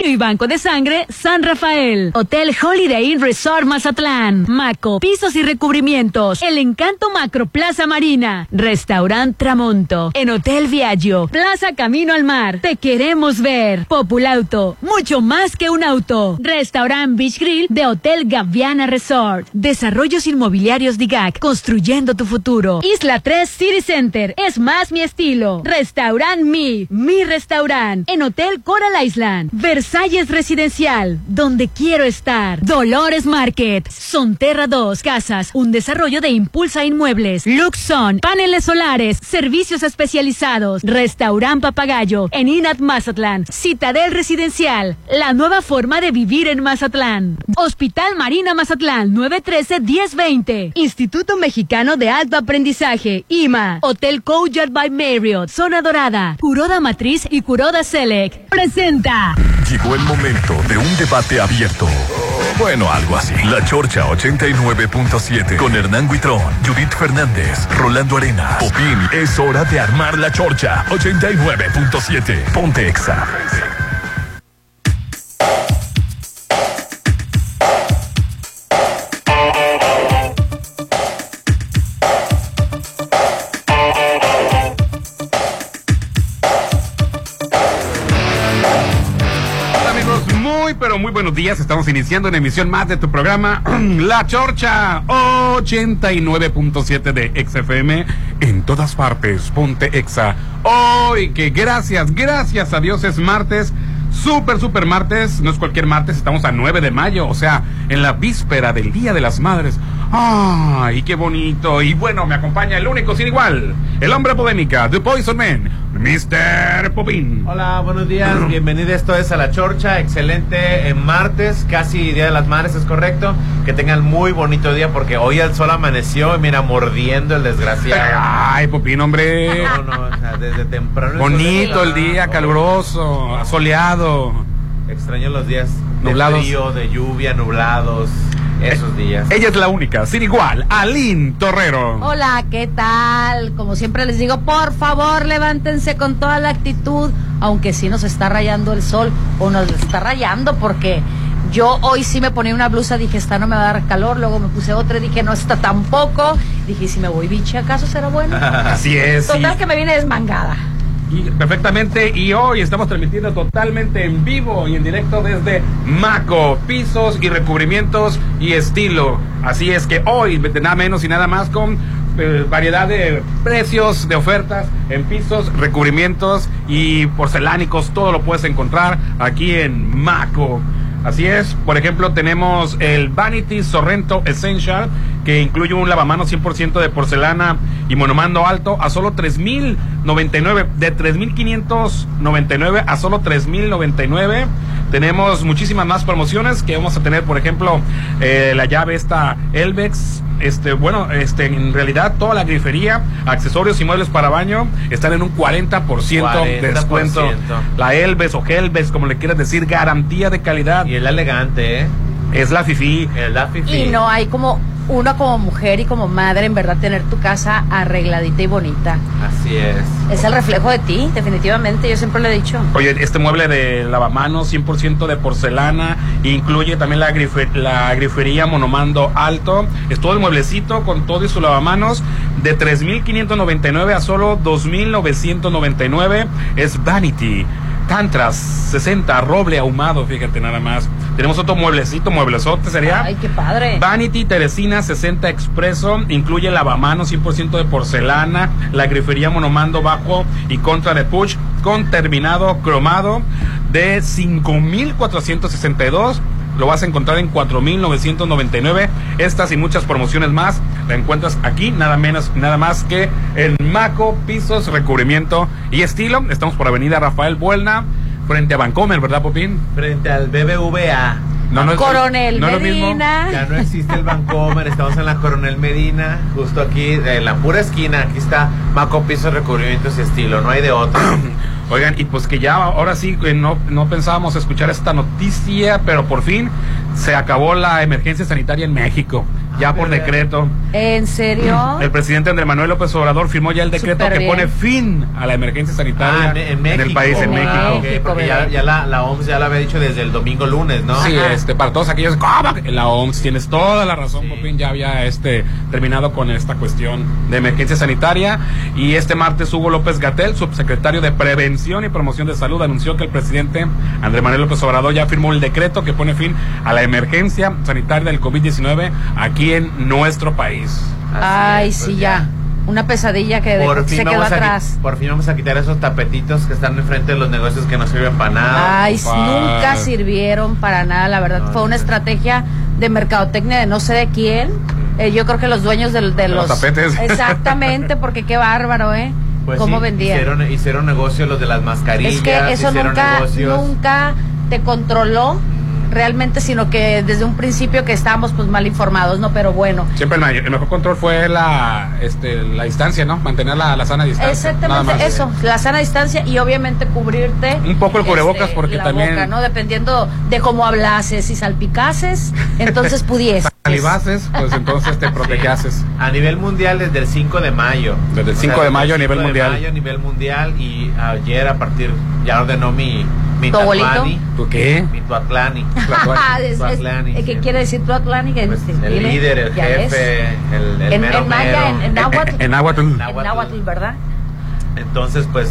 Y Banco de Sangre San Rafael. Hotel Holiday Inn Resort Mazatlán. Maco, pisos y recubrimientos. El Encanto Macro Plaza Marina. Restaurant Tramonto. En Hotel Viaggio. Plaza Camino al Mar. Te queremos ver. Populauto. Mucho más que un auto. Restaurant Beach Grill de Hotel Gaviana Resort. Desarrollos inmobiliarios DIGAC. Construyendo tu futuro. Isla 3 City Center. Es más mi estilo. Restaurant Mi. Mi restaurant. En Hotel Coral Island. Versalles Residencial. Donde quiero estar. Dolores Market. Sonterra 2 Casas. Un desarrollo de Impulsa Inmuebles. Luxon. Paneles solares. Servicios especializados. Restaurant Papagayo. En Inat Mazatlán. Citadel Residencial. La nueva forma de vivir en Mazatlán. Hospital Marina Mazatlán. 913-1020. Instituto Mexicano de Alto Aprendizaje. IMA. Hotel Courtyard by Marriott. Zona Dorada. Curoda Matriz y Curoda Select. Presenta. Llegó el momento de un debate abierto. Bueno, algo así. La Chorcha 89.7 con Hernán Guitrón, Judith Fernández, Rolando Arena. Popín, es hora de armar la Chorcha 89.7. Ponte Exa. Pero muy buenos días. Estamos iniciando una emisión más de tu programa La Chorcha 89.7 de XFM en todas partes. Ponte Exa. Hoy que gracias, gracias a Dios es martes. Super, super martes, no es cualquier martes, estamos a 9 de mayo, o sea, en la víspera del Día de las Madres. ¡Ay, qué bonito! Y bueno, me acompaña el único sin igual, el hombre polémica, The Poison Man, Mr. Popín. Hola, buenos días, bienvenido. Esto es a la Chorcha. Excelente en martes, casi Día de las Madres, es correcto. Que tengan muy bonito día porque hoy el sol amaneció y mira, mordiendo el desgraciado. Ay, Popín, hombre. No, no, o sea, desde temprano. Bonito el día, oh, caluroso, soleado. Extraño los días Nublados. de frío, de lluvia, nublados, esos días. Ella es la única, sin igual, Aline Torrero. Hola, ¿qué tal? Como siempre les digo, por favor, levántense con toda la actitud, aunque sí nos está rayando el sol o nos está rayando porque yo hoy sí me ponía una blusa, dije, esta no me va a dar calor, luego me puse otra, dije, no, esta tampoco, dije, ¿y si me voy biche, ¿acaso será bueno? Así es. sí. Total que me viene desmangada. Perfectamente. Y hoy estamos transmitiendo totalmente en vivo y en directo desde Maco, pisos y recubrimientos y estilo. Así es que hoy, nada menos y nada más, con eh, variedad de precios, de ofertas en pisos, recubrimientos y porcelánicos, todo lo puedes encontrar aquí en Maco. Así es, por ejemplo, tenemos el Vanity Sorrento Essential, que incluye un lavamanos 100% de porcelana y monomando alto a solo 3.099, de 3.599 a solo 3.099. Tenemos muchísimas más promociones que vamos a tener, por ejemplo, eh, la llave esta Elvex, este, bueno, este, en realidad toda la grifería, accesorios y muebles para baño están en un 40%, de 40%. descuento. La Elvex o Helvex, como le quieras decir, garantía de calidad. Y el elegante, ¿eh? Es la FIFI. El da fifi. Y no hay como uno como mujer y como madre, en verdad, tener tu casa arregladita y bonita. Así es. Es el reflejo de ti, definitivamente, yo siempre lo he dicho. Oye, este mueble de lavamanos 100% de porcelana, incluye también la, grife- la grifería monomando alto. Es todo el mueblecito con todo y su lavamanos de 3.599 a solo 2.999. Es Vanity. Tantras 60, roble ahumado, fíjate nada más. Tenemos otro mueblecito, mueblezote sería. Ay, qué padre. Vanity Teresina 60 Expreso incluye lavamanos 100% de porcelana, la grifería monomando bajo y contra de push con terminado cromado de 5462. Lo vas a encontrar en 4999. Estas y muchas promociones más la encuentras aquí, nada menos, nada más que en Maco, pisos, recubrimiento y estilo. Estamos por Avenida Rafael Buelna, frente a Vancomer, ¿verdad, Popín? Frente al BBVA. No, no es- Coronel no es lo mismo. Medina. Ya no existe el Vancomer, estamos en la Coronel Medina, justo aquí, en la pura esquina. Aquí está Maco Pisos, Recubrimientos y Estilo, no hay de otro. Oigan, y pues que ya ahora sí no, no pensábamos escuchar esta noticia, pero por fin se acabó la emergencia sanitaria en México. Ya por decreto. ¿En serio? El presidente Andrés Manuel López Obrador firmó ya el decreto que bien. pone fin a la emergencia sanitaria Ah, en, en México. el país, en México. Ah, porque ya, la, la OMS ya lo había dicho desde el domingo lunes, ¿no? Sí, Ajá. este, para todos aquellos, ¿cómo? La OMS, tienes toda la razón, Sí. Popín, ya había este, terminado con esta cuestión de emergencia sanitaria. Y este martes, Hugo López Gatel, subsecretario de Prevención y Promoción de Salud, anunció que el presidente Andrés Manuel López Obrador ya firmó el decreto que pone fin a la emergencia sanitaria del COVID-19 aquí en nuestro país. Así Ay, es, sí, pues ya. Una pesadilla que de- Por se fin, quedó vamos a, qui- atrás. por fin vamos a quitar esos tapetitos que están enfrente de los negocios que no sirven para nada. Ay, nunca sirvieron para nada, la verdad. No, Fue una no. estrategia de mercadotecnia de no sé de quién. Eh, yo creo que los dueños del- de, De los los... tapetes. Exactamente, porque qué bárbaro, ¿eh? Pues ¿Cómo sí, vendían? Hicieron, hicieron negocio los de las mascarillas. Es que eso nunca, negocios. nunca te controló realmente, sino que desde un principio que estábamos pues mal informados, ¿no? Pero bueno. Siempre el, mayor- el mejor control fue la, este, la distancia, ¿no? Mantener la, la sana distancia. más. Exactamente eso, la sana distancia y obviamente cubrirte. Un poco el cubrebocas, este, porque la también- boca, ¿no? Dependiendo de cómo hablases, si salpicases, entonces pudieses. Salivases, pues entonces te protegeases. A nivel mundial desde el 5 de mayo. Desde el O 5 de mayo a desde el nivel 5 de mundial. mayo a nivel mundial y ayer a partir ya ordenó mi mi ¿Tu abuelito? ¿Tú qué? mi Tuatlani. ¿Qué quiere decir Tuatlani? Que Pues, sí, el dime, líder, el jefe, el, el En, mero en maya, mero. en, en náhuatl. En náhuatl. En náhuatl. náhuatl, ¿verdad? Entonces, pues,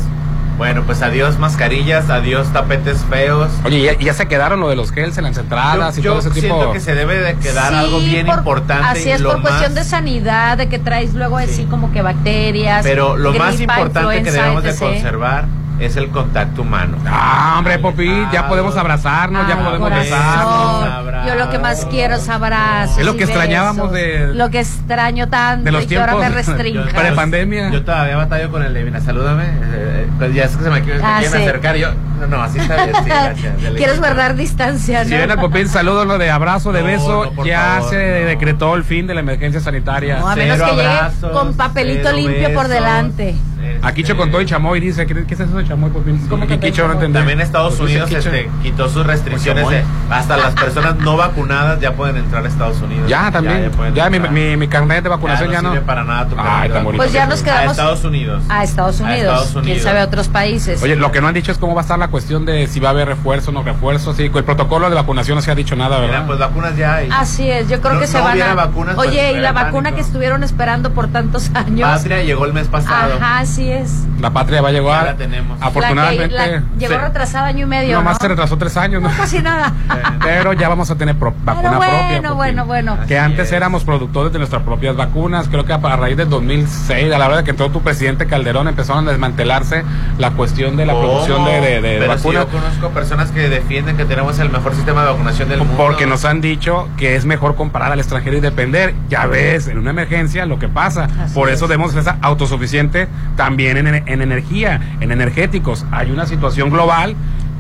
bueno, pues adiós mascarillas, adiós tapetes feos. Oye, ¿ya, ya se quedaron lo de los gels en las entradas yo y todo yo ese tipo? siento que se debe de quedar Sí, algo bien por- importante. Así y es, lo por cuestión más- de sanidad, de que traes luego así Sí. como que bacterias. Pero lo más gripa, importante que debemos de etc. conservar es el contacto humano. Ah, hombre, Popi, ya podemos abrazarnos, ya Ay, podemos besarnos. Yo lo que más quiero es abrazos. Es lo que extrañábamos besos. de- Lo que extraño tanto de los y que ahora me tiempos. Para pandemia. Yo todavía batallo con el de mira, salúdame. eh, eh, pues ya es que se me, quieren- Ah, quieren sí. acercar y yo. No, no, así está bien. Sí, gracias. Dele. Quieres guardar distancia, ¿no? Si ven al Popín, saludo lo de abrazo, de No, beso. no, ya favor, se no. decretó el fin de la emergencia sanitaria. No, a menos Cero que llegue con papelito limpio por delante. Este, Aquí Cho contó y Chamoy dice, ¿qué, qué es eso de Chamoy? ¿Cómo Y no. También Estados Pues Unidos este, quitó sus restricciones. Pues, de- hasta las personas no vacunadas ya pueden entrar a Estados Unidos. Ya, también. Ya, mi, mi, mi carnet de vacunación ya, no no. sirve para nada tu Ay, tan. Pues ya nos A quedamos Estados Unidos. a Estados A Unidos. Quién sabe a otros países. Oye, lo que no han dicho es cómo va a estar la cuestión de si va a haber refuerzo o no refuerzo. Sí, el protocolo de vacunación no se ha dicho nada, Mira, ¿verdad? pues vacunas ya hay. Así es, yo creo No- que se no van a. vacunas, pues, Oye, y la vacuna pánico. que estuvieron esperando por tantos años. Patria llegó el mes pasado. Ajá, así es. La patria va a llegar. Ya la tenemos. Afortunadamente. La que- la- llegó retrasada año y medio. Nomás ¿no? se retrasó tres años, ¿no? No, casi nada. Pero ya vamos a tener pro- vacuna bueno, propia. Popín. bueno, bueno. Que Así antes es. éramos productores de nuestras propias vacunas. Creo que a raíz del 2006, a la hora de que entró tu presidente Calderón, empezaron a desmantelarse la cuestión de la ¿Cómo? producción de, de, de- de Pero si vacunas. yo conozco personas que defienden que tenemos el mejor sistema de vacunación del mundo. Porque nos han dicho que es mejor comparar al extranjero y depender. Ya ves, en una emergencia lo que pasa. Así Por eso es. debemos ser autosuficiente también en, en energía, en energéticos. Hay una situación global.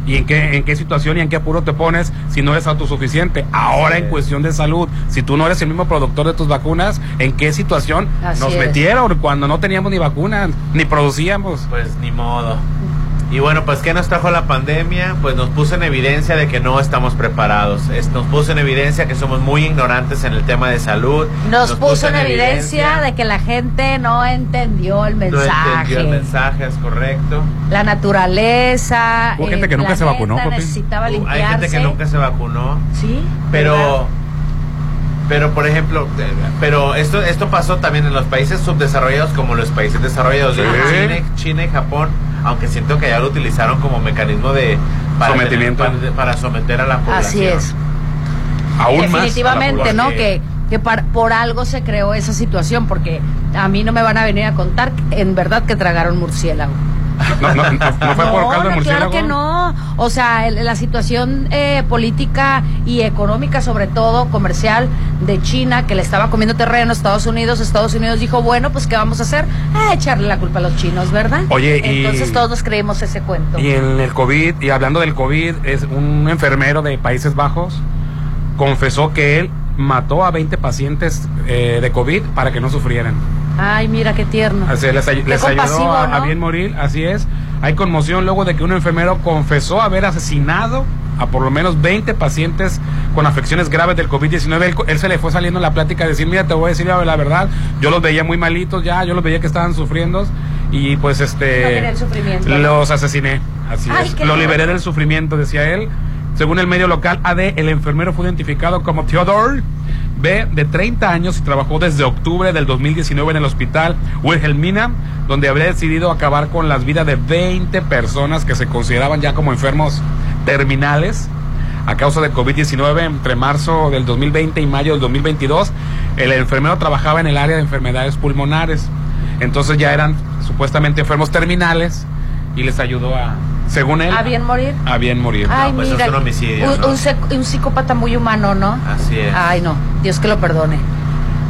¿Y en qué, en qué situación y en qué apuro te pones si no eres autosuficiente? Ahora en es. cuestión de salud, si tú no eres el mismo productor de tus vacunas, ¿en qué situación Así nos es. metieron cuando no teníamos ni vacunas, ni producíamos? Pues ni modo. Y bueno, pues ¿qué nos trajo la pandemia? Pues nos puso en evidencia de que no estamos preparados. Es- Nos puso en evidencia que somos muy ignorantes en el tema de salud. Nos, puso en evidencia de que la gente no entendió el no mensaje. entendió el mensaje, es correcto. La naturaleza. Hubo gente que nunca se vacunó. Necesitaba limpiarse. Hay gente que nunca se vacunó. Sí. Pero, ¿verdad? Pero por ejemplo, pero esto esto pasó también en los países subdesarrollados como los países desarrollados. Sí. China, China y Japón, aunque siento que ya lo utilizaron como mecanismo de Sometimiento. tener- para, para someter a la población. Así es. Aún más. Definitivamente, ¿no? Que, que par- por algo se creó esa situación, porque a mí no me van a venir a contar en verdad que tragaron murciélago. No, no, no, no fue por caldo de murciélago. claro que no. O sea, el- la situación eh, política y económica, sobre todo comercial, de China, que le estaba comiendo terreno a Estados Unidos, Estados Unidos dijo, bueno, pues ¿qué vamos a hacer? Ah, echarle la culpa a los chinos, ¿verdad? Oye, y- Entonces todos nos creímos ese cuento. Y en el COVID, y hablando del COVID, es un enfermero de Países Bajos confesó que él mató a 20 pacientes eh, de COVID para que no sufrieran. Ay, mira qué tierno. Así, les, ay- les ayudó a, bien morir, así es. Hay conmoción luego de que un enfermero confesó haber asesinado a por lo menos 20 pacientes con afecciones graves del COVID-19. Él, él se le fue saliendo en la plática a decir, mira, te voy a decir la verdad, yo los veía muy malitos ya, yo los veía que estaban sufriendo y pues este quería el sufrimiento, ¿no? los asesiné. Así Ay, es. Lo liberé del sufrimiento, decía él. Según el medio local AD, el enfermero fue identificado como Theodore B, de 30 años y trabajó desde octubre del 2019 en el hospital Wilhelmina, donde habría decidido acabar con las vidas de 20 personas que se consideraban ya como enfermos terminales a causa de COVID-19 entre marzo del 2020 y mayo del 2022. El enfermero trabajaba en el área de enfermedades pulmonares. Entonces ya eran supuestamente enfermos terminales y les ayudó a, según él, ¿A bien morir? a bien morir. Ay, pues mira. es un homicidio, un, ¿no? un sec- un psicópata muy humano, ¿no? Así es. Ay, no. Dios que lo perdone.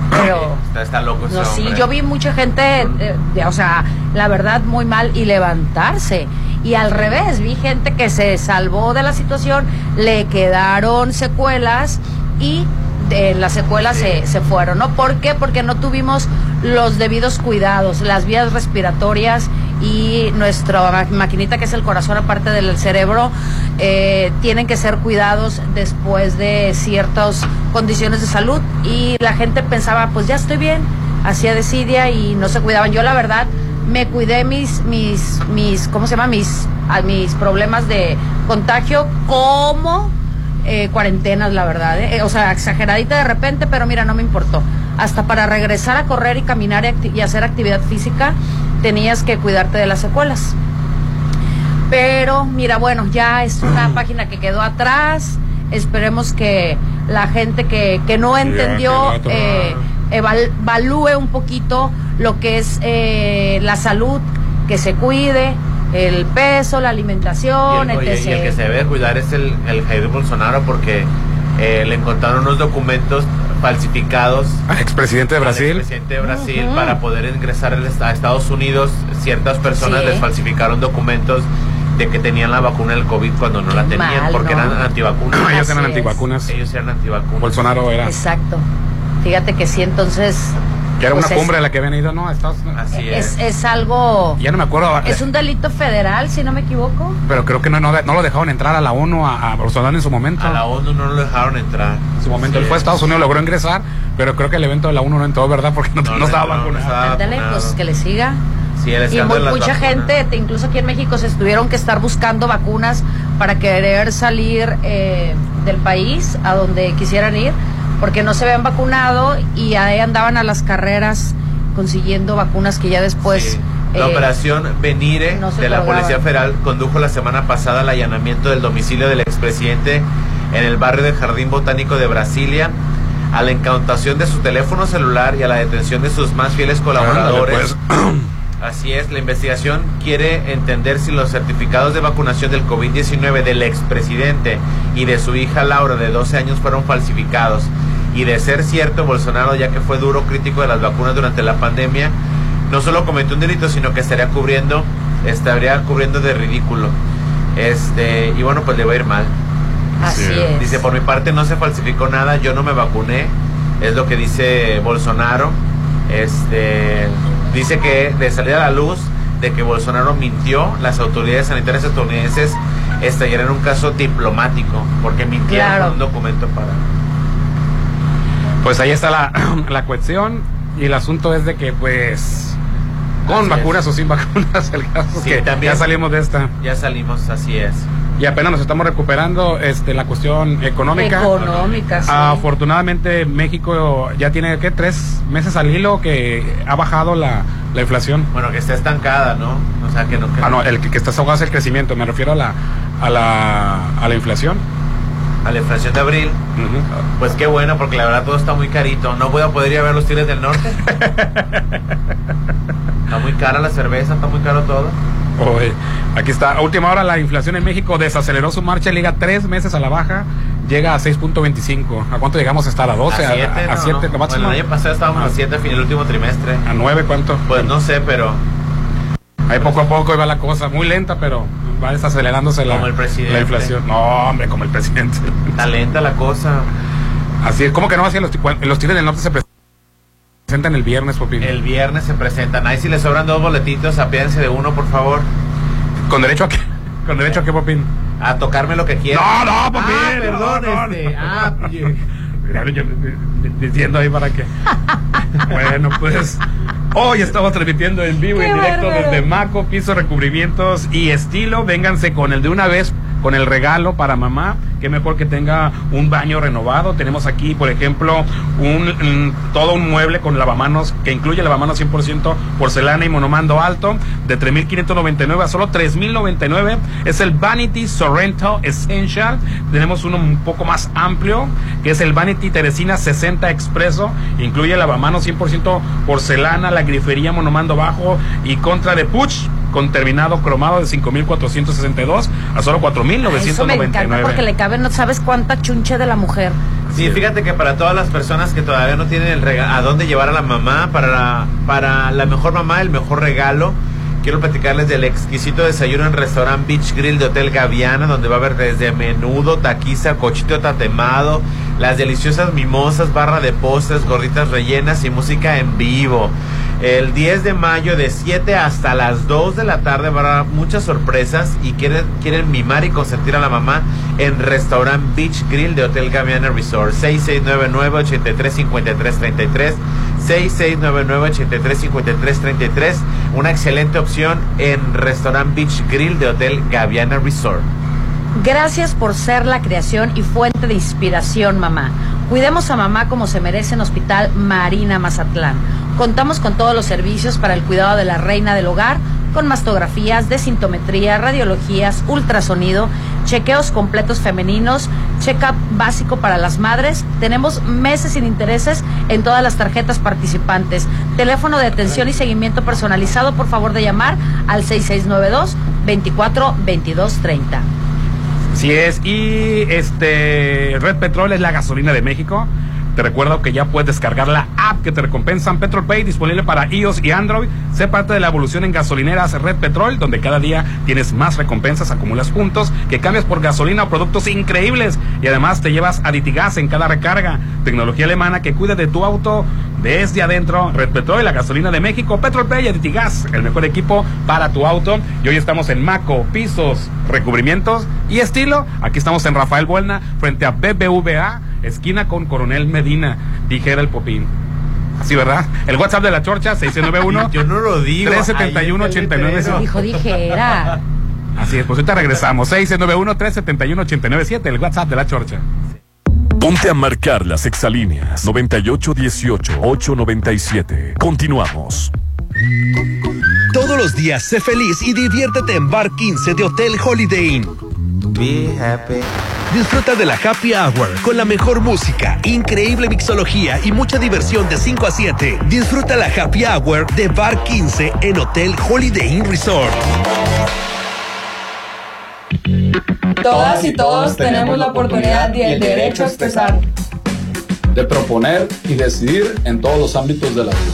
Pero. Está, está loco ese No, sí, yo vi mucha gente, eh, de- o sea, la verdad, muy mal y levantarse. Y al revés, vi gente que se salvó de la situación, le quedaron secuelas y de las secuelas Sí. se, se fueron, ¿no? ¿Por qué? Porque no tuvimos los debidos cuidados, las vías respiratorias y nuestra ma- maquinita que es el corazón aparte del cerebro eh, tienen que ser cuidados después de ciertas condiciones de salud y la gente pensaba pues ya estoy bien hacía desidia y no se cuidaban yo la verdad me cuidé mis mis mis cómo se llama mis a mis problemas de contagio como eh, cuarentenas, la verdad. ¿eh? O sea, exageradita de repente, pero mira, no me importó. Hasta para regresar a correr y caminar y, acti- y hacer actividad física, tenías que cuidarte de las secuelas. Pero mira, bueno, ya es una página que quedó atrás. Esperemos que la gente que, que no entendió eh, eval- evalúe un poquito lo que es eh, la salud, que se cuide, el peso, la Y alimentación, el, oye, etc. y el que se debe cuidar es el, el Jair Bolsonaro porque eh, le encontraron unos documentos falsificados Al expresidente de Brasil. expresidente de Brasil para poder ingresar a Estados Unidos. Ciertas personas Sí. les falsificaron documentos de que tenían la vacuna del COVID cuando no la tenían mal, porque ¿no? eran antivacunas. Ellos Así eran es. antivacunas. Ellos eran antivacunas. Bolsonaro era. Exacto. Fíjate que sí, entonces. Que era una pues es- cumbre a la que habían ido, ¿no? a Estados Unidos. Así es. Es, es algo. Ya no me acuerdo. Es un delito federal, si no me equivoco. Pero creo que no, no, no lo dejaron entrar a la ONU, a, a Bolsonaro en su momento. A la ONU no lo dejaron entrar. En su momento él fue a es. Estados Unidos, logró ingresar, pero creo que el evento de la ONU no entró, ¿verdad? Porque no, No, no estaba vacunado. vacunado. pues que le siga. Sí, el Y muy- mucha vacunas. gente, te- incluso aquí en México, se tuvieron que estar buscando vacunas para querer salir eh, del país a donde quisieran ir, porque no se habían vacunado y ahí andaban a las carreras consiguiendo vacunas que ya después. Sí. La eh, operación Venire no de la. Policía Federal condujo la semana pasada al allanamiento del domicilio del expresidente en el barrio del Jardín Botánico de Brasilia, a la incautación de su teléfono celular y a la detención de sus más fieles colaboradores. Ándale, pues. Así es, la investigación quiere entender si los certificados de vacunación del COVID-19 del expresidente y de su hija Laura de 12 años fueron falsificados. Y de ser cierto, Bolsonaro, ya que fue duro crítico de las vacunas durante la pandemia, no solo cometió un delito, sino que estaría cubriendo, estaría cubriendo de ridículo. Este, y bueno, pues le va a ir mal. Así Sí. es. Dice, por mi parte no se falsificó nada, yo no me vacuné, es lo que dice Bolsonaro. Este, dice que de salir a la luz de que Bolsonaro mintió, las autoridades sanitarias estadounidenses estallaron un caso diplomático, porque mintieron Claro. un documento para... Pues ahí está la, la cuestión y el asunto es de que pues con Así vacunas es. o sin vacunas el caso es Sí, que también. ya salimos de esta Ya salimos, así es. y apenas nos estamos recuperando este la cuestión económica. Económica, sí. Afortunadamente México ya tiene que tres meses al hilo que ha bajado la, la inflación. Bueno, que está estancada, ¿no? O sea, que no... Que Ah, no, el que, que está ahogado es el crecimiento, me refiero a la, a la, a la inflación. A la inflación de abril. Pues qué bueno, porque la verdad todo está muy carito. No voy a poder ir a ver los Tigres del Norte. está muy cara la cerveza, está muy caro todo. Oye, aquí está. A última hora, la inflación en México desaceleró su marcha, liga tres meses a la baja, llega a 6.25. ¿A cuánto llegamos a estar? ¿A 12? a 7, ¿A, a, no, 7? no. lo máximo? Bueno, el año pasado estábamos Ah. a 7 fin el último trimestre. ¿A 9 cuánto? Pues no sé, pero Ahí poco a poco iba la cosa, muy lenta, pero va desacelerándose la, Como el presidente. la inflación. No, hombre, como el presidente. está lenta la cosa. Así es, ¿cómo que no? Así los, los Tigres del Norte se presentan el viernes, Popín. El viernes se presentan. Ahí si les sobran dos boletitos, apiádense de uno, por favor. ¿Con derecho a qué? ¿Con derecho a qué, Popín? a tocarme lo que quieras. No, no, papi. Ah, perdón, no, este. no. Ah, yo- Diciendo ahí para qué. bueno, pues hoy estamos transmitiendo en vivo y en directo bárbaro. desde Maco, piso, recubrimientos y estilo. Vénganse con el de una vez, con el regalo para mamá. Qué mejor que tenga un baño renovado. Tenemos aquí, por ejemplo, un, un- todo un mueble con lavamanos que incluye lavamanos 100% porcelana y monomando alto de 3.599 a solo 3.099. Es el Vanity Sorrento Essential. Tenemos uno un poco más amplio que es el Vanity Teresina 60 Expreso. Incluye lavamanos 100% porcelana, la grifería monomando bajo y contra de Puch con terminado cromado de 5.462 a solo Eso me encanta porque 4.999. le cabe, no sabes cuánta chunche de la mujer. Sí, fíjate que para todas las personas que todavía no tienen el rega- a dónde llevar a la mamá, para la, para la mejor mamá, el mejor regalo, quiero platicarles del exquisito desayuno en restaurant Beach Grill de Hotel Gaviana, donde va a haber desde menudo, taquiza, cochito tatemado, las deliciosas mimosas, barra de postres, gorditas rellenas y música en vivo. El 10 de mayo de 7 hasta las 2 de la tarde haber muchas sorpresas y quieren, quieren mimar y consentir a la mamá en Restaurant Beach Grill de Hotel Gaviana Resort 6699-835333 6699-835333 una excelente opción en Restaurant Beach Grill de Hotel Gaviana Resort Gracias por ser la creación y fuente de inspiración, mamá. Cuidemos a mamá como se merece en Hospital Marina Mazatlán. Contamos con todos los servicios para el cuidado de la reina del hogar, con mastografías, desintometría, radiologías, ultrasonido, chequeos completos femeninos, check-up básico para las madres. Tenemos meses sin intereses en todas las tarjetas participantes. Teléfono de atención y seguimiento personalizado, por favor de llamar al 6692 24 22 30. Así es, y este Red Petrol es la gasolina de México. Te recuerdo que ya puedes descargar la app que te recompensan Petrol Pay disponible para iOS y Android. Sé parte de la evolución en gasolineras Red Petrol, donde cada día tienes más recompensas, acumulas puntos, que cambias por gasolina o productos increíbles y además te llevas Aditigas en cada recarga. Tecnología alemana que cuida de tu auto desde adentro. Red Petrol, la gasolina de México, Petrol Pay y Aditigas, el mejor equipo para tu auto. Y hoy estamos en Maco, pisos, recubrimientos y estilo. Aquí estamos en Rafael Buelna, frente a BBVA, esquina con Coronel Medina, dijera el Popín. Así, ¿verdad? El WhatsApp de la Chorcha, 691. yo no lo digo 371 ahí está el 89 letrero. Dijo, dijera. Así es, pues ahorita regresamos. 691-371-897, el WhatsApp de la Chorcha. Ponte a marcar las exalíneas 9818-897. Continuamos. Todos los días sé feliz y diviértete en Bar 15 de Hotel Holiday Inn. Be happy. Disfruta de la Happy Hour con la mejor música, increíble mixología y mucha diversión de 5 a 7. Disfruta la Happy Hour de Bar 15 en Hotel Holiday Inn Resort. Todas y todos tenemos la oportunidad y el derecho a expresar. de proponer y decidir en todos los ámbitos de la vida.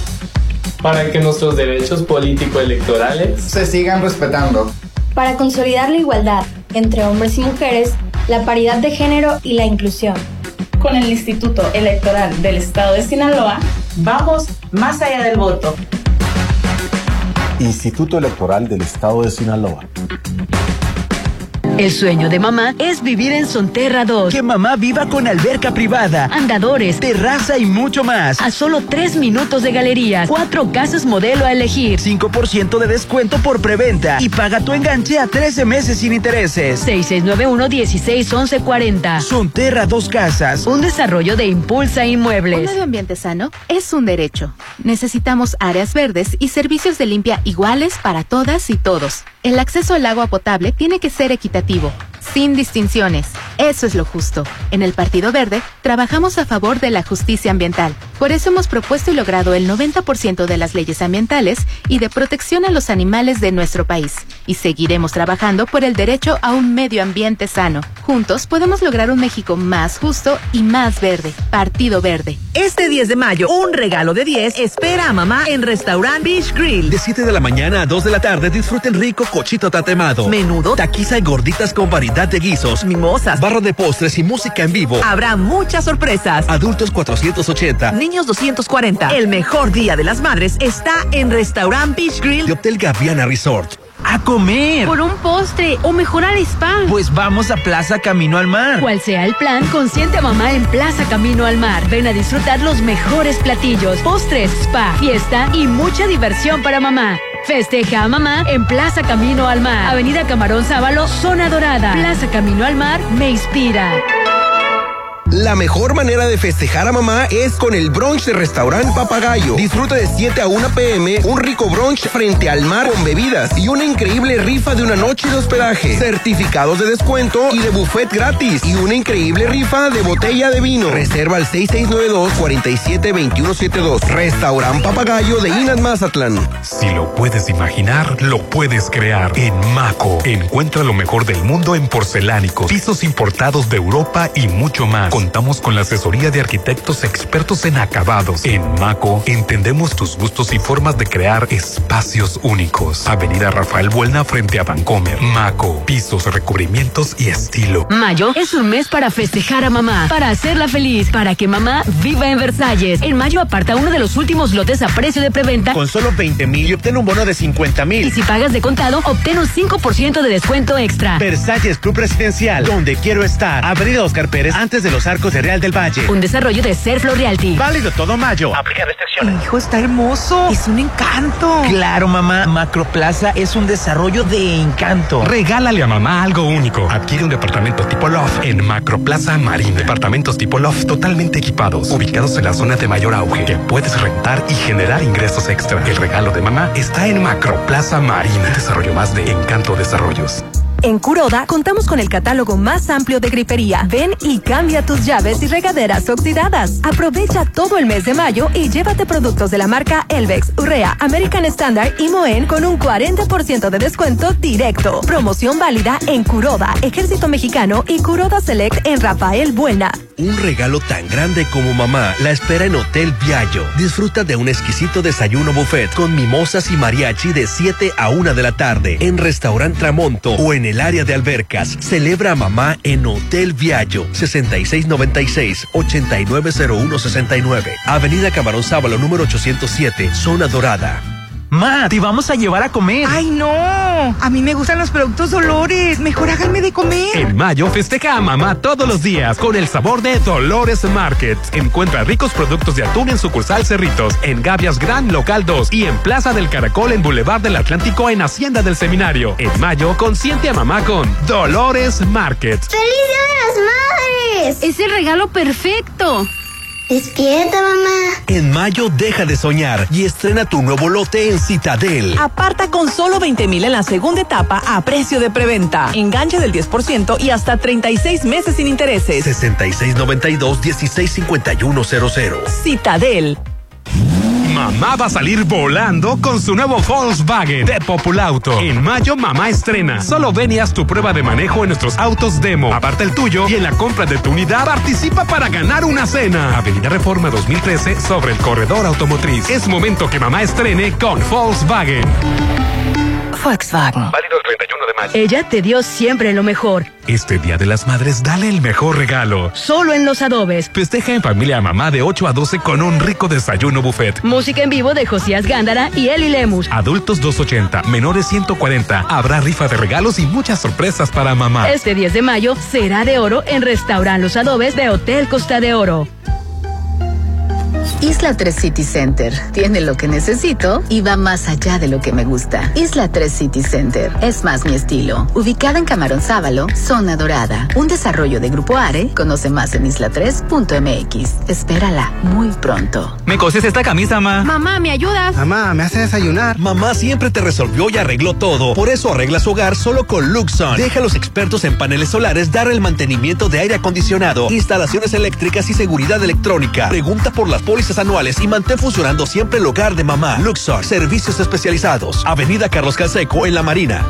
para que nuestros derechos político-electorales se sigan respetando. para consolidar la igualdad entre hombres y mujeres, la paridad de género y la inclusión. Con el Instituto Electoral del Estado de Sinaloa, vamos más allá del voto. Instituto Electoral del Estado de Sinaloa. El sueño de mamá es vivir en Sonterra 2. Que mamá viva con alberca privada, Andadores, terraza y mucho más. a solo tres minutos de galerías, cuatro casas modelo a elegir. 5% de descuento por preventa y paga tu enganche a 13 meses sin intereses. 6691-161140. Sonterra Dos Casas. Un desarrollo de Impulsa Un Inmuebles. medio ambiente sano es un derecho. Necesitamos áreas verdes y servicios de limpia iguales para todas y todos. El acceso al agua potable tiene que ser equitativo, sin distinciones. Eso es lo justo. En el Partido Verde trabajamos a favor de la justicia ambiental. Por eso hemos propuesto y logrado el 90% de las leyes ambientales y de protección a los animales de nuestro país. Y seguiremos trabajando por el derecho a un medio ambiente sano. Juntos podemos lograr un México más justo y más verde. Partido Verde. Este 10 de mayo, un regalo de 10 espera a mamá en Restaurant Beach Grill. De 7 de la mañana a 2 de la tarde disfruten rico cochito tatemado. Menudo, Taquiza y gorditas con variedad de guisos. mimosas. Barra de postres y música en vivo. Habrá muchas sorpresas. Adultos 480. Niños 240. El mejor día de las madres está en Restaurant Beach Grill. De Hotel Gaviana Resort. A comer. Por un postre o mejor al spa. Pues vamos a Plaza Camino al Mar. Cual sea el plan, consiente a mamá en Plaza Camino al Mar. Ven a disfrutar los mejores platillos, postres, spa, fiesta y mucha diversión para mamá. Festeja a mamá en Plaza Camino al Mar. Avenida Camarón Sábalo, Zona Dorada. Plaza Camino al Mar me inspira. La mejor manera de festejar a mamá es con el brunch de restaurante Papagayo. Disfruta de 7 a 1 pm un rico brunch frente al mar con bebidas y una increíble rifa de una noche de hospedaje. Certificados de descuento y de buffet gratis y una increíble rifa de botella de vino. Reserva al 6692-472172. Restaurante Papagayo de Inas Mazatlán. Si lo puedes imaginar, lo puedes crear. En Maco, encuentra lo mejor del mundo en porcelánicos, pisos importados de Europa y mucho más. Contamos con la asesoría de arquitectos expertos en acabados. En Maco, entendemos tus gustos y formas de crear espacios únicos. Avenida Rafael Buelna frente a Vancomer. Maco, pisos, recubrimientos y estilo. Mayo es un mes para festejar a mamá, para hacerla feliz, para que mamá viva en Versalles. En mayo aparta uno de los últimos lotes a precio de preventa. Con solo 20 mil y obtén un bono de 50 mil. Y si pagas de contado, obtén un 5% de descuento extra. Versalles Club Residencial, donde quiero estar. Avenida Oscar Pérez, antes de los arcos de Real del Valle. Un desarrollo de Serflo Realty. Válido todo mayo. Aplica restricciones. Hijo, está hermoso. Es un encanto. Claro, mamá. Macroplaza es un desarrollo de encanto. Regálale a mamá algo único. Adquiere un departamento tipo loft en Macroplaza Marina. Departamentos tipo loft totalmente equipados, ubicados en la zona de mayor auge, que puedes rentar y generar ingresos extra. El regalo de mamá está en Macroplaza Marina. Desarrollo más de Encanto Desarrollos. En Curoda contamos con el catálogo más amplio de grifería. Ven y cambia tus llaves y regaderas oxidadas. Aprovecha todo el mes de mayo y llévate productos de la marca Elvex, Urrea, American Standard y Moen con un 40% de descuento directo. Promoción válida en Curoda, Ejército Mexicano y Curoda Select en Rafael Buena. Un regalo tan grande como mamá la espera en Hotel Viallo. Disfruta de un exquisito desayuno buffet con mimosas y mariachi de 7 a 1 de la tarde en Restaurant Tramonto o en el área de albercas. Celebra a mamá en Hotel Viallo 6696-890169. Avenida Camarón Sábalo número 807, Zona Dorada. Ma, te vamos a llevar a comer. ¡Ay, no! A mí me gustan los productos Dolores. Mejor háganme de comer. En mayo festeja a mamá todos los días con el sabor de Dolores Market. Encuentra ricos productos de atún en sucursal Cerritos, en Gavias Gran Local 2 y en Plaza del Caracol en Boulevard del Atlántico en Hacienda del Seminario. En mayo consiente a mamá con Dolores Market. ¡Feliz Día de las Madres! Es el regalo perfecto. Despierta, mamá. En mayo deja de soñar y estrena tu nuevo lote en Citadel. Aparta con solo 20 mil en la segunda etapa a precio de preventa. Enganche del 10% y hasta 36 meses sin intereses. 6692-165100. Citadel. Mamá va a salir volando con su nuevo Volkswagen de Populauto. En mayo, mamá estrena. Solo ven y haz tu prueba de manejo en nuestros autos demo. Aparte el tuyo y en la compra de tu unidad participa para ganar una cena. Avenida Reforma 2013 sobre el corredor automotriz. Es momento que mamá estrene con Volkswagen. Volkswagen. Válido el 31 de mayo. Ella te dio siempre lo mejor. Este Día de las Madres, dale el mejor regalo. Solo en los adobes. Festeja en familia a mamá de 8 a 12 con un rico desayuno buffet. Música en vivo de Josías Gándara y Eli Lemus. Adultos 280, menores 140. Habrá rifa de regalos y muchas sorpresas para mamá. Este 10 de mayo será de oro en Restaurant Los Adobes de Hotel Costa de Oro. Isla 3 City Center tiene lo que necesito y va más allá de lo que me gusta. Isla 3 City Center es más mi estilo. Ubicada en Camarón Sábalo, zona dorada. Un desarrollo de Grupo Are. Conoce más en isla3.mx. Espérala muy pronto. ¿Me coses esta camisa, ma? Mamá, ¿me ayudas? Mamá, ¿me hace desayunar? Mamá siempre te resolvió y arregló todo. Por eso arregla su hogar solo con Luxon. Deja a los expertos en paneles solares dar el mantenimiento de aire acondicionado, instalaciones eléctricas y seguridad electrónica. Pregunta por las pólizas anuales y mantén funcionando siempre el hogar de mamá. Luxor, servicios especializados. Avenida Carlos Canseco en La Marina.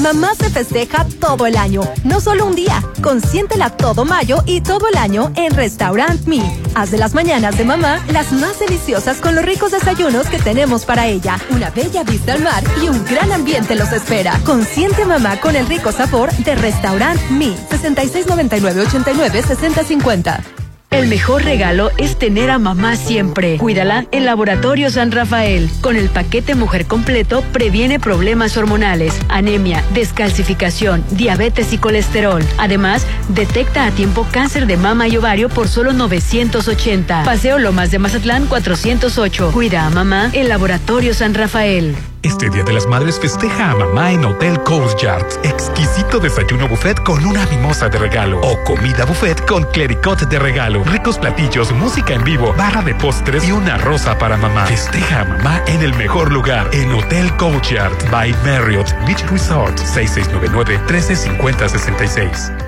Mamá se festeja todo el año, no solo un día. Consiéntela todo mayo y todo el año en Restaurant Me. Haz de las mañanas de mamá las más deliciosas con los ricos desayunos que tenemos para ella. Una bella vista al mar y un gran ambiente los espera. Consiente mamá con el rico sabor de Restaurant Me. 6699 89 6050. El mejor regalo es tener a mamá siempre. Cuídala en Laboratorio San Rafael. Con el paquete Mujer Completo previene problemas hormonales, anemia, descalcificación, diabetes y colesterol. Además, detecta a tiempo cáncer de mama y ovario por solo 980. Paseo Lomas de Mazatlán 408. Cuida a mamá en Laboratorio San Rafael. Este Día de las Madres festeja a mamá en Hotel Coast Yards. Exquisito desayuno buffet con una mimosa de regalo. O comida buffet con clericot de regalo. Ricos platillos, música en vivo, barra de postres y una rosa para mamá. Festeja a mamá en el mejor lugar. En Hotel Coast by Marriott Beach Resort. 6699-135066.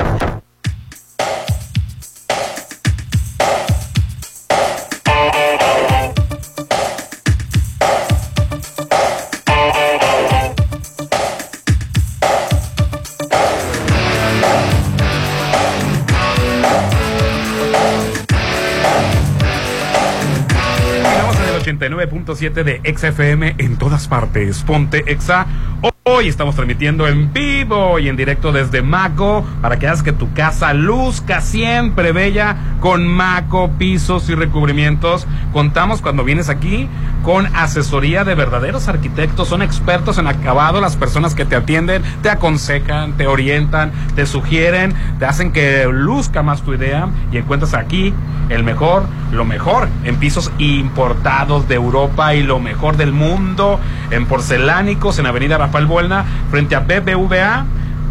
89.7 de XFM en todas partes. Ponte Exa. Hoy estamos transmitiendo en vivo y en directo desde Maco para que hagas que tu casa luzca siempre bella con Maco, pisos y recubrimientos. Contamos cuando vienes aquí con asesoría de verdaderos arquitectos. Son expertos en acabado. Las personas que te atienden te aconsejan, te orientan, te sugieren, te hacen que luzca más tu idea y encuentras aquí el mejor, lo mejor en pisos importados de Europa y lo mejor del mundo en porcelánicos en Avenida Rafael Buelna frente a BBVA.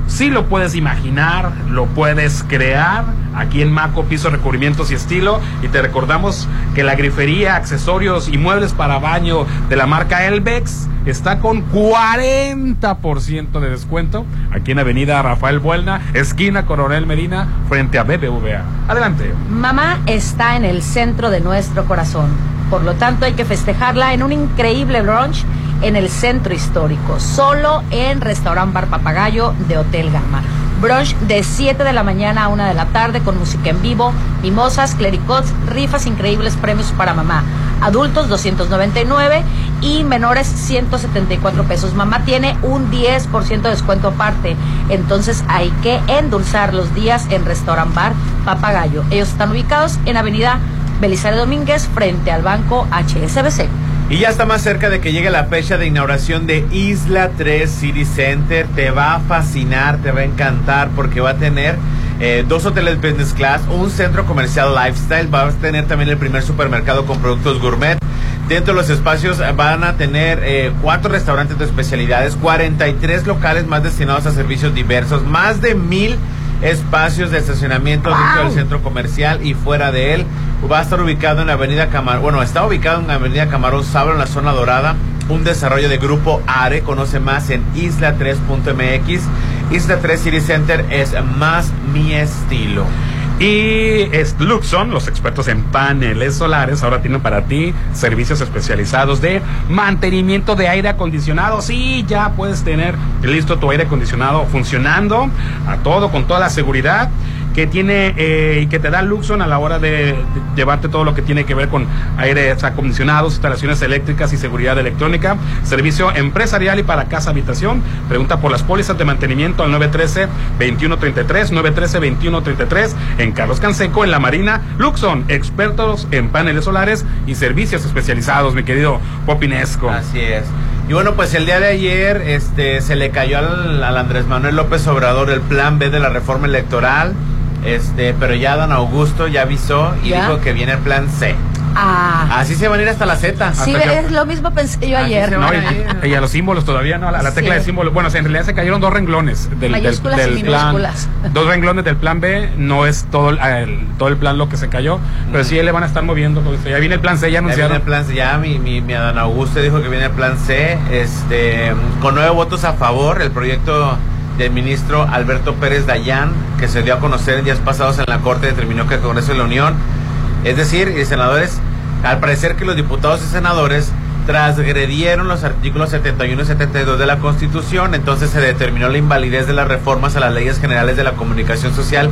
Sí lo puedes imaginar, lo puedes crear aquí en Maco Piso Recubrimientos y Estilo. Y te recordamos que la grifería, accesorios y muebles para baño de la marca Elbex está con 40% de descuento aquí en Avenida Rafael Buelna, esquina Coronel Medina, frente a BBVA. Adelante. Mamá está en el centro de nuestro corazón. Por lo tanto, hay que festejarla en un increíble brunch en el centro histórico, solo en Restaurant Bar Papagayo de Hotel Gama. Brunch de 7 de la mañana a 1 de la tarde con música en vivo, mimosas, clericots, rifas, increíbles premios para mamá. Adultos 299 y menores 174 pesos. Mamá tiene un 10% de descuento aparte. Entonces hay que endulzar los días en Restaurant Bar Papagayo. Ellos están ubicados en Avenida Belisario Domínguez frente al banco HSBC. Y ya está más cerca de que llegue la fecha de inauguración de Isla 3 City Center. Te va a fascinar, te va a encantar porque va a tener eh, dos hoteles business class, un centro comercial lifestyle, va a tener también el primer supermercado con productos gourmet. Dentro de los espacios van a tener eh, cuatro restaurantes de especialidades, 43 locales más destinados a servicios diversos, más de mil espacios de estacionamiento dentro del centro comercial y fuera de él. Va a estar ubicado en la avenida Camarón, bueno, está ubicado en la avenida Camarón Sabro en la zona dorada. Un desarrollo de grupo ARE, conoce más en isla3.mx. Isla 3 City Center es más mi estilo. Y Luxon, los expertos en paneles solares, ahora tienen para ti servicios especializados de mantenimiento de aire acondicionado. Sí, ya puedes tener listo tu aire acondicionado funcionando a todo, con toda la seguridad que tiene eh, y que te da Luxon a la hora de, llevarte todo lo que tiene que ver con aires acondicionados, instalaciones eléctricas y seguridad electrónica, servicio empresarial y para casa habitación. Pregunta por las pólizas de mantenimiento al 913-2133, 913-2133 en Carlos Canseco, en La Marina. Luxon, expertos en paneles solares y servicios especializados, mi querido Popinesco. Así es. Y bueno, pues el día de ayer este, se le cayó al Andrés Manuel López Obrador el plan B de la reforma electoral. Este, pero ya don Augusto ya avisó y ¿Ya? dijo que viene el plan C. Ah. Así se van a ir hasta la Z. Sí, Hasta que- es lo mismo pensé yo Así ayer. No, y, y a los símbolos todavía, ¿no? A la, la tecla Sí. de símbolos. Bueno, o sea, en realidad se cayeron dos renglones del, del, y plan. Dos renglones del plan B. No es todo el, el- todo el plan lo que se cayó. Pero sí le van a estar moviendo. ya viene el plan C, ya Ya viene anunciaron. el plan C, ya mi, mi, mi Adán Augusto dijo que viene el plan C, este, con nueve votos a favor, el proyecto del ministro Alberto Pérez Dayán, que se dio a conocer en días pasados en la Corte, determinó que el Congreso de la Unión, es decir, y senadores, al parecer que los diputados y senadores transgredieron los artículos 71 y 72 de la Constitución, entonces se determinó la invalidez de las reformas a las leyes generales de la comunicación social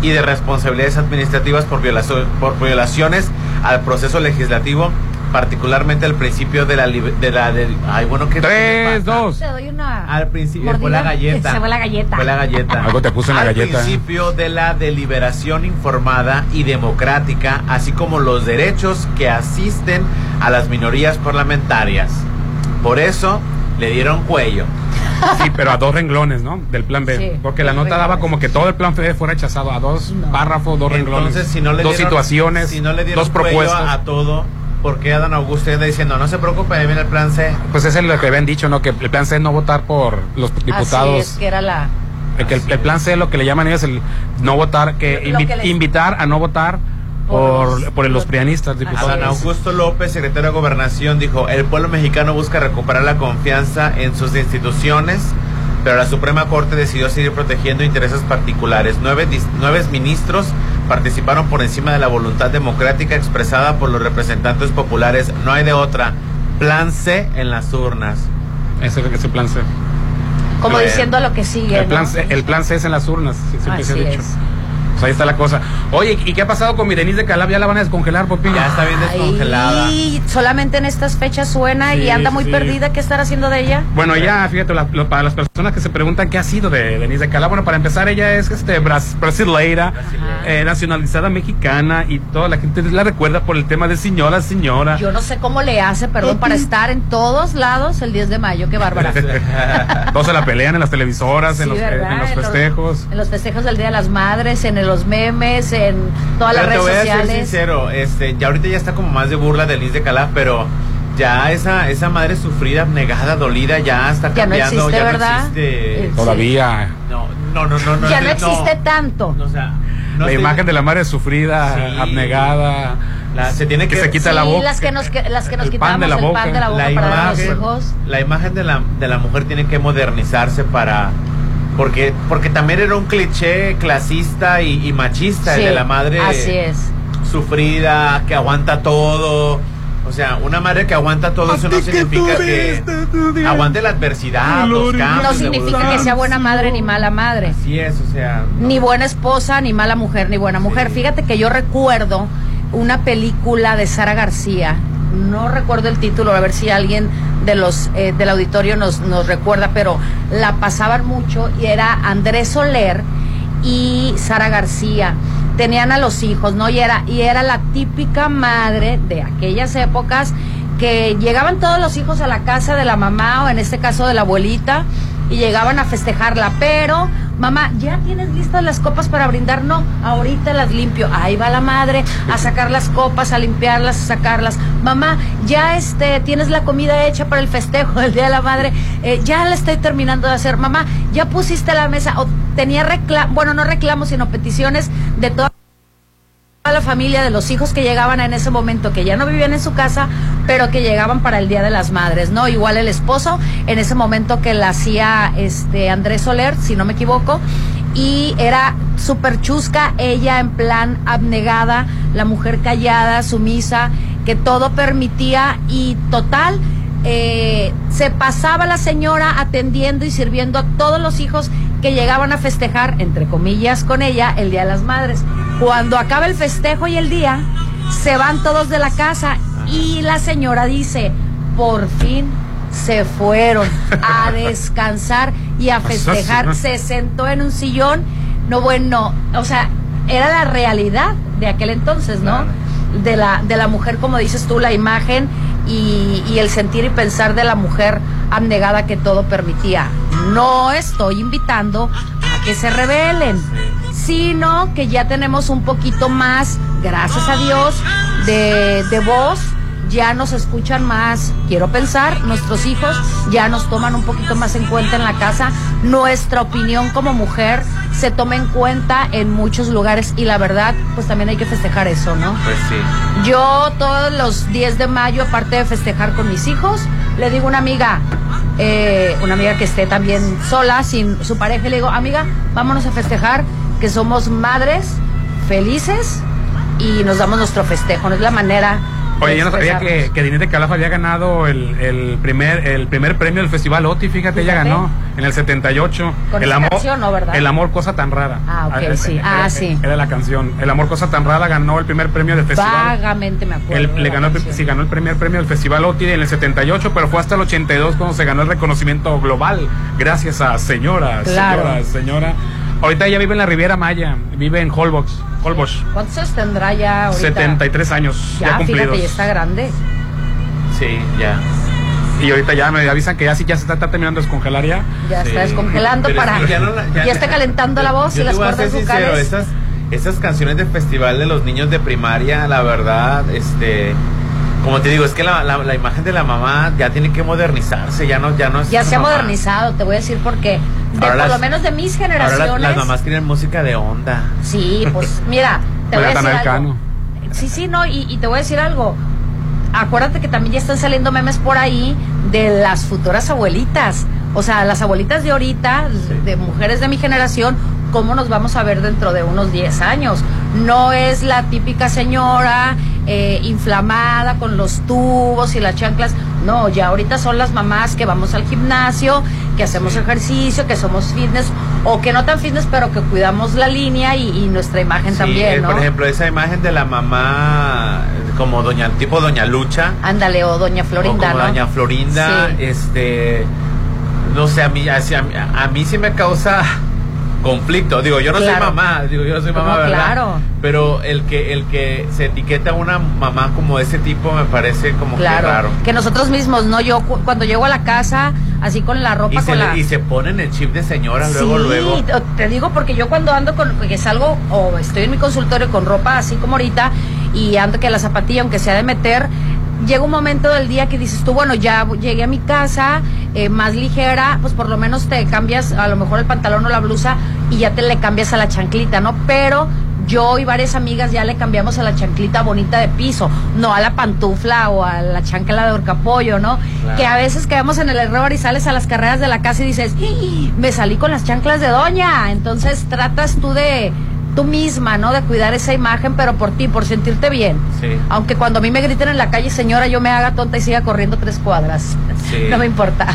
y de responsabilidades administrativas por, violaciones al proceso legislativo, particularmente al principio de la... De la del- ay, bueno, ¿qué Tres, dos. Te doy una. Al principio fue la galleta. Se fue la galleta. Fue la galleta. Algo te puso en la Al galleta. principio de la deliberación informada y democrática, así como los derechos que asisten a las minorías parlamentarias. Por eso le dieron cuello. Sí, pero a dos renglones, ¿no? Del plan B. Sí, Porque la nota daba como que todo el plan B fue rechazado a dos párrafos, dos renglones. Entonces, si no le dos dieron- situaciones, si no le dieron dos propuestas. a todo, ¿por qué Adán Augusto anda diciendo, no se preocupe, ahí viene el plan C? Pues es lo que habían dicho, ¿no? Que el plan C es no votar por los diputados. Así es, que era la. El, que el, el plan C lo que le llaman ellos el no votar, que, Lo invi- que les- invitar a no votar por, por, los prianistas, diputados. Adán Augusto López, secretario de Gobernación, dijo, el pueblo mexicano busca recuperar la confianza en sus instituciones, pero la Suprema Corte decidió seguir protegiendo intereses particulares. Nueve, nueve ministros participaron por encima de la voluntad democrática expresada por los representantes populares. No hay de otra. Plan C en las urnas. Ese es el plan C. Como diciendo lo que sigue. El ¿no? plan, C, el plan C es en las urnas, sí, siempre se ha Así dicho. es. Pues ahí está la cosa. Oye, ¿y qué ha pasado con mi Denise de Calab? ¿Ya la van a descongelar, Popillo? Ya está bien descongelada. Y solamente en estas fechas suena Sí, y anda muy sí. perdida. ¿Qué estará haciendo de ella? Bueno, ya, fíjate, la- lo- para las personas que se preguntan qué ha sido de Denise de Calab, bueno, para empezar, ella es este, bras- brasileira, eh, nacionalizada mexicana y toda la gente la recuerda por el tema de señora, señora. Yo no sé cómo le hace, perdón, para estar en todos lados el 10 de mayo. Qué bárbara. Todos se la pelean en las televisoras, en, Sí, los, en los En los- festejos. En los festejos del Día de las Madres, en los memes, en todas las Pero te redes voy a ser sociales. sincero, este, ya ahorita ya está como más de burla de Liz de Calaf, pero ya esa, esa madre sufrida, negada, dolida, ya está Ya no cambiando, existe, ya no ¿verdad? existe. Todavía. No, no, no, no, no. ya no existe tanto. o sea, no la estoy- imagen de la madre sufrida, Sí. abnegada. La- se tiene que- se quita Sí, la boca. las que nos, que- las que nos el quitamos pan de la el boca. pan de la boca la para a los imagen, hijos. la imagen de la, de la mujer tiene que modernizarse para porque porque también era un cliché clasista y, y machista el de la madre Así es. sufrida que aguanta todo o sea una madre que aguanta todo eso no significa que aguante la adversidad los cambios No significa que sea buena madre ni mala madre. así es o sea Ni buena esposa, ni mala mujer, ni buena mujer. Fíjate que yo recuerdo una película de Sara García. No recuerdo el título, a ver si alguien de los eh, del auditorio nos, nos recuerda, pero la pasaban mucho y era Andrés Soler y Sara García. Tenían a los hijos, ¿no? Y era, y era la típica madre de aquellas épocas que llegaban todos los hijos a la casa de la mamá o en este caso de la abuelita y llegaban a festejarla, pero mamá, ¿ya tienes listas las copas para brindar? No, ahorita las limpio. Ahí va la madre a sacar las copas, a limpiarlas, a sacarlas. Mamá, ya este tienes la comida hecha para el festejo del Día de la Madre. Eh, ya la estoy terminando de hacer. Mamá, ya pusiste la mesa. O tenía reclamos, bueno, no reclamos, sino peticiones de la familia de los hijos que llegaban en ese momento, que ya no vivían en su casa, pero que llegaban para el Día de las Madres, ¿no? Igual el esposo, en ese momento que la hacía este Andrés Soler, si no me equivoco, y era súper chusca, ella en plan abnegada, la mujer callada, sumisa, que todo permitía y total, eh, se pasaba la señora atendiendo y sirviendo a todos los hijos que llegaban a festejar, entre comillas, con ella el Día de las Madres. Cuando acaba el festejo y el día, se van todos de la casa y la señora dice, por fin se fueron a descansar y a festejar. Se sentó en un sillón. No, bueno, o sea, era la realidad de aquel entonces, ¿no? De la, de la mujer, como dices tú, la imagen y, y el sentir y pensar de la mujer abnegada que todo permitía. No estoy invitando a que se rebelen. Sino que ya tenemos un poquito más, gracias a Dios, de, de voz ya nos escuchan más, quiero pensar, nuestros hijos ya nos toman un poquito más en cuenta en la casa, nuestra opinión como mujer se toma en cuenta en muchos lugares y la verdad, pues también hay que festejar eso, ¿no? Pues sí. Yo todos los 10 de mayo, aparte de festejar con mis hijos, le digo a una amiga, eh, una amiga que esté también sola, sin su pareja, y le digo, amiga, vámonos a festejar que somos madres felices y nos damos nuestro festejo, no es la manera Oye, yo no sabía que, que Dinete Calaf había ganado el, el, primer el primer premio del Festival OTI, fíjate, ella ganó en el 78. Con el amor, canción, ¿no, verdad? El amor, cosa tan rara. Ah, ok, Eh, sí. Ah, sí. Era la canción. El amor, cosa tan rara ganó el primer premio del festival. Vagamente me acuerdo. Le ganó, canción. sí, ganó el primer premio del Festival OTI en el 78, pero fue hasta el 82 cuando se ganó el reconocimiento global, gracias a señora, Claro. señora, señora. Ahorita ella vive en la Riviera Maya, vive en Holbox, Holbox. ¿Cuántos años tendrá ya ahorita? 73 años ya, Ya, cumplidos. fíjate, ya está grande. Sí, ya. Y ahorita ya me avisan que ya sí ya se está, está terminando de descongelar ya. Ya está descongelando Pero para. Ya, ya no la- ya- está calentando la voz Yo y las cuerdas vocales. esas, esas canciones de festival de los niños de primaria, la verdad, este, como te digo, es que la, la- la imagen de la mamá ya tiene que modernizarse, ya no, ya no es Ya se ha modernizado, te voy a decir por qué. De, Ahora por las- lo menos de mis Ahora generaciones. las, las mamás quieren música de onda. Sí, pues mira, te voy a decir algo. Sí, sí, no, y, y te voy a decir algo. Acuérdate que también ya están saliendo memes por ahí de las futuras abuelitas. O sea, las abuelitas de ahorita, de mujeres de mi generación, ¿cómo nos vamos a ver dentro de unos 10 años? No es la típica señora eh, inflamada con los tubos y las chanclas. No, ya ahorita son las mamás que vamos al gimnasio, que hacemos ejercicio, que somos fitness, o que no tan fitness, pero que cuidamos la línea y, y nuestra imagen Sí, también, eh, ¿no? Por ejemplo, esa imagen de la mamá como doña tipo doña Lucha. Ándale, o Doña Florinda, o como ¿no? doña Florinda, Sí. este no sé, a mí, a, a- a mí sí me causa conflicto. Digo, yo no Claro. soy mamá, digo, yo no soy No, mamá, ¿verdad? claro. Pero el que el que se etiqueta a una mamá como ese tipo me parece como Claro, que raro. que nosotros mismos, ¿no? Yo cu- cuando llego a la casa, así con la ropa, Y con la... y se ponen el chip de señora luego, sí, luego. te- te digo porque yo cuando ando con, que salgo o estoy en mi consultorio con ropa así como ahorita y ando que la zapatilla, aunque sea de meter, llega un momento del día que dices tú, bueno, ya llegué a mi casa, eh, más ligera, pues por lo menos te cambias a lo mejor el pantalón o la blusa y ya te le cambias a la chanclita, ¿no? Pero yo y varias amigas ya le cambiamos a la chanclita bonita de piso, no a la pantufla o a la chancla de horcapollo, ¿no? Claro. Que a veces caemos en el error y sales a las carreras de la casa y dices, "¡Ih! me salí con las chanclas de doña. Entonces tratas tú de tú misma, ¿no? De cuidar esa imagen, pero por ti, por sentirte bien. Sí. Aunque cuando a mí me griten en la calle, señora, yo me haga tonta y siga corriendo tres cuadras. Sí. No me importa.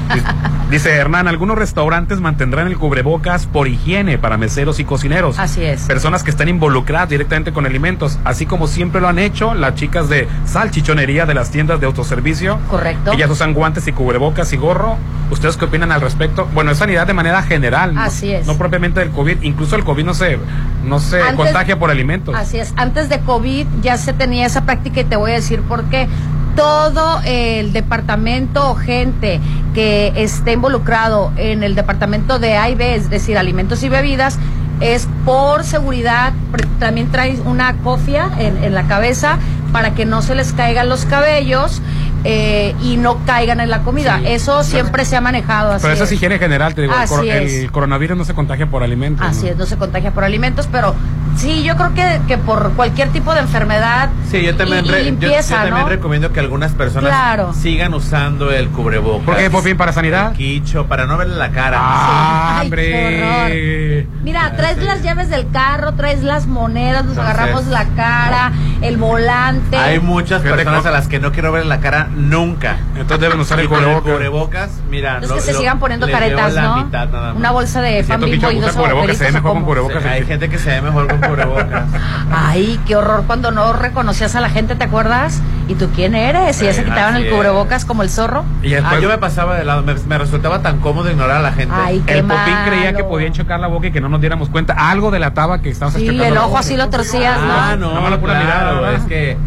Dice Hernán, algunos restaurantes mantendrán el cubrebocas por higiene para meseros y cocineros. Así es. Personas que están involucradas directamente con alimentos, así como siempre lo han hecho las chicas de salchichonería de las tiendas de autoservicio. Correcto. Ellas usan guantes y cubrebocas y gorro. ¿Ustedes qué opinan al respecto? Bueno, es sanidad de manera general. ¿no? Así es. No propiamente del COVID. Incluso el COVID no se, no se Antes- contagia por alimentos. Así es. Antes de COVID ya se tenía esa práctica y te voy a decir por qué. Todo el departamento o gente que esté involucrado en el departamento de A y B, es decir, alimentos y bebidas, es por seguridad, también trae una cofia en, en la cabeza para que no se les caigan los cabellos eh, y no caigan en la comida. Eso siempre se ha manejado así. Pero esa es higiene general, te digo. El, Así cor- es. el coronavirus no se contagia por alimentos. Así ¿no? es, no se contagia por alimentos, pero sí, yo creo que, que por cualquier tipo de enfermedad Sí, yo también, y, y re- yo- limpieza, yo, también ¿no? recomiendo que algunas personas Claro. sigan usando el cubrebocas. ¿Por qué, Popín? ¿Para sanidad? El quicho, para no verle la cara. Ah, Ay, Mira, traes las llaves del carro, traes las monedas, nos Entonces- agarramos la cara, el volante. Hay muchas personas a las que no quiero ver la cara nunca. Entonces deben usar el Y con cubrebocas. cubrebocas, mira. Es lo- que se lo- sigan poniendo caretas, la ¿no? mitad. Una bolsa de pan bimbo y dos agujeritos, ¿o cómo? Sí, Hay gente que se ve mejor con cubrebocas. Ay, qué horror cuando no reconocías a la gente, ¿te acuerdas? ¿Y tú quién eres? Y ya se quitaban el cubrebocas como el zorro. Y Ah, después- yo me pasaba de lado, me, me resultaba tan cómodo ignorar a la gente. Ay, qué el Popín creía malo. que podían chocar la boca y que no nos diéramos cuenta. Algo delataba que estabas Sí, chocando el la ojo así lo torcías, ¿no? Ah, no, más la pura claro, mirada, es que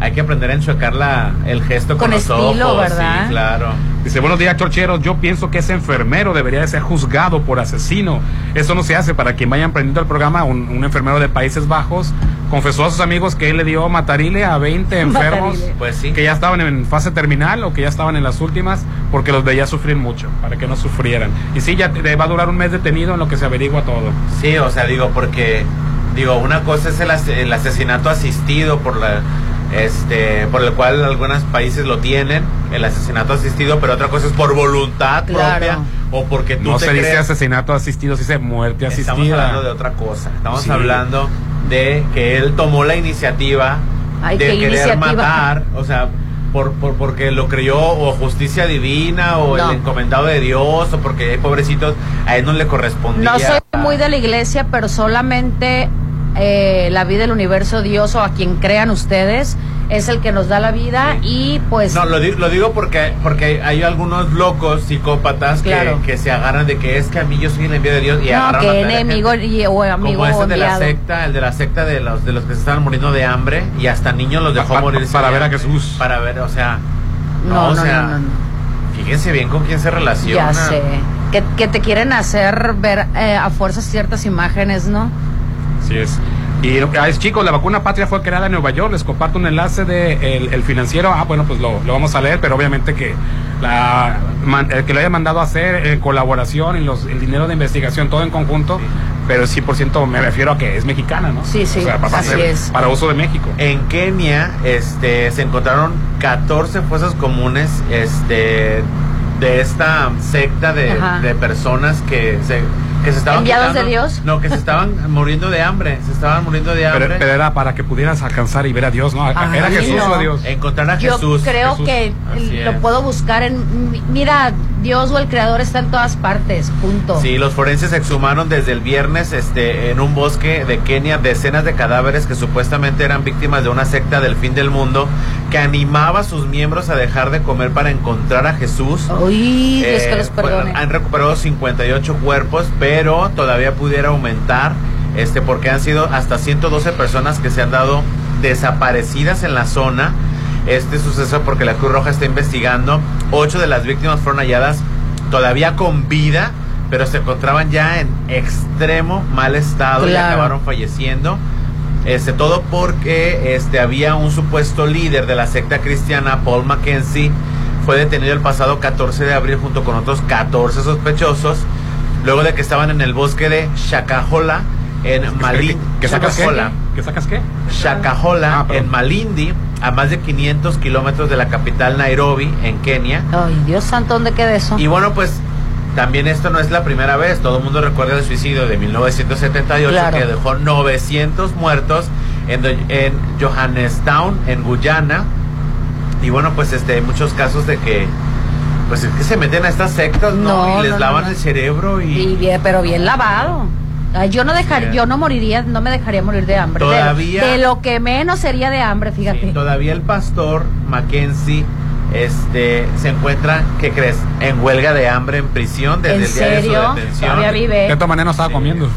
hay que aprender a enchuecar la, el gesto con, Con los estilo, ojos. ¿verdad? Sí, claro. Dice, buenos días, chorcheros. Yo pienso que ese enfermero debería de ser juzgado por asesino. Eso no se hace. Para quien vaya aprendiendo el programa, un, un enfermero de Países Bajos confesó a sus amigos que él le dio matarile a 20 enfermos Matarile. Pues sí. que ya estaban en fase terminal o que ya estaban en las últimas porque los veía sufrir mucho, para que no sufrieran. Y sí, ya te- va a durar un mes detenido en lo que se averigua todo. Sí, o sea, digo, porque, digo, una cosa es el, as- el asesinato asistido por la, este, por el cual algunos países lo tienen, el asesinato asistido, pero otra cosa es por voluntad Claro. propia o porque tú No te se dice crees- asesinato asistido, se dice muerte asistida. Estamos hablando de otra cosa. Estamos Sí. hablando de que él tomó la iniciativa Ay, de querer iniciativa. matar, o sea, por, por porque lo creyó o justicia divina o No. el encomendado de Dios o porque pobrecitos a él no le correspondía. No soy muy de la iglesia, pero solamente eh, la vida, el universo, Dios o a quien crean ustedes es el que nos da la vida y pues No, lo, di- lo digo porque porque hay algunos locos psicópatas que- Claro. que, se agarran de que es que a mí yo soy el envío de Dios y no, agarran a que enemigo y, o amigo como ese de la secta, el de la secta de los de los que se estaban muriendo de hambre y hasta niños los dejó Pa- morir para ver a Jesús. Para ver, o sea, no, No, o no, sea, no, no, no. fíjense bien con quién se relaciona. Ya sé. Que, que te quieren hacer ver eh, a fuerzas ciertas imágenes, ¿no? Así es. Y ah, es, chicos, la vacuna patria fue creada en Nueva York. Les comparto un enlace de el, el financiero. Ah, bueno, pues lo, lo vamos a leer, pero obviamente que la man- el que lo haya mandado a hacer en colaboración y los, el dinero de investigación, todo en conjunto, pero el 100% me refiero a que es mexicana, ¿no? Sí, sí, O sea, para, así hacer- es. para uso de México. En Kenia, este, se encontraron 14 fosas comunes, este, de esta secta de, Ajá. de personas que se, que se estaban ¿Enviados quitando- de Dios? No, que se estaban muriendo de hambre, se estaban muriendo de hambre. Pero, pero era para que pudieras alcanzar y ver a Dios, ¿no? Ay, ¿Era Jesús no. o a Dios? Encontrar a Yo Jesús. creo Jesús. que Así lo es. puedo buscar en... mi- Mira, Dios o el Creador está en todas partes, punto. Sí, los forenses exhumaron desde el viernes este, en un bosque de Kenia decenas de cadáveres que supuestamente eran víctimas de una secta del fin del mundo que animaba a sus miembros a dejar de comer para encontrar a Jesús. Uy, Dios Eh, que los perdone. han recuperado 58 cuerpos, pero todavía pudiera aumentar, este, porque han sido hasta 112 personas que se han dado desaparecidas en la zona. Este suceso porque la Cruz Roja está investigando. Ocho de las víctimas fueron halladas todavía con vida, pero se encontraban ya en extremo mal estado y acabaron falleciendo. Este, todo porque este, había un supuesto líder de la secta cristiana, Paul Mackenzie, fue detenido el pasado 14 de abril junto con otros 14 sospechosos, luego de que estaban en el bosque de Shakahola, en Malindi. ¿Qué sacas qué? Shakahola. ¿Qué sacas qué? Shakahola, Ah, en Malindi, a más de 500 kilómetros de la capital Nairobi, en Kenia. Ay, Dios santo, ¿dónde queda eso? Y bueno, pues también esto no es la primera vez. Todo el mundo recuerda el suicidio de 1978 Claro. que dejó 900 muertos en, en Johannestown, en Guyana. Y bueno, pues este, hay muchos casos de que pues es que se meten a estas sectas, ¿no? No, y les no, lavan no. el cerebro y... Y bien, pero bien lavado. Ay, yo no dejar, Sí. yo no moriría, no me dejaría morir de hambre. De- Todavía- De, lo que menos sería de hambre, fíjate. Sí, todavía el pastor Mackenzie este, se encuentra, ¿qué crees? En huelga de hambre en prisión desde ¿En el día de serio? su detención. Todavía vive. De todas maneras no estaba comiendo.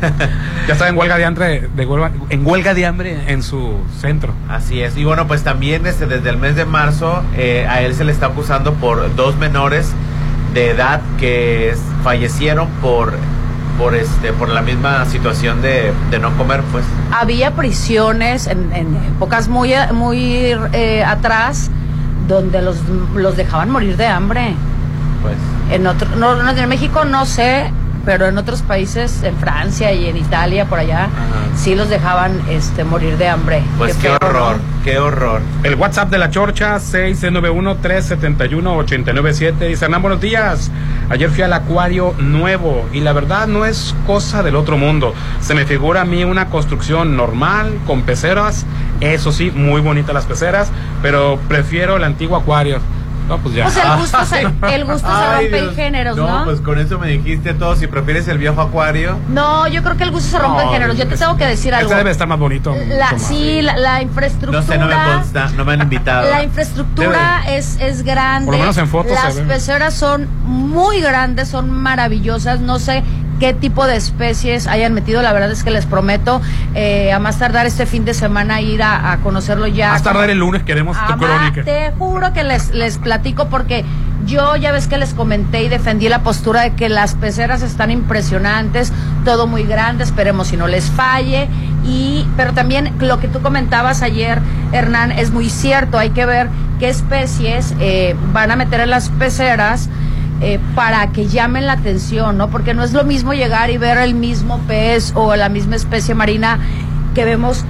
ya estaba en huelga de hambre, de huelga- en huelga de hambre en su centro. Así es. Y bueno, pues también este, desde el mes de marzo eh, a él se le está acusando por dos menores de edad que es- fallecieron por por este por la misma situación de, de no comer, pues. Había prisiones en, en épocas muy, muy eh, atrás donde los, los dejaban morir de hambre. Pues En otro, no, no, en México no sé, pero en otros países, en Francia y en Italia, por allá, sí los dejaban este, morir de hambre. pues qué, ¿no? horror, qué horror. El WhatsApp de la Chorcha, 691-371-897. Dice, Hernán, buenos días. Ayer fui al acuario nuevo y la verdad no es cosa del otro mundo. Se me figura a mí una construcción normal, con peceras. Eso sí, muy bonitas las peceras, pero prefiero el antiguo acuario. No, pues ya. Pues el gusto se, el gusto se rompe en géneros, No, ¿no? pues con eso me dijiste todo. Si prefieres el viejo acuario. No, yo creo que el gusto se rompe en géneros. Yo te tengo que decir algo. Este debe estar más bonito. La, mucho más. sí, la, la infraestructura. No sé, no me consta, no me han invitado. La infraestructura es, es grande. Por lo menos en fotos Las peceras son muy grandes, son maravillosas. No sé qué tipo de especies hayan metido. La verdad es que les prometo eh, a más tardar este fin de semana ir a, a conocerlo ya. Más tardar el lunes queremos tu crónica. Te juro que les, les platico porque yo ya ves que les comenté y defendí la postura de que las peceras están impresionantes, todo muy grande, esperemos si no les falle. Y, pero también lo que tú comentabas ayer, Hernán, es muy cierto, hay que ver qué especies eh, van a meter en las peceras. Eh, para que llamen la atención, ¿no? Porque no es lo mismo llegar y ver el mismo pez o la misma especie marina que vemos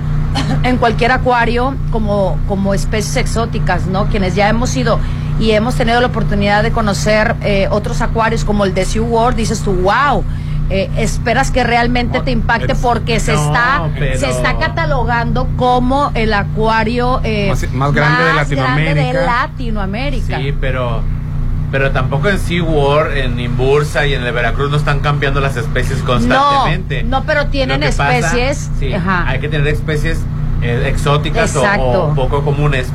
en cualquier acuario como, como especies exóticas, ¿no? Quienes ya hemos ido y hemos tenido la oportunidad de conocer eh, otros acuarios como el de SeaWorld, dices tú, wow. eh, esperas que realmente te impacte porque se no, está pero- se está catalogando como el acuario eh, Más- más grande de más grande de Latinoamérica. Latinoamérica. Sí, pero pero tampoco en SeaWorld, en Imbursa y en el Veracruz no están cambiando las especies constantemente. No, no, pero tienen pasa- especies. sí, ajá. hay que tener especies eh, exóticas o- poco comunes.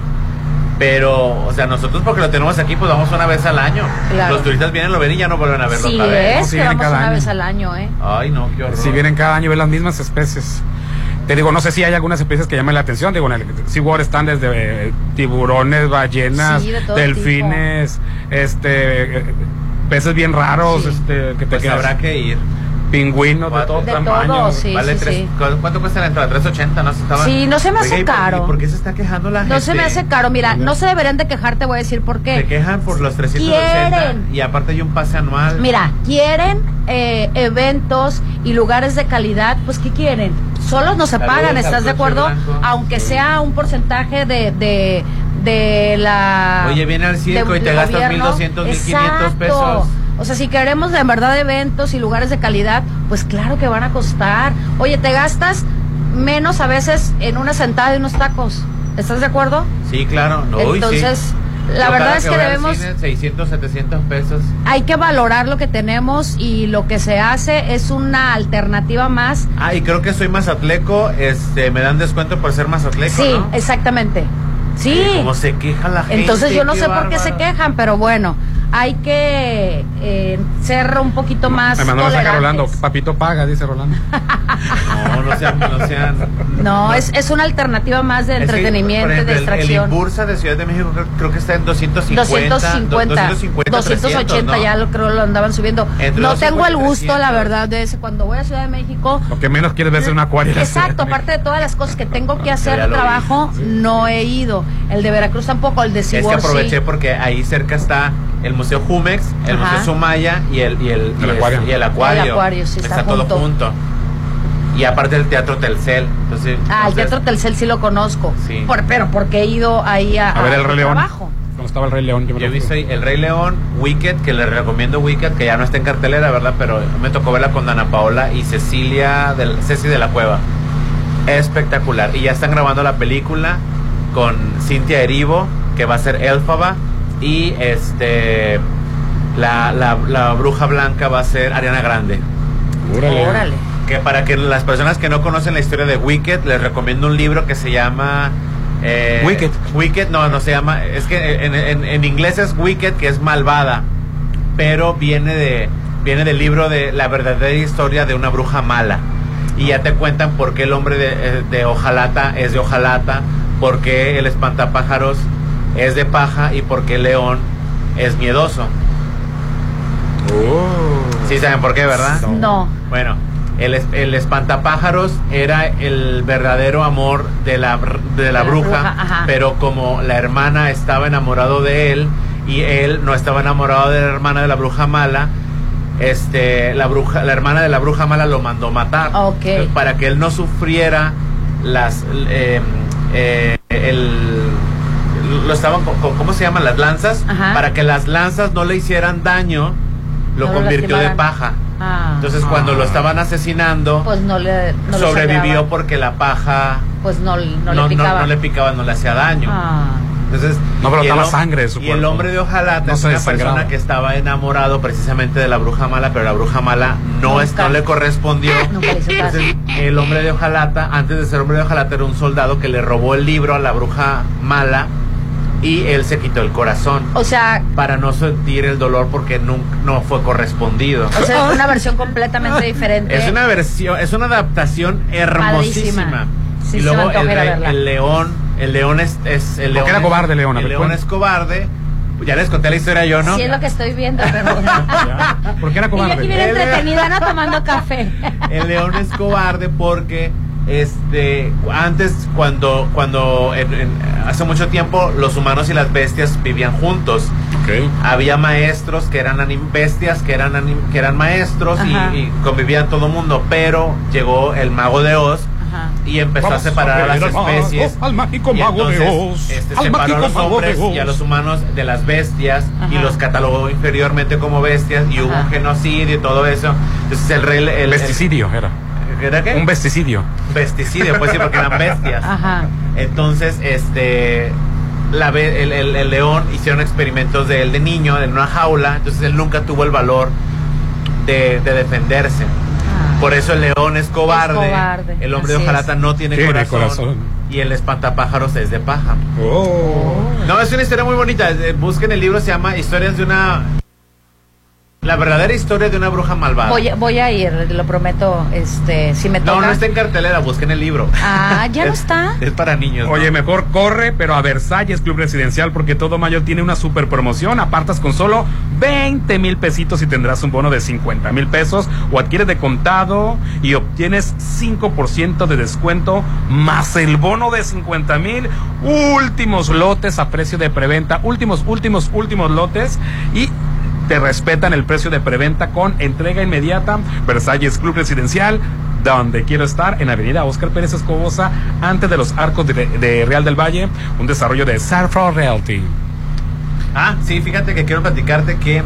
Pero, o sea, nosotros porque lo tenemos aquí, pues vamos una vez al año. Claro. Los turistas vienen, lo ven y ya no vuelven a verlo Sí, otra vez. es que vamos una vez al año, ¿eh? Ay, no, qué horror. Si vienen cada año ven las mismas especies. Te digo, no sé si hay algunas especies que llamen la atención. Digo, en el SeaWorld están desde eh, tiburones, ballenas, Sí, de todo delfines, este, peces bien raros, este, que te Pues habrá que ir. Pingüinos de todo De tamaño. todo, sí, Vale sí, tres- sí. ¿cu- ¿Cuánto cuesta la entrada? 380, ¿no? Se estaban- Sí, no se me hace Oiga, ¿y por- caro. ¿y ¿Por qué se está quejando la gente? No se me hace caro. Mira, no se deberían de quejar, te voy a decir por qué. Se quejan por los 380 Quieren. y aparte hay un pase anual. Mira, quieren eh, eventos y lugares de calidad, pues ¿qué quieren? Solos no se Saludos pagan, ¿estás de acuerdo? Blanco. Aunque sea un porcentaje de, de, de la... Oye, viene al circo de- y te gastas gobierno. 1,200, 1,500 Exacto. pesos. O sea, si queremos de verdad eventos y lugares de calidad, pues claro que van a costar. Oye, te gastas menos a veces en una sentada y unos tacos. ¿Estás de acuerdo? Sí, claro. No, uy, sí. Entonces, la Yo verdad es que debemos- cine, 600, 700 pesos. hay que valorar lo que tenemos y lo que se hace es una alternativa más. Ah, y creo que soy mazatleco. Este, me dan descuento por ser mazatleco, Sí, ¿no? exactamente. Sí. ¿Cómo se queja la gente? Entonces yo no sé por qué se quejan, pero bueno, hay que eh, ser un poquito más Me mandó mensaje. Rolando. Papito paga, dice Rolando. No, no sean, no sean. No, es, es una alternativa más de Es que, entretenimiento, por ejemplo, de el- El, distracción. Imbursa de Ciudad de México creo, creo que está en 250. 250, 250 280 300, ¿no? ya lo creo lo andaban subiendo. Entre no tengo el 250 y gusto, la 300. verdad, de ese. Cuando voy a Ciudad de México, Lo que menos quieres ver es un acuario. Exacto, aparte de todas las cosas que tengo que hacer ya de trabajo, no he ido. El de Veracruz tampoco, el de Es que aproveché sí. porque ahí cerca está el Museo Jumex, el Ajá. Museo Sumaya y el, y el, y El acuario. y el acuario. El acuario, sí, está todo junto. junto. Y aparte el Teatro Telcel. Entonces, Ah, el Teatro Telcel sí lo conozco. Sí. Por- pero porque he ido ahí a, A ver el Rey León. trabajo. Cuando estaba el Rey León, yo me Yo lo ahí El Rey León, Wicked, que le recomiendo Wicked, que ya no está en cartelera, ¿verdad? Pero me tocó verla con Dana Paola y Cecilia, del, Ceci de la Cueva. Espectacular. Y ya están grabando la película con Cintia Erivo, que va a ser Elfaba, y este la, la, la bruja blanca va a ser Ariana Grande. Órale. Órale. Que para que las personas que no conocen la historia de Wicked, les recomiendo un libro que se llama... eh, Wicked. Wicked, no, no se llama... Es que en, en- en inglés es Wicked, que es malvada. Pero viene de viene del libro de la verdadera historia de una bruja mala. Y ya te cuentan por qué el hombre de, eh, de hojalata es de hojalata, por qué el espantapájaros es de paja y por qué el león es miedoso. Sí saben por qué, ¿verdad? No. Bueno, el, es- el espantapájaros era el verdadero amor de la, de la la bruja, pero como la hermana estaba enamorado de él y él no estaba enamorado de la hermana de la bruja mala, este, la bruja, la hermana de la bruja mala lo mandó matar. Para que él no sufriera las, eh, eh, el, lo estaban, ¿cómo se llaman? Las lanzas. Ajá. Para que las lanzas no le hicieran daño, lo No lo convirtió de paja. Ah, Entonces cuando lo estaban asesinando, pues no le no sobrevivió porque la paja Pues no, no, no, le picaba. no le picaba, no le hacía daño. Ah. Entonces, No brotaba sangre de su Y el hombre de Ojalata No es una persona que estaba enamorado precisamente de la bruja mala, pero la bruja mala no, es, no le correspondió. Nunca le hizo caso. Entonces, el hombre de Ojalata, antes de ser hombre de Ojalata, era un soldado que le robó el libro a la bruja mala y él se quitó el corazón. O sea, para no sentir el dolor porque no, no fue correspondido. o sea, es una versión completamente diferente. Es una versión, es una adaptación hermosísima. Sí, y luego el, rey- león, el león es, es el ¿Por león. qué era es- cobarde, León? A El león es cobarde. Ya les conté la historia yo, ¿no? Sí, es lo que estoy viendo, pero. ¿Por qué era Y yo aquí cobarde? bien El- entretenida, ¿no? Tomando café. El león es cobarde porque este antes cuando cuando en- en- hace mucho tiempo los humanos y las bestias vivían juntos. Había maestros que eran anim- bestias que eran anim- que eran maestros y, y convivían todo el mundo, pero llegó el mago de Oz y empezó Vamos a separar a a las ver al mago, especies. al mágico mago de Oz, este, al separó a los hombres y a los humanos de las bestias y los catalogó inferiormente como bestias y hubo un genocidio y todo eso. Entonces el rey... El, era. ¿Era qué? Un vesticidio. Vesticidio, pues sí, porque eran bestias. Ajá. Entonces, este. La, el, el- el león hicieron experimentos de él de niño en una jaula, entonces él nunca tuvo el valor de, de defenderse. Por eso el león es cobarde, Es cobarde, el hombre así de hojalata es. no tiene, Tiene corazón, corazón. y el espantapájaros es de paja. Oh. No, es una historia muy bonita. eh, Busquen el libro, se llama Historias de una... La verdadera historia de una bruja malvada. Voy, a- voy a ir, lo prometo, este, si me toca. no, no está en cartelera, busquen el libro. Ah, ¿ya no Es- está? Es para niños. ¿no? Oye, mejor corre, pero a Versalles Club Residencial, porque todo mayo tiene una super promoción. Apartas con solo 20 mil pesitos y tendrás un bono de 50 mil pesos. O adquieres de contado y obtienes 5% de descuento más el bono de 50 mil. Últimos lotes a precio de preventa. Últimos, últimos, últimos lotes. Y te respetan el precio de preventa con entrega inmediata. Versalles Club Residencial, donde quiero estar, en Avenida Oscar Pérez Escobosa, antes de los arcos de, de Real del Valle, un desarrollo de Sarfro Realty. Ah, sí, fíjate que quiero platicarte que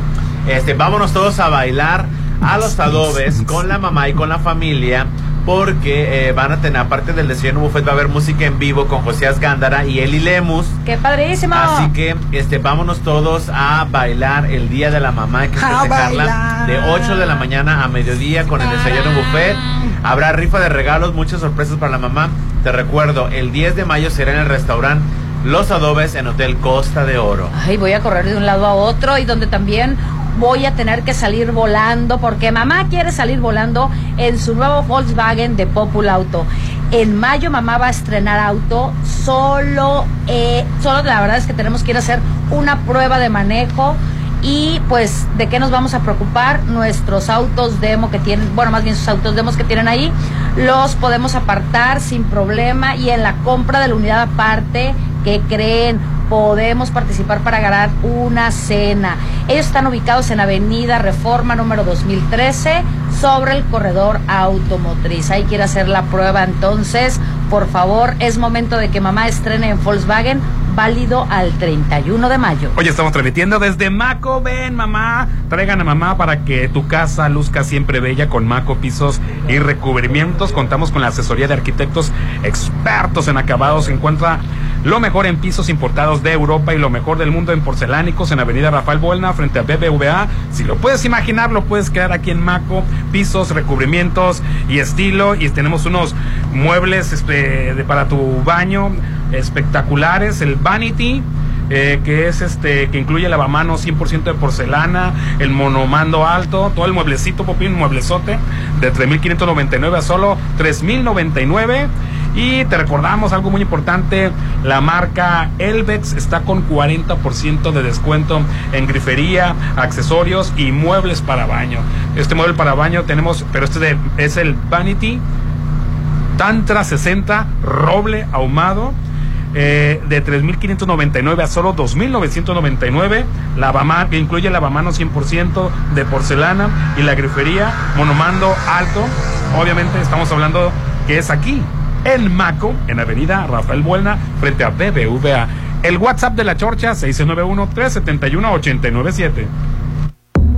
este, vámonos todos a bailar a los adobes con la mamá y con la familia. Porque eh, van a tener, aparte del desayuno buffet, va a haber música en vivo con Josías Gándara y Eli Lemus. ¡Qué padrísimo! Así que este, vámonos todos a bailar el Día de la Mamá. Hay que A festejarla de 8 de la mañana a mediodía con el desayuno buffet. Habrá rifa de regalos, muchas sorpresas para la mamá. Te recuerdo, el 10 de mayo será en el restaurante Los Adobes en Hotel Costa de Oro. Ay, voy a correr de un lado a otro y donde también voy a tener que salir volando porque mamá quiere salir volando en su nuevo Volkswagen de Popul Auto. En mayo mamá va a estrenar auto, solo, eh, solo la verdad es que tenemos que ir a hacer una prueba de manejo y pues de qué nos vamos a preocupar nuestros autos demo que tienen bueno más bien sus autos demos que tienen ahí los podemos apartar sin problema y en la compra de la unidad aparte que creen podemos participar para ganar una cena. Ellos están ubicados en Avenida Reforma número 2013 sobre el corredor automotriz. Ahí quiere hacer la prueba entonces por favor es momento de que mamá estrene en Volkswagen válido al 31 de mayo Hoy estamos transmitiendo desde Maco. Ven, mamá. Traigan a mamá para que tu casa luzca siempre bella con Maco Pisos y Recubrimientos. Contamos con la asesoría de arquitectos expertos en acabados. Encuentra lo mejor en pisos importados de Europa y lo mejor del mundo en porcelánicos en Avenida Rafael Buelna frente a BBVA. Si lo puedes imaginar, lo puedes quedar aquí en Maco. Pisos, recubrimientos y estilo. Y tenemos unos muebles este, de, para tu baño espectaculares. El Vanity. eh, que es este que incluye lavamanos 100% de porcelana, el monomando alto, todo el mueblecito, popín, mueblezote de 3.599 a solo 3.099 y te recordamos algo muy importante, la marca Elvex está con 40% de descuento en grifería, accesorios y muebles para baño. Este mueble para baño tenemos, pero este es el Vanity Tantra 60 roble ahumado eh, de 3.599 a solo 2.999. Lavama, que incluye lavamanos 100% de porcelana y la grifería monomando alto. Obviamente estamos hablando que es aquí, en Maco, en Avenida Rafael Buelna, frente a BBVA. El WhatsApp de la Chorcha 691-371-897.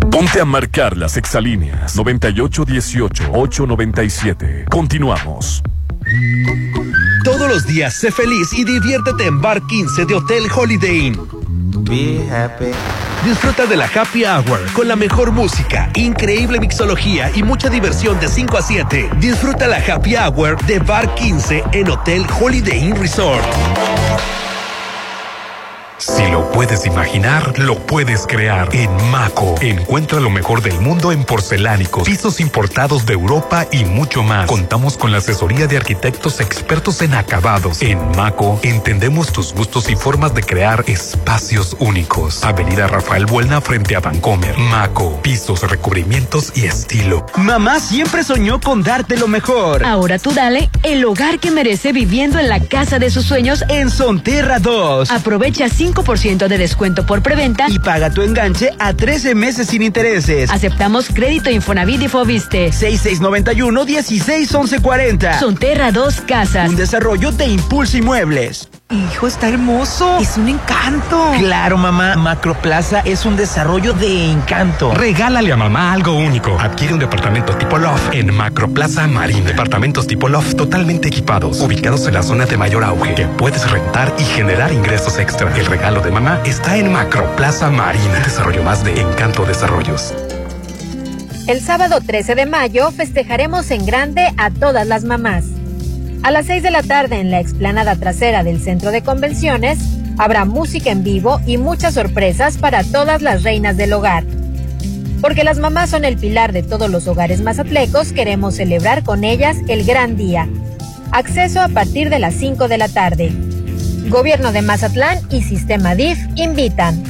Ponte a marcar las exalíneas 9818-897. Continuamos. Todos los días sé feliz y diviértete en Bar 15 de Hotel Holiday Inn. Be happy. Disfruta de la Happy Hour con la mejor música, increíble mixología y mucha diversión de 5 a 7. Disfruta la Happy Hour de Bar 15 en Hotel Holiday Inn Resort. Si lo puedes imaginar, lo puedes crear. En Maco, encuentra lo mejor del mundo en porcelánicos, pisos importados de Europa y mucho más. Contamos con la asesoría de arquitectos expertos en acabados. En Maco, entendemos tus gustos y formas de crear espacios únicos. Avenida Rafael Buelna frente a Vancomer. Maco, pisos, recubrimientos y estilo. Mamá siempre soñó con darte lo mejor. Ahora tú dale el hogar que merece viviendo en la casa de sus sueños En Sonterra 2. Aprovecha 5% de descuento por preventa Y paga tu enganche a 13 meses sin intereses. Aceptamos crédito Infonavit y Fobiste. 6691 161140. Sonterra 2 Casas. Un desarrollo de Impulso Inmuebles. Hijo, está hermoso. Es un encanto. Claro, mamá. Macroplaza es un desarrollo de encanto. Regálale a mamá algo único. Adquiere un departamento tipo loft en Macroplaza Marín. Departamentos tipo loft totalmente equipados, ubicados en la zona de mayor auge, que puedes rentar y generar ingresos extra. El regalo de mamá está en Macroplaza Marín. Desarrollo más de Encanto Desarrollos. El sábado 13 de mayo festejaremos en grande a todas las mamás. A las 6 de la tarde en la explanada trasera del centro de convenciones habrá música en vivo y muchas sorpresas para todas las reinas del hogar. Porque las mamás son el pilar de todos los hogares mazatlecos, queremos celebrar con ellas el gran día. Acceso a partir de las 5 de la tarde. Gobierno de Mazatlán y Sistema DIF invitan.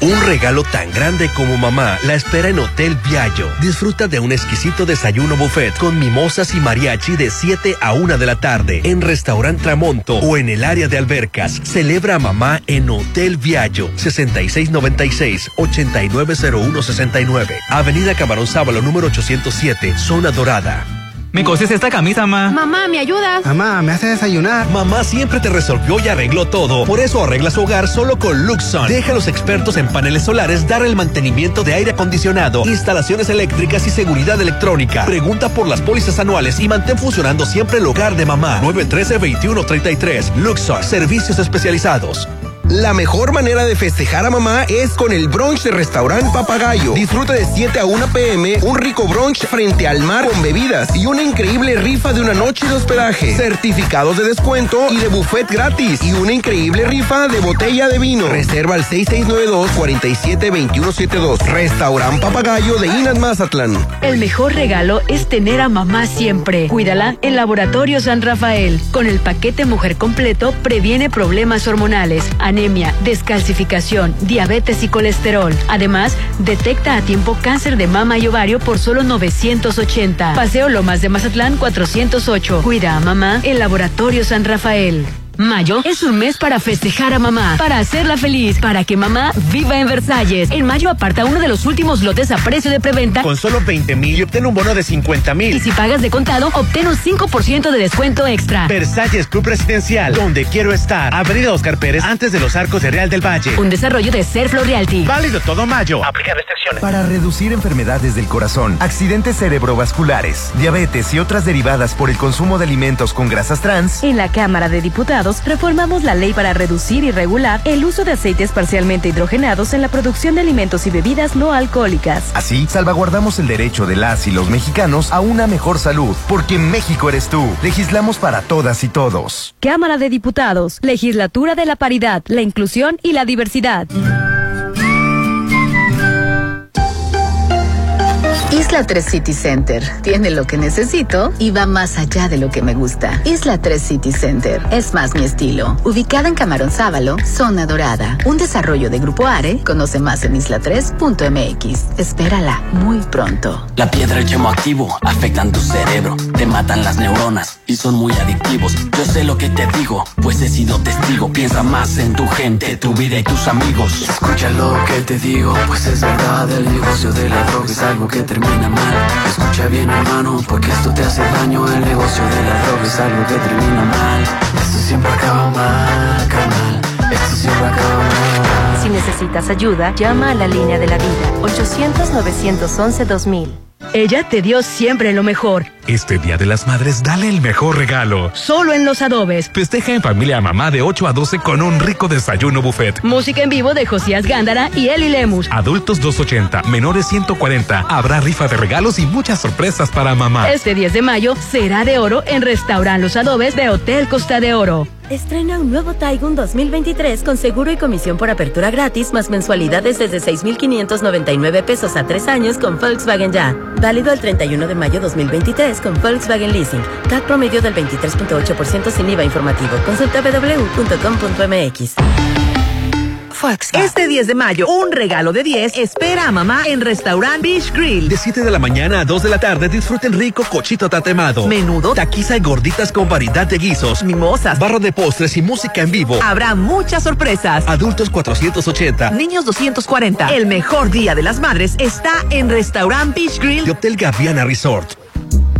Un regalo tan grande como mamá la espera en Hotel Viallo. Disfruta de un exquisito desayuno buffet con mimosas y mariachi de 7 a 1 de la tarde en Restaurant Tramonto o en el área de albercas. Celebra a mamá en Hotel Viallo 6696-890169. Avenida Camarón Sábalo número 807, Zona Dorada. ¿Me coses esta camisa, ma? Mamá, ¿me ayudas? Mamá, ¿me hace desayunar? Mamá siempre te resolvió y arregló todo. Por eso arregla su hogar solo con Luxon. Deja a los expertos en paneles solares dar el mantenimiento de aire acondicionado, instalaciones eléctricas y seguridad electrónica. Pregunta por las pólizas anuales y mantén funcionando siempre el hogar de mamá. 913-2133. Luxon. Servicios especializados. La mejor manera de festejar a mamá es con el brunch de restaurant Papagayo. Disfruta de 7 a 1 pm un rico brunch frente al mar con bebidas y una increíble rifa de una noche de hospedaje. Certificados de descuento y de buffet gratis y una increíble rifa de botella de vino. Reserva al 6692-472172. Restaurant Papagayo de Inas Mazatlán. El mejor regalo es tener a mamá siempre. Cuídala en Laboratorio San Rafael. Con el paquete Mujer Completo previene problemas hormonales, descalcificación, diabetes y colesterol. Además, detecta a tiempo cáncer de mama y ovario por solo 980. Paseo Lomas de Mazatlán 408. Cuida a mamá en Laboratorio San Rafael. Mayo es un mes para festejar a mamá, para hacerla feliz, para que mamá viva en Versalles. En mayo aparta uno de los últimos lotes a precio de preventa. Con solo 20 mil y obtén un bono de 50 Y mil. si pagas de contado, obtén un 5% de descuento extra. Versalles Club Residencial, donde quiero estar. Avenida Oscar Pérez, antes de los arcos de Real del Valle. Un desarrollo de Serflo Realty. Válido todo mayo. Aplica restricciones. Para reducir enfermedades del corazón, accidentes cerebrovasculares, diabetes y otras derivadas por el consumo de alimentos con grasas trans, En la Cámara de Diputados reformamos la ley para reducir y regular el uso de aceites parcialmente hidrogenados en la producción de alimentos y bebidas no alcohólicas. así salvaguardamos el derecho de las y los mexicanos a una mejor salud, porque México eres tú. Legislamos para todas y todos. Cámara de Diputados, Legislatura de la Paridad, la Inclusión y la Diversidad. Isla 3 City Center tiene lo que necesito y va más allá de lo que me gusta. Isla 3 City Center es más mi estilo. Ubicada en Camarón Sábalo, zona dorada. Un desarrollo de Grupo Are. Conoce más en isla3.mx. Espérala muy pronto. La piedra y el yemo activo afectan tu cerebro, te matan las neuronas y son muy adictivos. Yo sé lo que te digo, pues he sido testigo. Piensa más en tu gente, tu vida y tus amigos. Escucha lo que te digo, pues es verdad, el negocio de la droga es algo que termina mal. Escucha bien hermano, porque esto te hace daño, el negocio de la droga es algo que termina mal. Esto siempre acaba mal, carnal, esto siempre acaba mal. Si necesitas ayuda, llama a la línea de la vida 800-911-2000. Ella te dio siempre lo mejor. Este Día de las Madres, dale el mejor regalo. Solo en los adobes. Festeja en familia a mamá de 8 a 12 con un rico desayuno buffet. Música en vivo de Josías Gándara y Eli Lemus. Adultos 280, menores 140. Habrá rifa de regalos y muchas sorpresas para mamá. Este 10 de mayo será de oro en Restaurant Los Adobes de Hotel Costa de Oro. Estrena un nuevo Taigun 2023 con seguro y comisión por apertura gratis más mensualidades desde 6,599 pesos a tres años con Volkswagen Ya. Válido el 31 de mayo 2023 con Volkswagen Leasing. CAC promedio del 23.8% sin IVA informativo. Consulta www.com.mx. Este 10 de mayo, un regalo de 10 espera a mamá en Restaurant Beach Grill. De 7 de la mañana a 2 de la tarde disfruten rico cochito tatemado, Menudo. taquiza y gorditas con variedad de guisos, Mimosas. barra de postres y música en vivo. Habrá muchas sorpresas. Adultos 480. Niños 240. El mejor día de las madres está en Restaurant Beach Grill. De Hotel Gaviana Resort.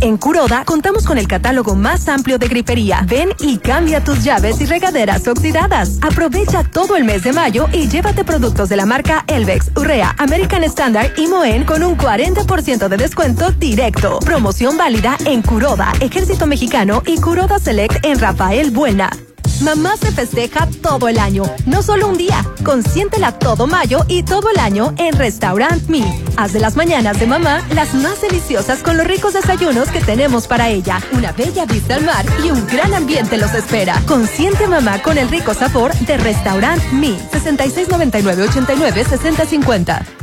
En Curoda contamos con el catálogo más amplio de grifería. Ven y cambia tus llaves y regaderas oxidadas. Aprovecha todo el mes de mayo y llévate productos de la marca Elvex, Urrea, American Standard y Moen con un 40% de descuento directo. Promoción válida en Curoda, Ejército Mexicano y Curoda Select en Rafael Buena. Mamá se festeja todo el año, no solo un día. Consiéntela todo mayo y todo el año en Restaurant Me. Haz de las mañanas de mamá las más deliciosas con los ricos desayunos que tenemos para ella. Una bella vista al mar y un gran ambiente los espera. Consiente mamá con el rico sabor de Restaurant Me. 6699 89 6050.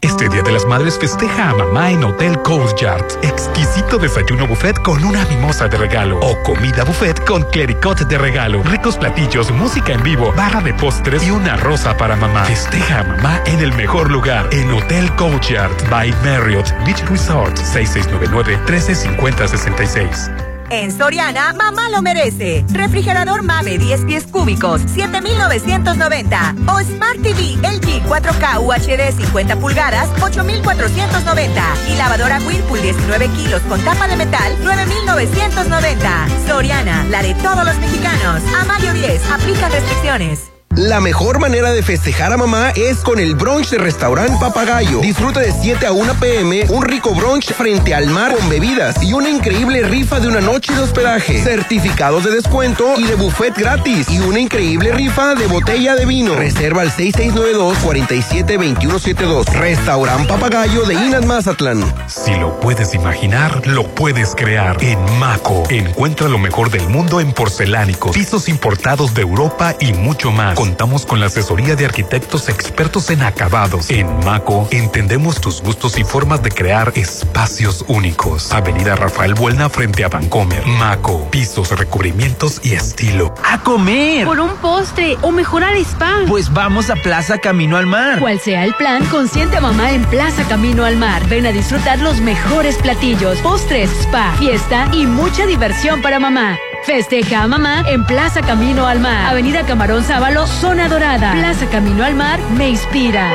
Este Día de las Madres festeja a mamá en Hotel Coast. Exquisito desayuno buffet con una mimosa de regalo. O comida buffet con clericot de regalo. Ricos platillos, música en vivo, barra de postres y una rosa para mamá. Festeja a mamá en el mejor lugar. En Hotel Coast by Marriott Beach Resort. 6699-135066. En Soriana, mamá lo merece. Refrigerador Mave 10 pies cúbicos, 7,990. O Smart TV LG 4K UHD 50 pulgadas, 8,490. Y lavadora Whirlpool 19 kilos con tapa de metal, 9,990. Soriana, la de todos los mexicanos. A mayo 10, aplica restricciones. La mejor manera de festejar a mamá es con el brunch de restaurante Papagayo. Disfruta de 7 a 1 pm un rico brunch frente al mar con bebidas y una increíble rifa de una noche de hospedaje, certificados de descuento y de buffet gratis y una increíble rifa de botella de vino. Reserva al 6692-472172. Restaurante Papagayo de Inas Mazatlán. Si lo puedes imaginar, lo puedes crear. En Maco, encuentra lo mejor del mundo en porcelánicos, pisos importados de Europa y mucho más. Contamos con la asesoría de arquitectos expertos en acabados. En Maco, entendemos tus gustos y formas de crear espacios únicos. Avenida Rafael Buelna frente a Vancomer. Maco, pisos, recubrimientos y estilo. ¡A comer! Por un postre o mejorar spa. Pues vamos a Plaza Camino al Mar. Cual sea el plan, consiente a mamá en Plaza Camino al Mar. Ven a disfrutar los mejores platillos, postres, spa, fiesta y mucha diversión para mamá. Festeja a mamá en Plaza Camino al Mar. Avenida Camarón Sábalo, Zona Dorada. Plaza Camino al Mar me inspira.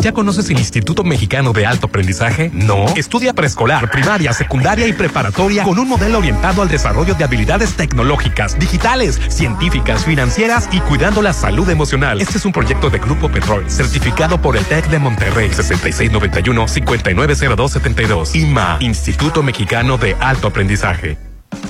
¿Ya conoces el Instituto Mexicano de Alto Aprendizaje? No. Estudia preescolar, primaria, secundaria y preparatoria con un modelo orientado al desarrollo de habilidades tecnológicas, digitales, científicas, financieras y cuidando la salud emocional. Este es un proyecto de Grupo Petrol, certificado por el TEC de Monterrey, 6691-590272. IMA, Instituto Mexicano de Alto Aprendizaje.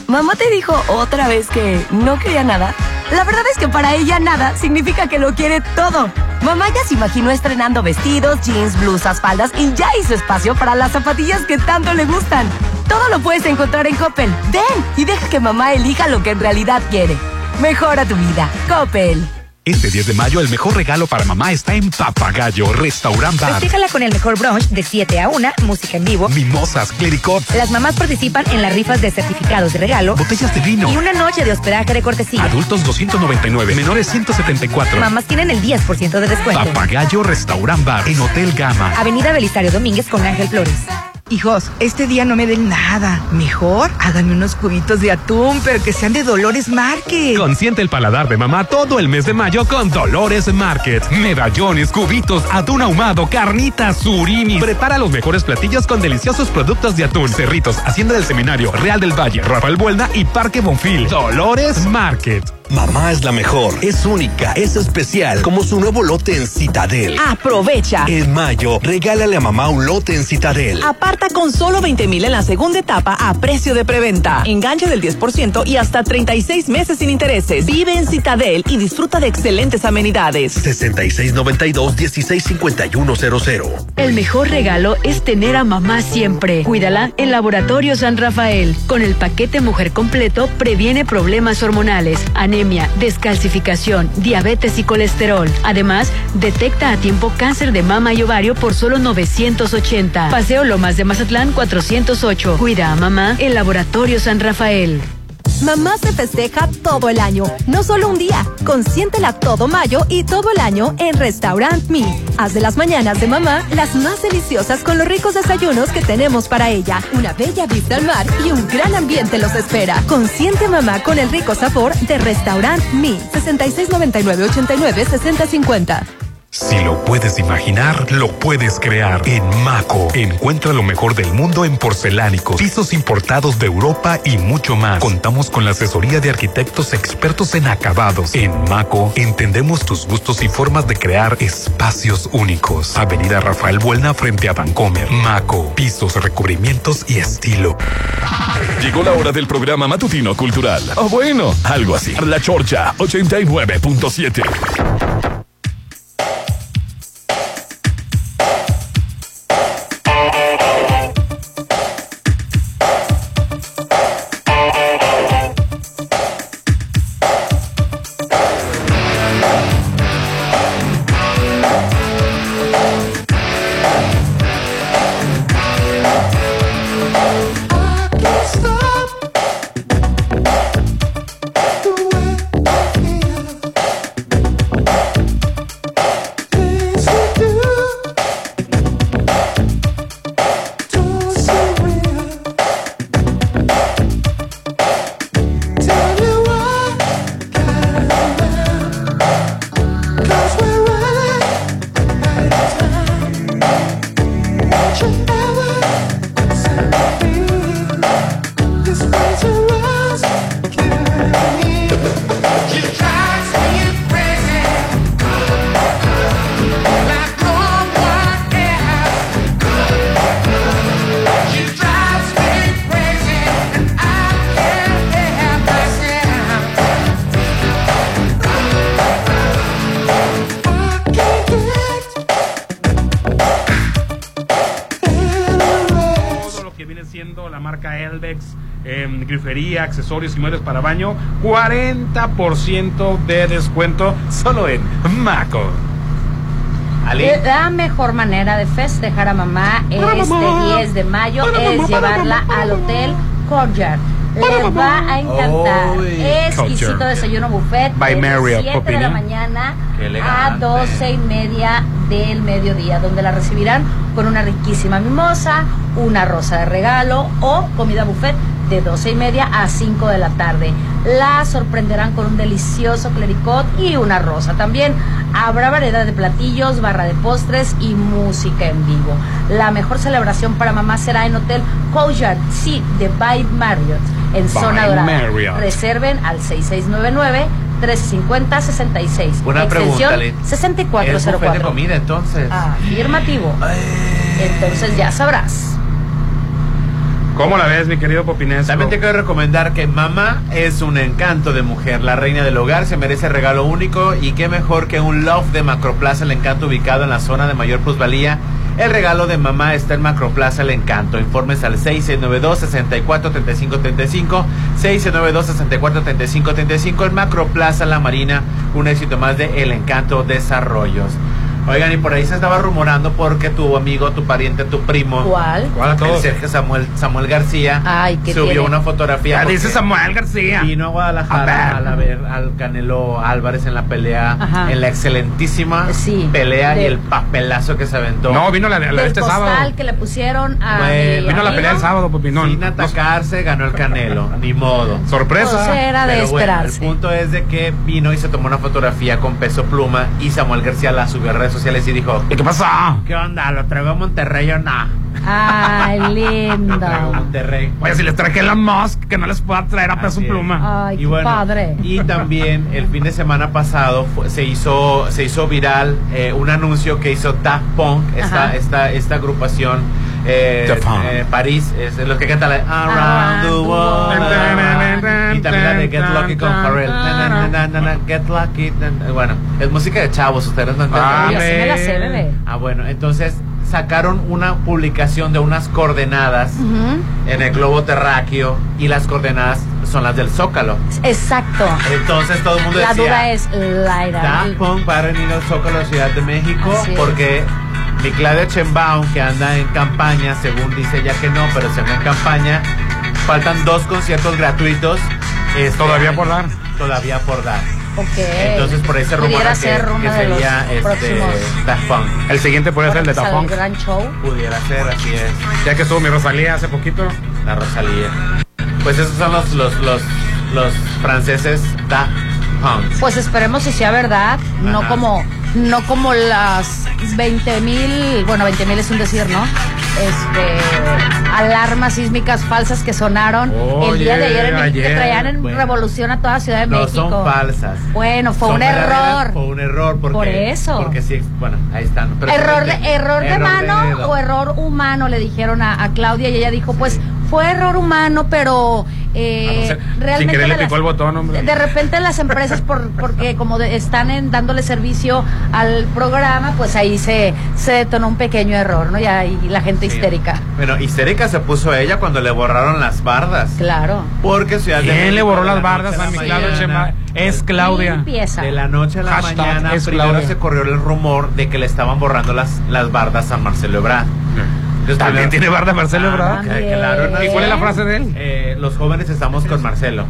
Mamá te dijo otra vez que no quería nada. La verdad es que para ella nada significa que lo quiere todo. Mamá ya se imaginó estrenando vestidos, jeans, blusas, faldas y ya hizo espacio para las zapatillas que tanto le gustan. Todo lo puedes encontrar en Coppel. Ven y deja que mamá elija lo que en realidad quiere. Mejora tu vida. Coppel. Este 10 de mayo el mejor regalo para mamá está en Papagayo Restaurant Bar. Festíjala con el mejor brunch de 7 a 1, música en vivo. Mimosas, clericot, Las mamás participan en las rifas de certificados de regalo. botellas de vino. Y una noche de hospedaje de cortesía. Adultos 299, menores 174. Mamás tienen el 10% de descuento. Papagayo Restaurant Bar en Hotel Gama. Avenida Belisario Domínguez con Ángel Flores. Hijos, este día no me den nada. Mejor háganme unos cubitos de atún, pero que sean de Dolores Market. Consiente el paladar de mamá todo el mes de mayo con Dolores Market. Medallones, cubitos, atún ahumado, carnitas, surimi. Prepara los mejores platillos con deliciosos productos de atún. Cerritos, Hacienda del Seminario, Real del Valle, Rafael Buelna y Parque Bonfil. Dolores Market. Mamá es la mejor, es única, es especial, como su nuevo lote en Citadel. Aprovecha. En mayo, regálale a mamá un lote en Citadel. Con solo 20 mil en la segunda etapa a precio de preventa. Enganche del 10% y hasta 36 meses sin intereses. Vive en Citadel y disfruta de excelentes amenidades. 6692-165100. El mejor regalo es tener a mamá siempre. Cuídala en Laboratorio San Rafael. Con el paquete Mujer Completo previene problemas hormonales, anemia, descalcificación, diabetes y colesterol. Además, detecta a tiempo cáncer de mama y ovario por solo 980. Paseo Lomas de Mazatlán 408. Cuida a mamá en Laboratorio San Rafael. Mamá se festeja todo el año, no solo un día. Consiéntela todo mayo y todo el año en Restaurant Me. Haz de las mañanas de mamá las más deliciosas con los ricos desayunos que tenemos para ella. Una bella vista al mar y un gran ambiente los espera. Consiente mamá con el rico sabor de Restaurant Me. 6699-89-6050. Si lo puedes imaginar, lo puedes crear. En Maco, encuentra lo mejor del mundo en porcelánicos, pisos importados de Europa y mucho más. Contamos con la asesoría de arquitectos expertos en acabados. En Maco, entendemos tus gustos y formas de crear espacios únicos. Avenida Rafael Buelna frente a Vancomer. Maco, pisos, recubrimientos y estilo. Llegó la hora del programa matutino cultural. O bueno, algo así. La Chorcha 89.7. grifería, accesorios y medios para baño, 40% de descuento solo en Maco. La mejor manera de festejar a mamá este 10 de mayo es llevarla al Hotel Courtyard. Les va a encantar. Uy, Exquisito desayuno buffet By de Marriott 7 de la mañana a elegante. 12 y media del mediodía, donde la recibirán con una riquísima mimosa, una rosa de regalo o comida buffet de 12 y media a 5 de la tarde. La sorprenderán con un delicioso clericot y una rosa también. Habrá variedad de platillos, barra de postres y música en vivo. La mejor celebración para mamá será en Hotel Courtyard, sí, de By Marriott, en By Zona Dorada. Marriott. Reserven al 6699 1350 66. Una extensión pregunta, Lin. Es buffet de 6404. comida, entonces. Afirmativo. Entonces ya sabrás. ¿Cómo la ves, mi querido Popinesco? También te quiero recomendar que mamá es un encanto de mujer, la reina del hogar, se merece regalo único y qué mejor que un loft de Macroplaza El Encanto ubicado en la zona de mayor plusvalía. El regalo de mamá está en Macroplaza El Encanto. Informes al 6692-643535, 6692-643535 en Macroplaza La Marina, un éxito más de El Encanto Desarrollos. Oigan, y por ahí se estaba rumorando porque tu amigo, tu pariente, tu primo. ¿Cuál? ¿Cuál a El? Sergio Samuel, Samuel García Ay, ¿qué subió tiene? una fotografía. Ya dice Samuel García. Vino a Guadalajara a, la ver al Canelo Álvarez en la pelea, Ajá. en la excelentísima Sí, pelea de- y el papelazo que se aventó. No, vino la, la- Del este sábado. que le pusieron a. Bueno, Vino la amigo. pelea el sábado, pues vino. Sin atacarse, ganó el Canelo, ni modo. Sorpresa. Pues era de Pero bueno, esperarse. el punto es de que vino y se tomó una fotografía con peso pluma y Samuel García la subió a redes sociales y dijo, ¿Y qué pasa? ¿qué onda? ¿Lo traigo a Monterrey o no? Ay, Lo traigo a lindo. Monterrey. Oye, si les traje la Musk, que no les pueda traer a peso pluma. Ay, y qué bueno, padre. y también el fin de semana pasado fue- se hizo se hizo viral eh, un anuncio que hizo Daft Punk, esta esta esta agrupación eh, eh, París, es los que cantan la Around Around the World. Y también la de Get Lucky con Pharrell. Na, na, na, na, na, Get Lucky. na, na. Bueno, es música de chavos, ustedes no entienden. Ah, así me la sé, bebé. Ah, bueno, entonces sacaron una publicación de unas coordenadas en el globo terráqueo y las coordenadas son las del Zócalo. Exacto. Entonces todo el mundo La decía, duda es Punk va a venir al Zócalo de Ciudad de México Así es. porque mi Claudia Chembaum, que anda en campaña, según dice ella que no, pero se anda en campaña, faltan dos conciertos gratuitos. este Todavía por dar. Todavía por dar. Ok. Entonces por ahí se rumora que, ser sería este. Daft Punk. El siguiente puede ser el de Tapón. el gran show. Pudiera ser, así es. Ya que estuvo mi Rosalía hace poquito. La Rosalía. Pues esos son los, los, los, los franceses Daft Punk. Pues esperemos si sea verdad, no como no como las 20 mil, bueno 20 mil es un decir, ¿no? Este, alarmas sísmicas falsas que sonaron el día de ayer en México, que traían en Bueno. revolución a toda Ciudad de No México. son falsas. Bueno, fue Son un error. Fue un error porque, Por eso. Porque sí, bueno, ahí están. Pero Error de, error de mano o error humano, le dijeron a, a Claudia y ella dijo, pues fue error humano, pero eh, Ah, no sé. Sin realmente querer le de las- picó el botón, hombre. de, de repente las empresas, por, porque como de- están en, dándole servicio al programa, pues ahí se, se detonó un pequeño error, ¿no? Y ahí la gente Sí. histérica. Bueno, histérica se puso ella cuando le borraron las bardas. Claro. Porque Ciudad de ¿Quién México le borró de la las bardas a mi Chema? Es Claudia. Limpieza. De la noche a la Hashtag mañana, primero Claudia. se corrió el rumor de que le estaban borrando las, las bardas a Marcelo Ebrard. Entonces, También primero- tiene barda Marcelo Ah, Ebrard. que- claro, no, ¿Y cuál es la frase de él? Eh, los jóvenes estamos con Marcelo.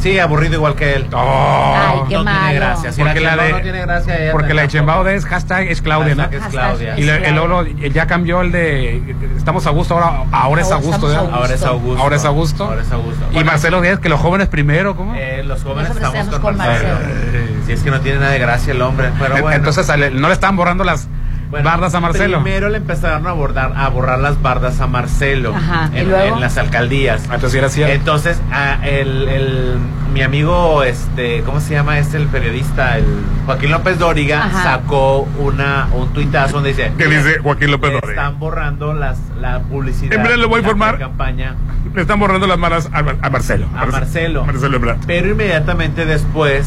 Sí, aburrido igual que él. Ay, qué no malo. tiene gracia. Si Porque la, de- no tiene gracia, ella Porque la de tampoco. Chembao de es hashtag es Claudia, ¿no? Es Claudia. Y le- el oro ya cambió el de estamos a gusto, ahora, ahora es Augusto, gusto. Ahora es Augusto. Ahora es Augusto. Ahora es Augusto. Y Bueno, Marcelo Díaz, que los jóvenes primero, ¿cómo? eh, los jóvenes estamos estamos con, con Marcelo. Marcelo. Si es que no tiene nada de gracia el hombre. Pero bueno. Entonces no le estaban borrando las Bueno, bardas a Marcelo. Primero le empezaron a abordar, a borrar las bardas a Marcelo Ajá, ¿y en, las alcaldías. Entonces era cierto. Entonces, ah, el, el- mi amigo, este, ¿cómo se llama este el periodista? El Joaquín López Dóriga Ajá. sacó una un tuitazo donde dice ¿Qué dice Joaquín López "Le Dóriga? Están borrando las la publicidad. En breve le voy a la informar. campaña Le están borrando las malas a, a Marcelo. a Marcelo. Marcelo Ebrard. Pero inmediatamente después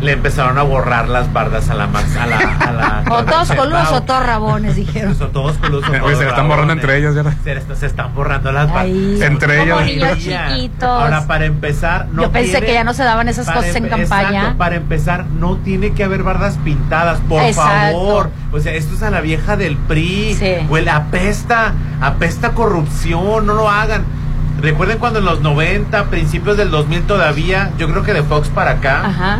le empezaron a borrar las bardas a la mar- a la, a la O todos Sheinbaum. coludos o todos rabones, dijeron. Son todos colusos. Oye, todos se están borrando entre ellos, ya. Se, están borrando las bardas. Entre como ellos. niños chiquitos. Ahora, para empezar, no Yo pensé tiene- que ya no se daban esas cosas en campaña. exacto, para empezar, no tiene que haber bardas pintadas, por Exacto. favor. O sea, esto es a la vieja del PRI. Sí. Huele, apesta, apesta corrupción, no lo hagan. Recuerden cuando en los 90, principios del 2000 todavía, yo creo que de Fox para acá, Ajá.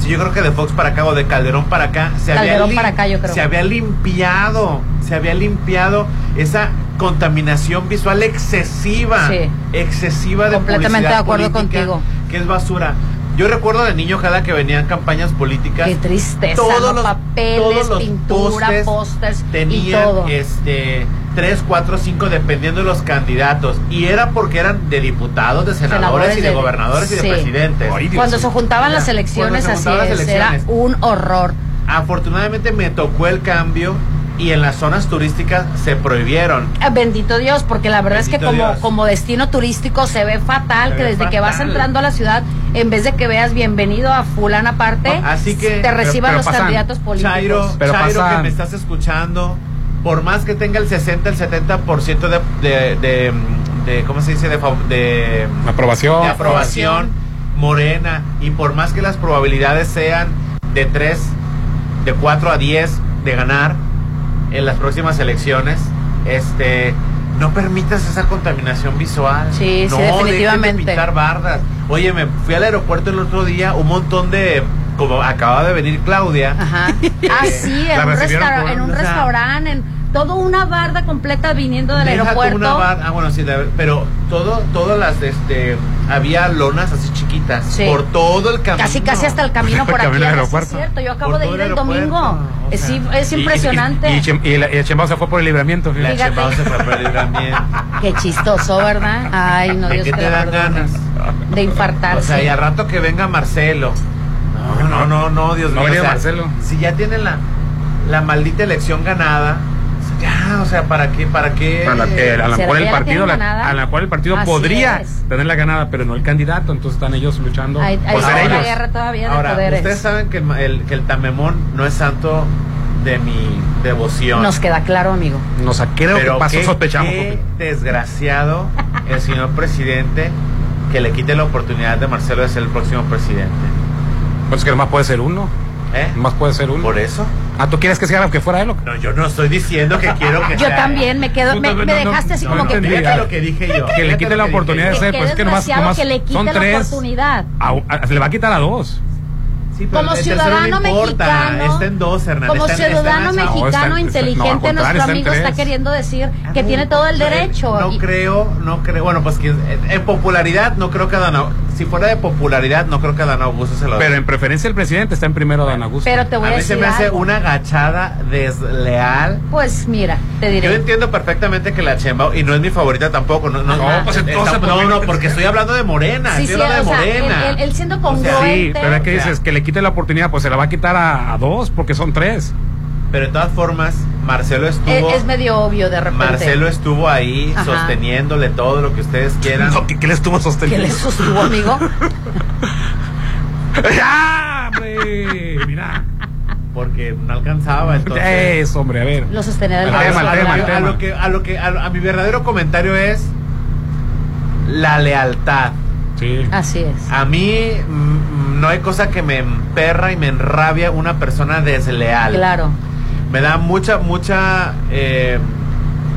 Sí, yo creo que de Fox para acá o de Calderón para acá se Calderón había para acá, yo creo. se había limpiado, se había limpiado esa contaminación visual excesiva, Sí. excesiva de Completamente publicidad de acuerdo política, contigo. Que es basura. Yo recuerdo de niño cada que venían campañas políticas, Qué tristeza, todos ¿no? los- Papeles, todos los pintura, pósters y tenían todo. este tres, cuatro, cinco dependiendo de los candidatos y era porque eran de diputados, de senadores, Senadores y de, de- gobernadores y de presidentes. Cuando se juntaban las elecciones, se así las era un horror. Afortunadamente me tocó el cambio y en las zonas turísticas se prohibieron. Ah, Bendito Dios, porque la verdad es que como, Dios. como destino turístico se ve fatal, Se que ve desde que vas entrando a la ciudad, en vez de que veas bienvenido a fulana parte, Así que te reciban pero los pasan- candidatos políticos. Chairo, Pero Chairo pasan- que me estás escuchando, por más que tenga el 60, el 70% de, de, de, de- ¿cómo se dice? De, de, Aprobación. de aprobación morena y por más que las probabilidades sean de 3, de 4 a 10, de ganar en las próximas elecciones, este no permitas esa contaminación visual. Sí, sí, no, de definitivamente. pintar bardas. Oye, me fui al aeropuerto el otro día, un montón de como acaba de venir Claudia. Ajá. Ah, sí, en un, restaura- en un o sea, restaurante, en toda una barda completa viniendo del Deja aeropuerto. una bar- ah, bueno, sí, la- pero todo, todas las, este, había lonas así chiquitas Sí. por todo el camino. Casi, casi hasta el camino por aquí. Camino al sí, aeropuerto. Es cierto, yo acabo Por de ir el el domingo. aeropuerto, o es, sea. im- es Y- y- impresionante. Y, y, Chem- y la- y el Chembao se fue por el libramiento. La Fíjate. Chembao se fue por el libramiento. Qué chistoso, ¿verdad? Ay, no, ¿De Dios qué que te dan ganas? De infartarse. O sea, y a rato que venga Marcelo. No, no, no, no, Dios No mío. venido o sea, Marcelo. Si ya tienen la, la maldita elección ganada, ya, o sea, ¿para qué? ¿Para qué? A la, que a la ¿Será cual que el la partido, la- ganada? a la cual el partido Así podría es. tener la ganada, pero no el candidato. Entonces están ellos luchando Hay, hay por ser una ellos. guerra todavía de Ahora, poderes. ustedes saben que el, el- que el tamemón no es santo de mi devoción. Nos queda claro, amigo. Nos creo que Pero pasó, qué, sospechamos. qué desgraciado el señor presidente que le quite la oportunidad de Marcelo de ser el próximo presidente. Pues que nomás puede ser uno. ¿Eh? Más puede ser uno. ¿Por eso? Ah, ¿tú quieres que sea que fuera él? No, yo no estoy diciendo que quiero que Yo sea también me quedo, me, No, no, me dejaste así no como que. Fíjate lo que dije yo. Que le quite la oportunidad de yo. ser, pues es que nomás, nomás que le quite son la tres. oportunidad. A- a- se le va a quitar a dos. Sí, pero Como ciudadano no importa, mexicano, Está en dos, Hernán. Como está en- está en ciudadano la- No, está- mexicano inteligente, no, nuestro amigo está queriendo decir que Ah, tiene todo el creo- derecho. No y- creo, no creo. Bueno, pues que en, en popularidad no creo que Dan Au- Si fuera de popularidad, no creo que Dan Augusto se lo Pero en preferencia el presidente está en primero Dan Augusto. Pero te voy A a, mí se decir me hace algo. una agachada desleal. Pues mira, te Yo diré. entiendo perfectamente que la Chembao, y no es mi favorita tampoco, no, no, No, pues está- entonces, no, pues, no, porque estoy hablando de Morena, Sí, estoy sí, hablando o de sea, Morena. él, él- él siendo O sea, congruente. Sí, pero que sea, dices que le quite la oportunidad, pues se la va a quitar a, a dos, porque son tres. Pero de todas formas, Marcelo es, estuvo, es medio obvio de repente. Marcelo estuvo ahí Ajá. sosteniéndole todo lo que ustedes quieran. No, ¿Qué, qué le estuvo ¿Qué sosteniendo? le sostuvo, amigo? ¡Ya, hombre! Mira. Porque no alcanzaba, entonces. Eso, hombre, a ver. Lo sostenía del El a, tema, lo- que a lo que a, lo- a mi verdadero comentario es la lealtad. Sí. Así es. A mí mm, no hay cosa que me emperra y me enrabia una persona desleal. Claro. Me da mucha, mucha. eh,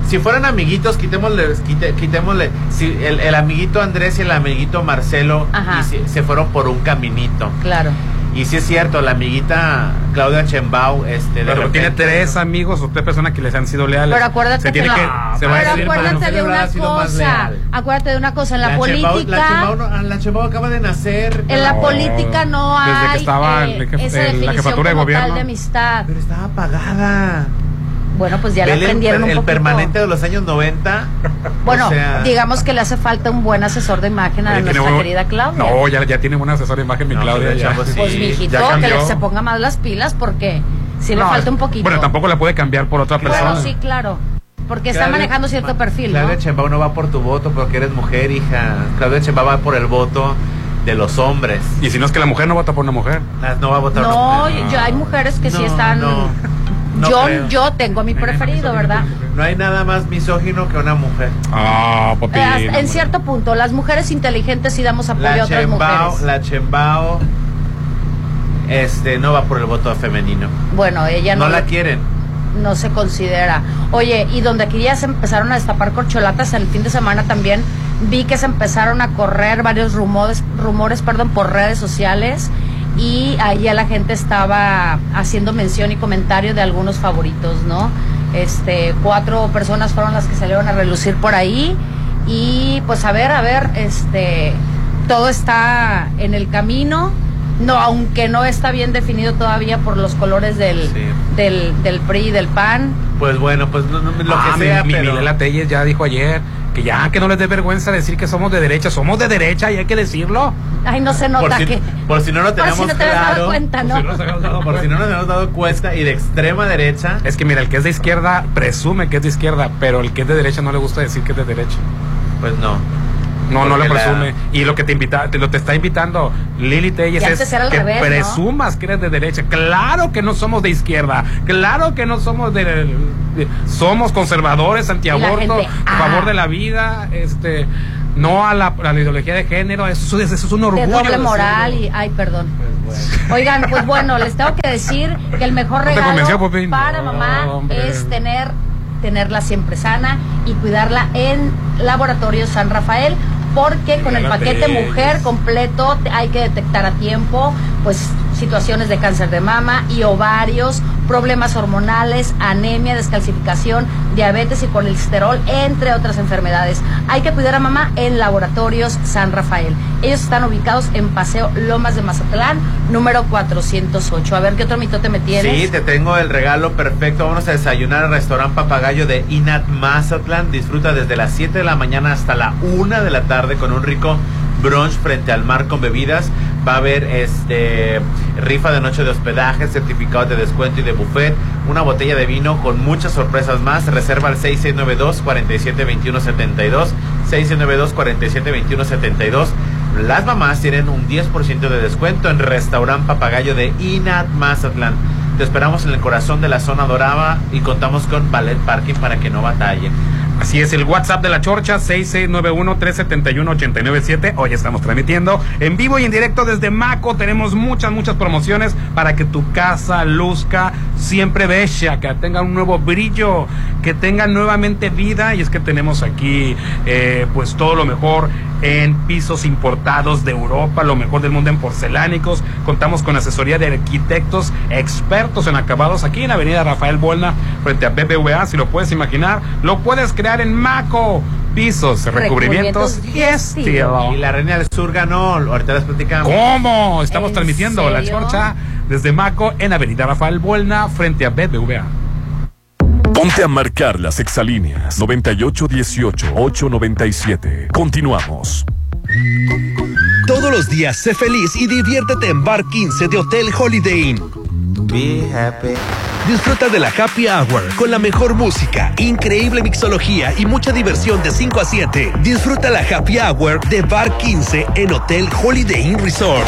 si fueran amiguitos, quitémosle, quite- quitémosle. Si el, el amiguito Andrés y el amiguito Marcelo Ajá. y si- se fueron por un caminito. Claro. Y sí es cierto, la amiguita Claudia Chembao, este, de Pero tiene tres amigos o tres personas que les han sido leales. Pero acuérdate se tiene que se va a para acuérdate no de una cosa. Acuérdate de una cosa. En la, política. la Chembao, no- ah, la Chembao acaba de nacer. En la No, política no desde que hay estaba eh, en el esa la jefatura de gobierno. de amistad. Pero estaba apagada. Bueno, pues ya le el, aprendieron per- un el poquito. permanente de los años 90. Bueno, o sea, digamos que le hace falta un buen asesor de imagen a nuestra querida Claudia. No, ya, ya tiene una asesora de imagen, mi No, Claudia. Ya, sí. Pues mijito, ya que le- se ponga más las pilas porque si le No, falta un poquito. Bueno, tampoco la puede cambiar por otra persona. Bueno, sí, claro. Porque está manejando cierto Ma- perfil, ¿no? Claudia Chembao no va por tu voto porque eres mujer, hija. Claudia Chembao va por el voto de los hombres. Y si no es que la mujer no vota por una mujer. Ah, No va a votar una No, mujer. yo, hay mujeres que sí No, están. no, no yo, creo. yo tengo mi preferido, ¿verdad? No hay nada más misógino que una mujer. Ah, Eh, hasta- en cierto punto, las mujeres inteligentes sí damos apoyo a La otras Chembao, mujeres. la Chembao este, no va por el voto femenino. Bueno, ella no, No la quieren. no se considera. Oye, y donde aquí ya se empezaron a destapar corcholatas el fin de semana también, vi que se empezaron a correr varios rumores, rumores perdón, por redes sociales y ahí ya la gente estaba haciendo mención y comentario de algunos favoritos, ¿no? Este, cuatro personas fueron las que salieron a relucir por ahí y pues a ver, a ver, este, todo está en el camino. No, aunque no está bien definido todavía por los colores del, Sí. del, del PRI y del PAN. Pues bueno, pues no- no- lo Ah, que sea, mi, mi pero... Milela Telles ya dijo ayer que ya que no les dé vergüenza decir que somos de derecha. Somos de derecha y hay que decirlo. Ay, no se por, nota si, que. por si no lo Por tenemos si no claro. dado cuenta, ¿no? Si no nos habíamos dado Por si no nos hemos dado cuenta y de extrema derecha, Es que mira, el que es de izquierda presume que es de izquierda, pero el que es de derecha no le gusta decir que es de derecha. pues no. No, no la- presume. Y lo que te invita, te, lo te está invitando Lili Telles es que revés, ¿no? presumas que eres de derecha. Claro que no somos de izquierda. Claro que no somos de, de- somos conservadores, antiaborto, gente, a ah. favor de la vida, este no a la, a la ideología de género, eso, es- eso es un orgullo. de doble decirlo. moral y ay perdón oigan pues bueno les tengo que decir que el mejor ¿No te convenció, regalo para mamá es tener tenerla siempre sana y cuidarla en laboratorio San Rafael porque con el paquete mujer completo hay que detectar a tiempo pues situaciones de cáncer de mama y ovarios problemas hormonales anemia descalcificación diabetes y colesterol entre otras enfermedades hay que cuidar a mamá en laboratorios San Rafael ellos están ubicados en Paseo Lomas de Mazatlán número 408 a ver qué otro mitote me tienes Sí, te tengo el regalo perfecto. Vamos a desayunar al restaurante Papagayo de Inat Mazatlán. Disfruta desde las 7 de la mañana hasta la 1 de la tarde con un rico brunch frente al mar con bebidas. Va a haber este rifa de noche de hospedaje, certificado de descuento y de buffet, una botella de vino con muchas sorpresas más. Reserva al 6692 472172 6692 472172 las mamás tienen un 10% de descuento en Restaurant Papagayo de Inat Mazatlán. Te esperamos en el corazón de la zona dorada y contamos con ballet parking para que no batallen. Así es, el WhatsApp de la Chorcha, 6691-371-897. Hoy estamos transmitiendo en vivo y en directo desde Maco. Tenemos muchas, muchas promociones para que tu casa luzca siempre bella, que tenga un nuevo brillo, que tenga nuevamente vida. Y es que tenemos aquí, eh, pues, todo lo mejor en pisos importados de Europa, lo mejor del mundo en porcelánicos. Contamos con asesoría de arquitectos expertos en acabados aquí en Avenida Rafael Buelna, frente a BBVA, si lo puedes imaginar. Lo puedes crear en Maco. Pisos, recubrimientos y estilo. Y la Reina del Sur ganó, ahorita les platicamos. ¿Cómo? Estamos ¿En transmitiendo la chorcha desde Maco en Avenida Rafael Buelna, frente a BBVA. Ponte a marcar las exalíneas 9818-897. Continuamos. Todos los días sé feliz y diviértete en Bar 15 de Hotel Holiday Inn. Be happy. Disfruta de la Happy Hour con la mejor música, increíble mixología y mucha diversión de 5 a 7. Disfruta la Happy Hour de Bar 15 en Hotel Holiday Inn Resort.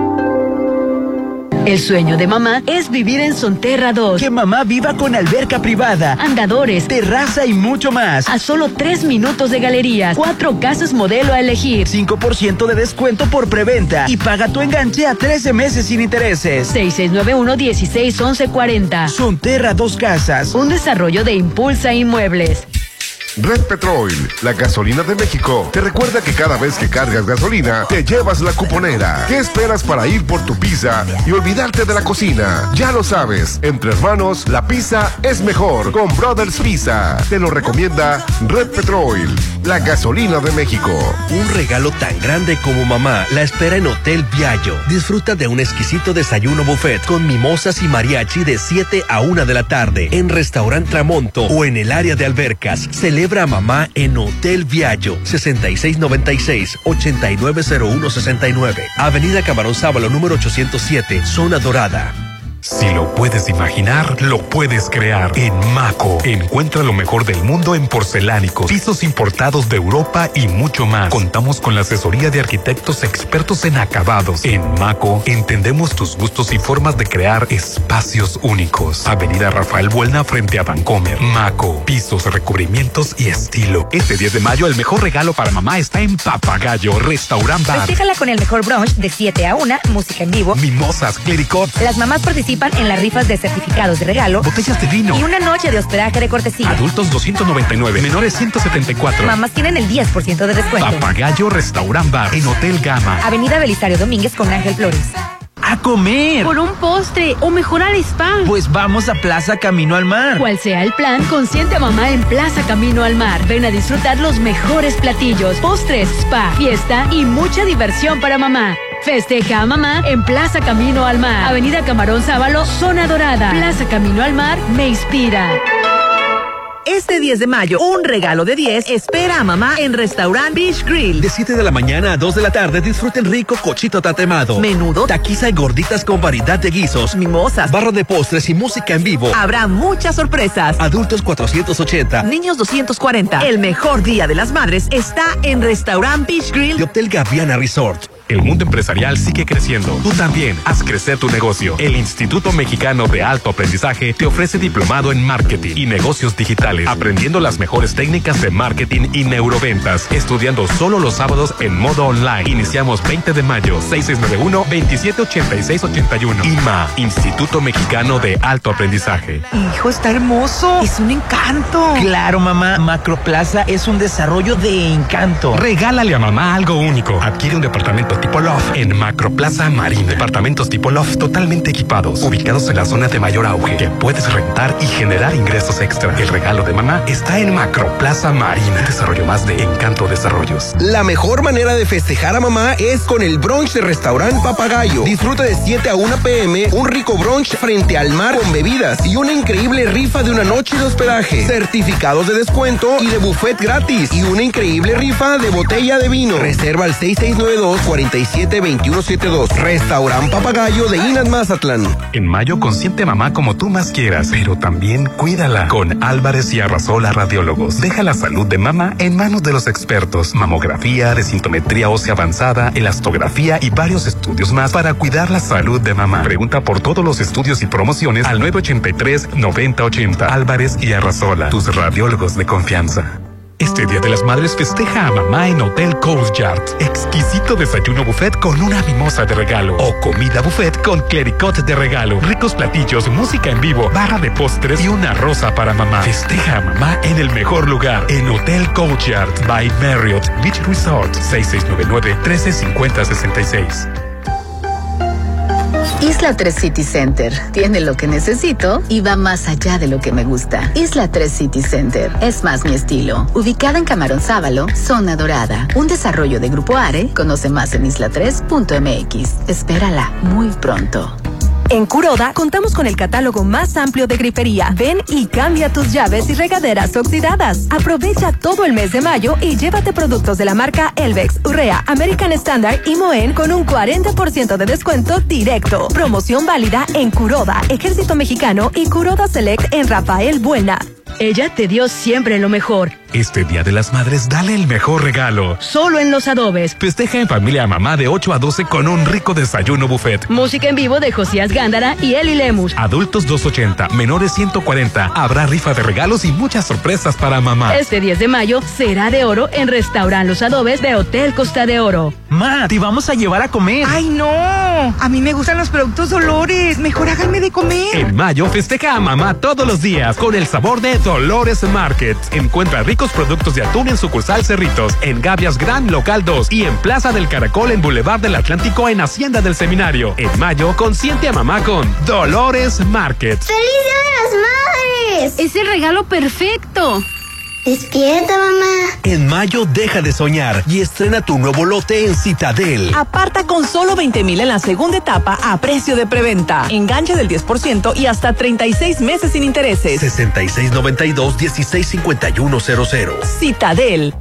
El sueño de mamá es vivir en Sonterra 2. Que mamá viva con alberca privada, andadores, terraza y mucho más. A solo tres minutos de galerías. Cuatro casas modelo a elegir. 5% de descuento por preventa y paga tu enganche a 13 meses sin intereses. 6691-161140. Sonterra Dos Casas. Un desarrollo de Impulsa Inmuebles. Red Petrol, la gasolina de México, te recuerda que cada vez que cargas gasolina, te llevas la cuponera. ¿Qué esperas para ir por tu pizza y olvidarte de la cocina? Ya lo sabes, entre hermanos, la pizza es mejor con Brothers Pizza. Te lo recomienda Red Petrol, la gasolina de México. Un regalo tan grande como mamá la espera en Hotel Viallo. Disfruta de un exquisito desayuno buffet con mimosas y mariachi de 7 a 1 de la tarde en Restaurant Tramonto o en el área de albercas. A mamá en Hotel Viallo 6696-890169. Avenida Camarón Sábalo número 807, Zona Dorada. Si lo puedes imaginar, lo puedes crear. En Maco, encuentra lo mejor del mundo en porcelánicos, pisos importados de Europa y mucho más. Contamos con la asesoría de arquitectos expertos en acabados. En Maco, entendemos tus gustos y formas de crear espacios únicos. Avenida Rafael Buelna frente a Vancomer. Maco, pisos, recubrimientos y estilo. Este 10 de mayo, el mejor regalo para mamá está en Papagayo Restaurant Bar. Con el mejor brunch de 7 a 1, música en vivo. Mimosas, clericot. Las mamás participan en las rifas de certificados de regalo. Botellas de vino. Y una noche de hospedaje de cortesía. Adultos 299, menores 174. Mamás tienen el 10% de descuento. Papagayo Restaurant Bar en Hotel Gama. Avenida Belisario Domínguez con Ángel Flores. A comer. Por un postre o mejorar spa. Pues vamos a Plaza Camino al Mar. Cual sea el plan, consiente a mamá en Plaza Camino al Mar. Ven a disfrutar los mejores platillos, postres, spa, fiesta y mucha diversión para mamá. Festeja a mamá en Plaza Camino al Mar. Avenida Camarón Sábalo, Zona Dorada. Plaza Camino al Mar me inspira. Este 10 de mayo, un regalo de 10 espera a mamá en Restaurant Beach Grill. De 7 de la mañana a 2 de la tarde disfruten rico cochito tatemado, menudo, taquiza y gorditas con variedad de guisos, mimosas, barra de postres y música en vivo. Habrá muchas sorpresas. Adultos 480, niños 240. El mejor día de las madres está en Restaurant Beach Grill y Hotel Gaviana Resort. El mundo empresarial sigue creciendo. Tú también haz crecer tu negocio. El Instituto Mexicano de Alto Aprendizaje te ofrece diplomado en marketing y negocios digitales, aprendiendo las mejores técnicas de marketing y neuroventas, estudiando solo los sábados en modo online. Iniciamos 20 de mayo, 6691-278681. IMA, Instituto Mexicano de Alto Aprendizaje. Hijo, está hermoso. Es un encanto. Claro, mamá. Macroplaza es un desarrollo de encanto. Regálale a mamá algo único. Adquiere un departamento tipo Loft en Macroplaza Marina. Departamentos tipo Loft totalmente equipados, ubicados en la zona de mayor auge, que puedes rentar y generar ingresos extra. El regalo de mamá está en Macroplaza Marina. Desarrollo más de Encanto Desarrollos. La mejor manera de festejar a mamá es con el brunch de restaurante Papagayo. Disfruta de 7 a 1 pm un rico brunch frente al mar con bebidas y una increíble rifa de una noche de hospedaje. Certificados de descuento y de buffet gratis y una increíble rifa de botella de vino. Reserva al 6692 472172. Restaurant Papagayo de Inas Mazatlán. En mayo consiente mamá como tú más quieras, pero también cuídala. Con Álvarez y Arrasola Radiólogos. Deja la salud de mamá en manos de los expertos. Mamografía, desintometría ósea avanzada, elastografía y varios estudios más para cuidar la salud de mamá. Pregunta por todos los estudios y promociones al 983-9080. Álvarez y Arrasola, tus radiólogos de confianza. Este Día de las Madres festeja a mamá en Hotel Coast Yard. Exquisito desayuno buffet con una mimosa de regalo. O comida buffet con clericot de regalo. Ricos platillos, música en vivo, barra de postres y una rosa para mamá. Festeja a mamá en el mejor lugar. En Hotel Coast Yard by Marriott Beach Resort. 6699-135066. Isla 3 City Center tiene lo que necesito y va más allá de lo que me gusta. Isla 3 City Center es más mi estilo. Ubicada en Camarón Sábalo, zona dorada. Un desarrollo de Grupo Are. Conoce más en isla3.mx. Espérala muy pronto. En Curoda contamos con el catálogo más amplio de grifería. Ven y cambia tus llaves y regaderas oxidadas. Aprovecha todo el mes de mayo y llévate productos de la marca Elvex, Urrea, American Standard y Moen con un 40% de descuento directo. Promoción válida en Curoda, Ejército Mexicano y Curoda Select en Rafael Buena. Ella te dio siempre lo mejor. Este Día de las Madres, dale el mejor regalo. Solo en Los Adobes. Festeja en familia a mamá de 8 a 12 con un rico desayuno buffet. Música en vivo de Josías Gándara y Eli Lemus. Adultos 280, menores 140. Habrá rifa de regalos y muchas sorpresas para mamá. Este 10 de mayo será de oro en Restaurant Los Adobes de Hotel Costa de Oro. Ma, te vamos a llevar a comer. Ay, no. A mí me gustan los productos Dolores. Mejor háganme de comer. En mayo festeja a mamá todos los días con el sabor de Dolores Market. Encuentra ricos productos de atún en sucursal Cerritos, en Gavias Gran Local 2 y en Plaza del Caracol en Boulevard del Atlántico en Hacienda del Seminario. En mayo, consiente a mamá con Dolores Market. ¡Feliz Día de las Madres! Es el regalo perfecto. Despierta, mamá. En mayo deja de soñar y estrena tu nuevo lote en Citadel. Aparta con solo 20 mil en la segunda etapa a precio de preventa. Enganche del 10% y hasta 36 meses sin intereses. 6692-165100. Citadel.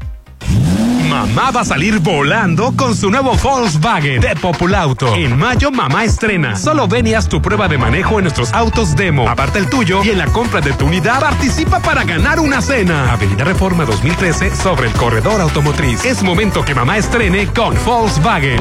Mamá va a salir volando con su nuevo Volkswagen de Populauto. En mayo, mamá estrena. Solo ven y haz tu prueba de manejo en nuestros autos demo. Aparta el tuyo y en la compra de tu unidad participa para ganar una cena. Avenida Reforma 2013 sobre el corredor automotriz. Es momento que mamá estrene con Volkswagen.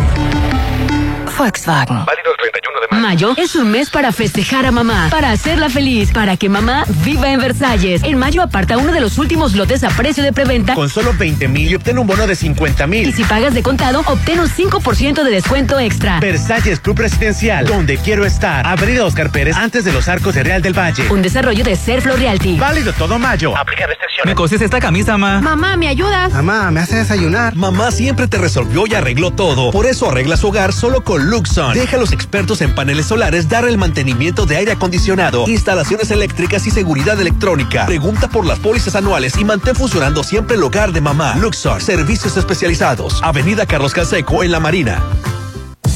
Volkswagen. Válido el 31 de mayo. Mayo es un mes para festejar a mamá, para hacerla feliz, para que mamá viva en Versalles. En mayo aparta uno de los últimos lotes a precio de preventa. Con solo 20 mil y obtén un bono de 50 mil. Y si pagas de contado, obtén un 5% de descuento extra. Versalles Club Residencial, donde quiero estar. Avenida Oscar Pérez, antes de los arcos de Real del Valle. Un desarrollo de Serflo Realty. Válido todo mayo. Aplica restricciones. Me coses esta camisa, ma. Mamá, ¿me ayudas? Mamá, me hace desayunar. Mamá siempre te resolvió y arregló todo. Por eso arregla su hogar solo con Luxon. Deja a los expertos en paneles solares dar el mantenimiento de aire acondicionado, instalaciones eléctricas y seguridad electrónica. Pregunta por las pólizas anuales y mantén funcionando siempre el hogar de mamá. Luxor, servicios especializados. Avenida Carlos Canseco en La Marina.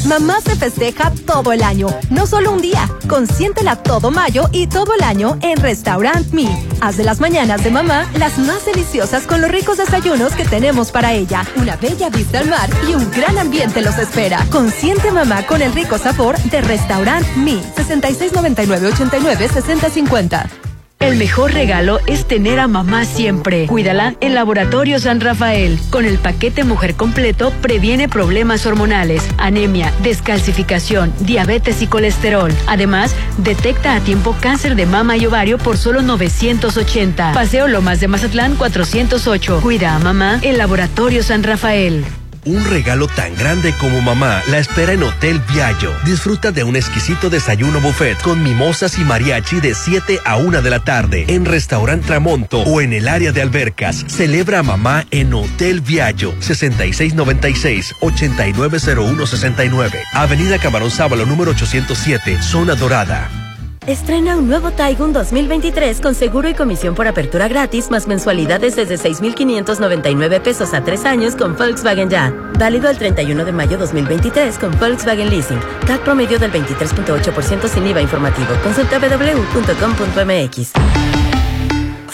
Mamá se festeja todo el año, no solo un día. Consiéntela todo mayo y todo el año en Restaurant Me. Haz de las mañanas de mamá las más deliciosas con los ricos desayunos que tenemos para ella. Una bella vista al mar y un gran ambiente los espera. Consiente mamá con el rico sabor de Restaurant Me. 6699 89 6050. El mejor regalo es tener a mamá siempre. Cuídala en Laboratorio San Rafael. Con el paquete Mujer Completo previene problemas hormonales, anemia, descalcificación, diabetes y colesterol. Además, detecta a tiempo cáncer de mama y ovario por solo 980. Paseo Lomas de Mazatlán 408. Cuida a mamá en Laboratorio San Rafael. Un regalo tan grande como mamá la espera en Hotel Viallo. Disfruta de un exquisito desayuno buffet con mimosas y mariachi de 7 a 1 de la tarde en Restaurant Tramonto o en el área de albercas. Celebra a mamá en Hotel Viallo 6696-890169. Avenida Camarón Sábalo número 807, Zona Dorada. Estrena un nuevo Taigun 2023 con seguro y comisión por apertura gratis más mensualidades desde 6,599 pesos a tres años con Volkswagen Ya. Válido el 31 de mayo 2023 con Volkswagen Leasing. CAC promedio del 23.8% sin IVA informativo. Consulta www.com.mx.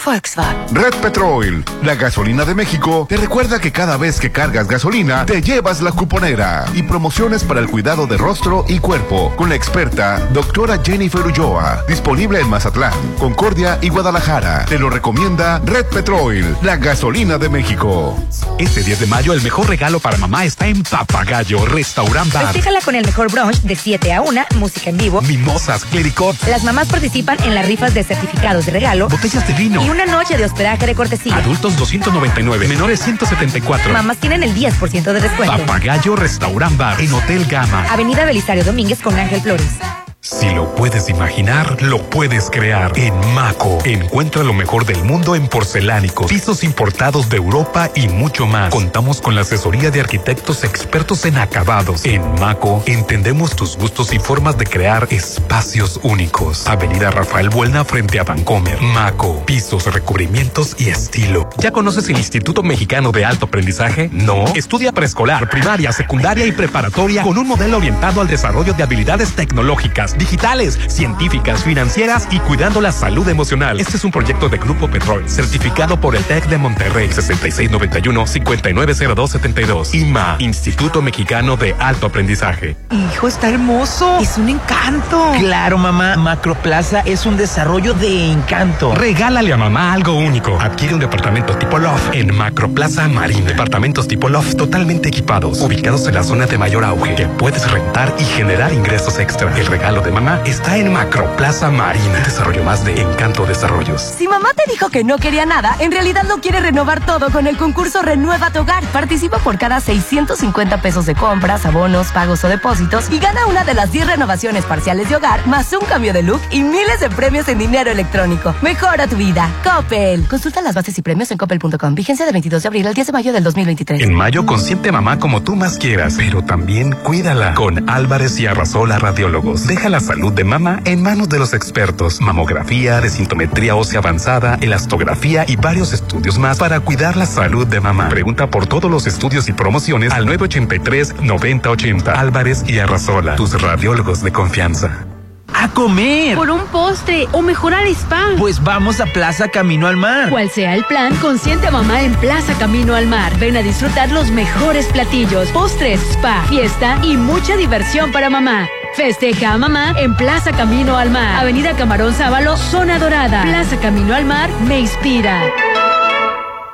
Volkswagen. Red Petrol, la gasolina de México, te recuerda que cada vez que cargas gasolina, te llevas la cuponera y promociones para el cuidado de rostro y cuerpo con la experta doctora Jennifer Ulloa, disponible en Mazatlán, Concordia y Guadalajara. Te lo recomienda Red Petrol, la gasolina de México. Este 10 de mayo el mejor regalo para mamá está en Papagayo Restaurant Bar. Festíjala con el mejor brunch de 7 a 1, música en vivo. Mimosas, clericot. Las mamás participan en las rifas de certificados de regalo. Botellas de vino. Y una noche de hospedaje de cortesía. Adultos 299, menores 174. Mamás tienen el 10% de descuento. Papagayo Restaurant Bar en Hotel Gama. Avenida Belisario Domínguez con Ángel Flores. Si lo puedes imaginar, lo puedes crear. En Maco, encuentra lo mejor del mundo en porcelánicos, pisos importados de Europa y mucho más. Contamos con la asesoría de arquitectos expertos en acabados. En Maco, entendemos tus gustos y formas de crear espacios únicos. Avenida Rafael Buelna frente a Vancomer. Maco, pisos, recubrimientos y estilo. ¿Ya conoces el Instituto Mexicano de Alto Aprendizaje? No. Estudia preescolar, primaria, secundaria y preparatoria con un modelo orientado al desarrollo de habilidades tecnológicas digitales, científicas, financieras y cuidando la salud emocional. Este es un proyecto de Grupo Petrol, certificado por el TEC de Monterrey, 6691-590272. IMA, Instituto Mexicano de Alto Aprendizaje. Hijo, está hermoso. Es un encanto. Claro, mamá. Macroplaza es un desarrollo de encanto. Regálale a mamá algo único. Adquiere un departamento tipo Loft en Macroplaza Marina. Departamentos tipo Loft totalmente equipados, ubicados en la zona de mayor auge, que puedes rentar y generar ingresos extra. El regalo de mamá está en Macroplaza Marina. Desarrollo más de Encanto Desarrollos. Si mamá te dijo que no quería nada, en realidad lo quiere renovar todo con el concurso Renueva tu Hogar. Participa por cada 650 pesos de compras, abonos, pagos o depósitos y gana una de las 10 renovaciones parciales de hogar, más un cambio de look y miles de premios en dinero electrónico. Mejora tu vida. Coppel. Consulta las bases y premios en coppel.com. Vigencia del 22 de abril al 10 de mayo del 2023. En mayo consiente mamá como tú más quieras, pero también cuídala con Álvarez y Arrasola Radiólogos. Deja la salud de mamá en manos de los expertos. Mamografía, desintometría ósea avanzada, elastografía y varios estudios más para cuidar la salud de mamá. Pregunta por todos los estudios y promociones al 983-9080. Álvarez y Arrasola, tus radiólogos de confianza. ¡A comer! Por un postre o mejorar spa. Pues vamos a Plaza Camino al Mar. Cual sea el plan, consiente a mamá en Plaza Camino al Mar. Ven a disfrutar los mejores platillos, postres, spa, fiesta y mucha diversión para mamá. Festeja a mamá en Plaza Camino al Mar. Avenida Camarón Sábalo, Zona Dorada. Plaza Camino al Mar me inspira.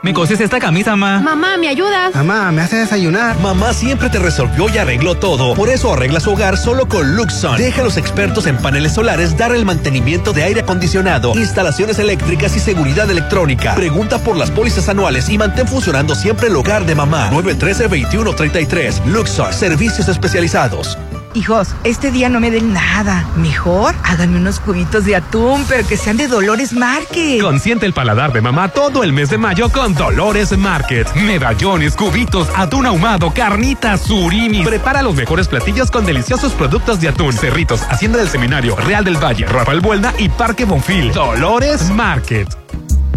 ¿Me coses esta camisa, ma? Mamá, ¿me ayudas? Mamá, me hace desayunar. Mamá siempre te resolvió y arregló todo. Por eso arregla su hogar solo con Luxon. Deja a los expertos en paneles solares dar el mantenimiento de aire acondicionado, instalaciones eléctricas y seguridad electrónica. Pregunta por las pólizas anuales y mantén funcionando siempre el hogar de mamá. 913-2133. Luxon. Servicios especializados. Hijos, este día no me den nada. Mejor háganme unos cubitos de atún, pero que sean de Dolores Market. Consiente el paladar de mamá todo el mes de mayo con Dolores Market. Medallones, cubitos, atún ahumado, carnitas, surimi. Prepara los mejores platillos con deliciosos productos de atún. Cerritos, Hacienda del Seminario, Real del Valle, Rafael Buelna y Parque Bonfil. Dolores Market.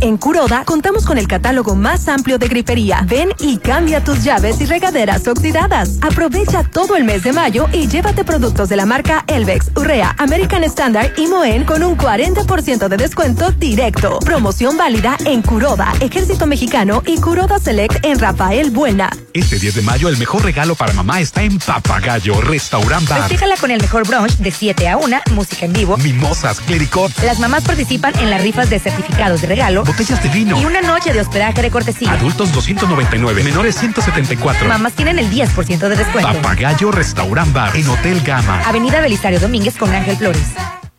En Curoda contamos con el catálogo más amplio de grifería. Ven y cambia tus llaves y regaderas oxidadas. Aprovecha todo el mes de mayo y llévate productos de la marca Elvex, Urrea, American Standard y Moen con un 40% de descuento directo. Promoción válida en Curoda, Ejército Mexicano y Curoda Select en Rafael Buena. Este 10 de mayo el mejor regalo para mamá está en Papagayo Restaurant Bar. Festíjala con el mejor brunch de 7 a 1, música en vivo. Mimosas, clericot. Las mamás participan en las rifas de certificados de regalo. Botellas de vino. Y una noche de hospedaje de cortesía. Adultos 299, menores 174. Mamás tienen el 10% de descuento. Papagayo Restaurant Bar en Hotel Gama. Avenida Belisario Domínguez con Ángel Flores.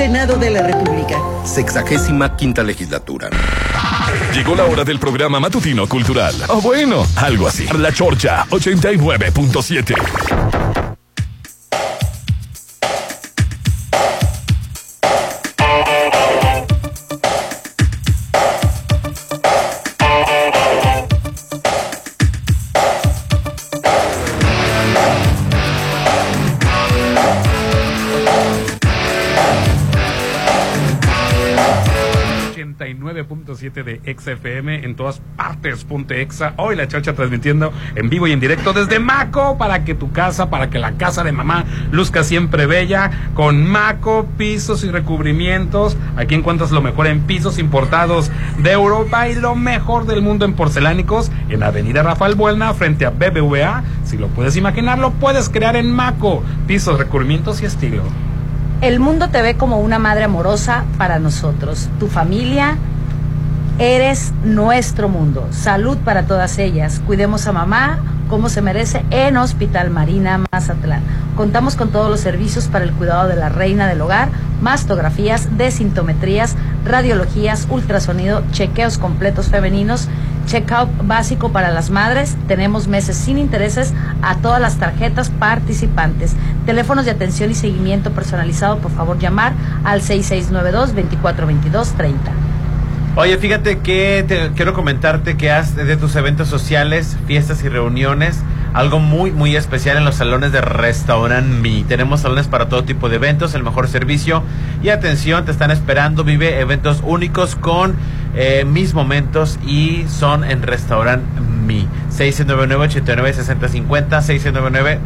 Senado de la República. Sexagésima quinta legislatura. Llegó la hora del programa matutino cultural. O bueno, algo así. La Chorcha 89.7. de XFM en todas partes. Ponte Exa. Hoy la chacha transmitiendo en vivo y en directo desde Maco para que tu casa, para que la casa de mamá luzca siempre bella. Con Maco, pisos y recubrimientos. Aquí encuentras lo mejor en pisos importados de Europa y lo mejor del mundo en porcelánicos en Avenida Rafael Buelna frente a BBVA. Si lo puedes imaginar, lo puedes crear en Maco. Pisos, recubrimientos y estilo. El mundo te ve como una madre amorosa para nosotros, tu familia Eres nuestro mundo. Salud para todas ellas. Cuidemos a mamá como se merece en Hospital Marina Mazatlán. Contamos con todos los servicios para el cuidado de la reina del hogar, mastografías, desintometrías, radiologías, ultrasonido, chequeos completos femeninos, check-out básico para las madres. Tenemos meses sin intereses a todas las tarjetas participantes. Teléfonos de atención y seguimiento personalizado, por favor llamar al 6692 2422 30. Oye, fíjate que te, quiero comentarte que has de tus eventos sociales, fiestas y reuniones, algo muy, muy especial en los salones de Restaurant Me. Tenemos salones para todo tipo de eventos, el mejor servicio y atención, te están esperando. Vive eventos únicos con eh, mis momentos y son en Restaurant Me. 699-89-6050,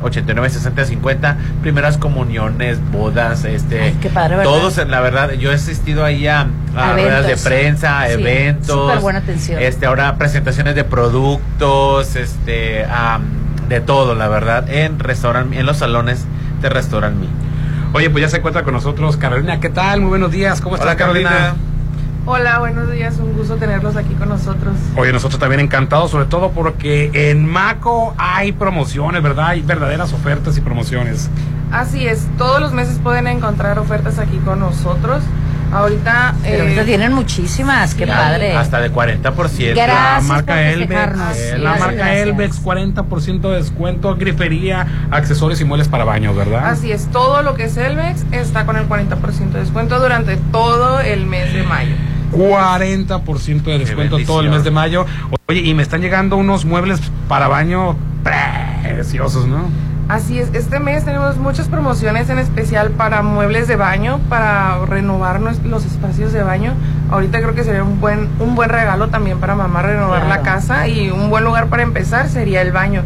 699-89-6050, primeras comuniones, bodas, este, qué padre, ¿verdad? todos, la verdad, yo he asistido ahí a, a ruedas de prensa, Sí, eventos, buena atención. este, ahora presentaciones de productos, este, am, de todo, la verdad, en restaurant, en los salones de Restaurant Me. Oye, pues ya se encuentra con nosotros Carolina. ¿Qué tal? Muy buenos días. ¿Cómo estás, Hola, Carolina. Hola, buenos días, un gusto tenerlos aquí con nosotros. Oye, nosotros también encantados, sobre todo porque en Maco hay promociones, ¿verdad? Hay verdaderas ofertas y promociones. Así es, todos los meses pueden encontrar ofertas aquí con nosotros. Ahorita... Eh, ahorita tienen muchísimas, qué padre. Hasta de 40%. Gracias la marca por Elbex, eh, la marca. Elbex, 40% de descuento, grifería, accesorios y muebles para baños, ¿verdad? Así es, todo lo que es Elvex está con el 40% de descuento durante todo el mes de mayo. 40% de descuento todo el mes de mayo. Oye, y me están llegando unos muebles para baño preciosos, ¿no? Así es, este mes tenemos muchas promociones en especial para muebles de baño, para renovar los espacios de baño. Ahorita creo que sería un buen, un buen regalo también para mamá renovar la casa y un buen lugar para empezar sería el baño.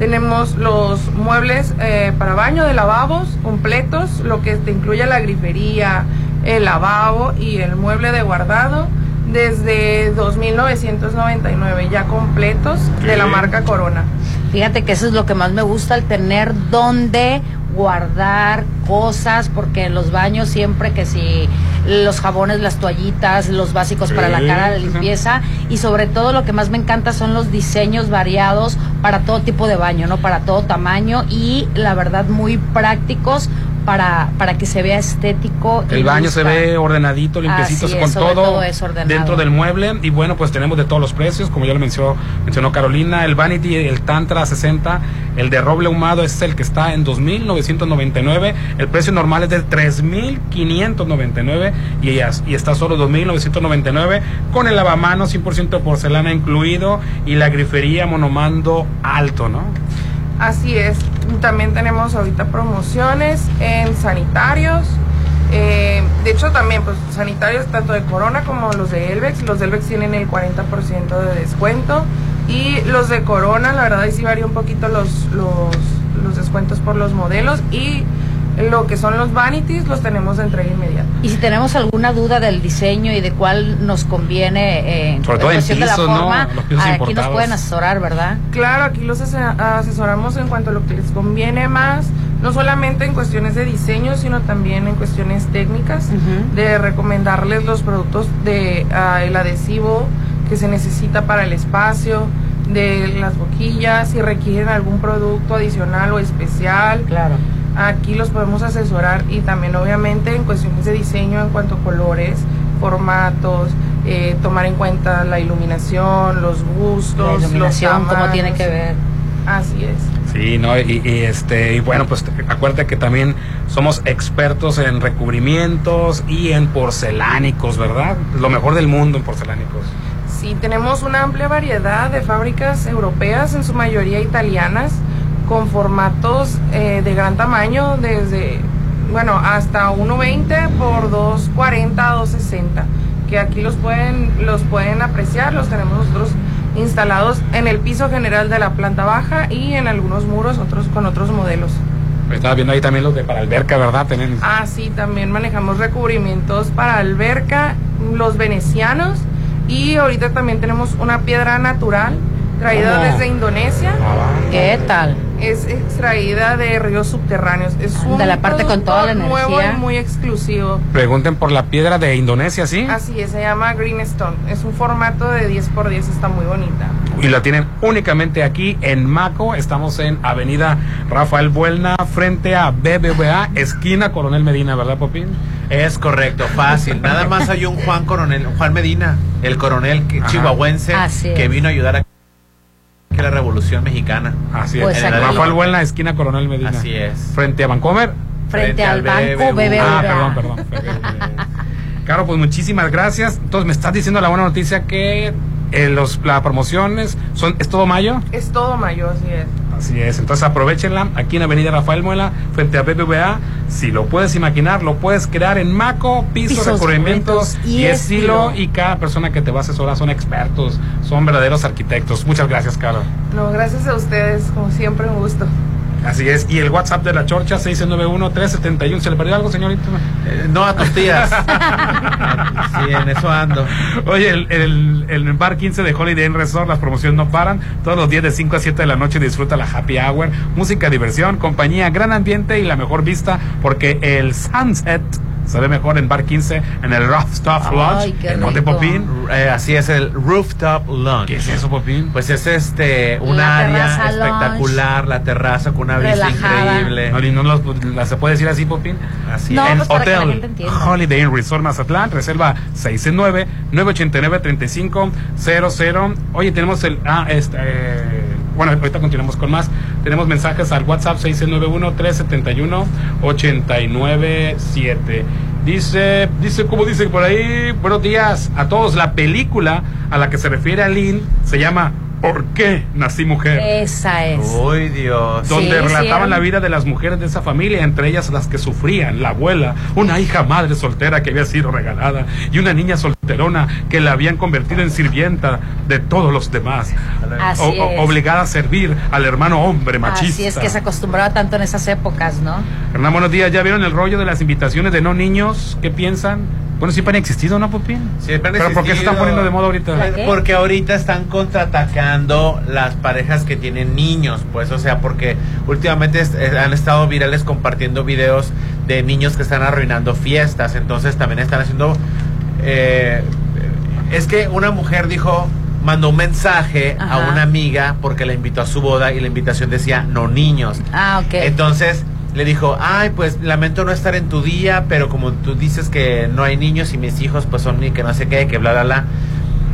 Tenemos los muebles eh, para baño de lavabos completos, lo que te incluye la grifería, el lavabo y el mueble de guardado desde 2.999 ya completos de la marca Corona. Fíjate que eso es lo que más me gusta, el tener donde guardar cosas, porque en los baños siempre que si los jabones, las toallitas, los básicos para la cara, la limpieza y sobre todo lo que más me encanta son los diseños variados para todo tipo de baño, ¿no? Para todo tamaño y la verdad muy prácticos para, para que se vea estético. y El baño se ve ordenadito, limpiecito, Así es, con sobre todo, todo es ordenado. dentro del mueble. Y bueno, pues tenemos de todos los precios, como ya lo mencionó, mencionó Carolina. El Vanity, el Tantra 60, el de roble ahumado es el que está en 2.999. El precio normal es de 3.599 y, ya- y está solo 2.999 con el lavamanos 100% de porcelana incluido y la grifería monomando alto, ¿no? Así es. También tenemos ahorita promociones en sanitarios. Eh, de hecho, también, pues, sanitarios tanto de Corona como los de Elvex. Los de tienen el 40% de descuento. Y los de Corona, la verdad, ahí sí varía un poquito los, los, los descuentos por los modelos. Y lo que son los vanities, los tenemos de entrega inmediata. Y si tenemos alguna duda del diseño y de cuál nos conviene eh, Sobre todo en cuestión de la forma, Los pisos aquí nos pueden asesorar, ¿verdad? Claro, aquí los ase- asesoramos en cuanto a lo que les conviene más, no solamente en cuestiones de diseño, sino también en cuestiones técnicas, de recomendarles los productos de ah, el adhesivo que se necesita para el espacio, de las boquillas, si requieren algún producto adicional o especial. Claro. Aquí los podemos asesorar y también obviamente en cuestiones de diseño en cuanto a colores, formatos, eh, tomar en cuenta la iluminación, los gustos, La iluminación, los cómo tiene que ver. Así es. Sí, no, y, y, este, y bueno, pues acuérdate que también somos expertos en recubrimientos y en porcelánicos, ¿verdad? Lo mejor del mundo en porcelánicos. Sí, tenemos una amplia variedad de fábricas europeas, en su mayoría italianas, con formatos eh, de gran tamaño, desde, bueno, hasta 1.20 por 2.40 a 2.60, que aquí los pueden, los pueden apreciar, los tenemos nosotros instalados en el piso general de la planta baja y en algunos muros otros con otros modelos. Estaba viendo ahí también los de para alberca, ¿verdad? Tienen- Ah, sí, también manejamos recubrimientos para alberca, los venecianos y ahorita también tenemos una piedra natural traída ¿Cómo? desde Indonesia. ¿Qué tal? Es extraída de ríos subterráneos. Es un De la parte con toda la producto nuevo energía. y muy exclusivo. Pregunten por la piedra de Indonesia, ¿sí? Así es, se llama Green Stone. Es un formato de 10 por 10 está muy bonita. Y la tienen únicamente aquí en Maco. Estamos en Avenida Rafael Buelna, frente a BBVA, esquina Coronel Medina, ¿verdad, Popín? Es correcto, fácil. Nada más hay un Juan Coronel, Juan Medina, el coronel Ajá. chihuahuense que vino a ayudar a que la Revolución Mexicana. Así Pues es. aquí- Rafael Buelna, esquina Coronel Medina. Así es. Frente a Vancomer. Frente al banco BBVA. Ah, perdón, perdón. Claro, pues muchísimas gracias. Entonces, me estás diciendo la buena noticia que eh, los, las promociones son, ¿es todo mayo? Es todo mayo, así es. Así es, entonces aprovechenla aquí en Avenida Rafael Muela, frente a BBVA. Si lo puedes imaginar, lo puedes crear en Maco, pisos, Pisos, recubrimientos y, y estilo. estilo. Y cada persona que te va a asesorar son expertos, son verdaderos arquitectos. Muchas gracias, Carlos. No, gracias a ustedes, como siempre, un gusto. Así es, y el WhatsApp de la Chorcha, 691-371. ¿Se le perdió algo, señorita? Eh, no a tus tías. sí, en eso ando. Oye, el, el, el bar 15 de Holiday Inn Resort, las promociones no paran. Todos los días de 5 a 7 de la noche disfruta la happy hour, música, diversión, compañía, gran ambiente y la mejor vista porque el sunset se ve mejor en bar 15 en el Rooftop Ay, Lodge qué en Monte rico. Popín. Eh, así es el rooftop lunch. ¿Qué es eso, Popín? Pues es este un La área espectacular, la terraza con una vista increíble. No, no los- la- se puede decir así, Popín. Así No, en pues Hotel. Holiday Inn Resort Mazatlán, reserva 669-989-3500. Oye, tenemos el. Ah, este. eh, bueno, ahorita continuamos con más. Tenemos mensajes al WhatsApp 691-371-897. Dice, dice, como dice por ahí, buenos días a todos. La película a la que se refiere Aline se llama ¿Por qué nací mujer? Esa es. Uy, Dios. donde Sí, relataban sí, la vida de las mujeres de esa familia, entre ellas las que sufrían, la abuela, una hija madre soltera que había sido regalada y una niña solterona que la habían convertido en sirvienta de todos los demás, Así O- o- es. obligada a servir al hermano hombre machista. Así es que se acostumbraba tanto en esas épocas, ¿no? Hernán, buenos días, ¿ya vieron el rollo de las invitaciones de no niños? ¿Qué piensan? Bueno, siempre han existido, ¿no, Popín? Siempre han Pero ¿por qué se están existido. poniendo de moda ahorita? ¿Para qué? Porque ahorita están contraatacando las parejas que tienen niños, pues, o sea, porque últimamente eh, han estado virales compartiendo videos de niños que están arruinando fiestas. Entonces también están haciendo... eh, es que una mujer dijo, mandó un mensaje a una amiga porque la invitó a su boda y la invitación decía no niños. Ah, ok. Entonces le dijo, ay, pues lamento no estar en tu día, pero como tú dices que no hay niños y mis hijos pues son ni que no sé qué, que bla, bla, bla.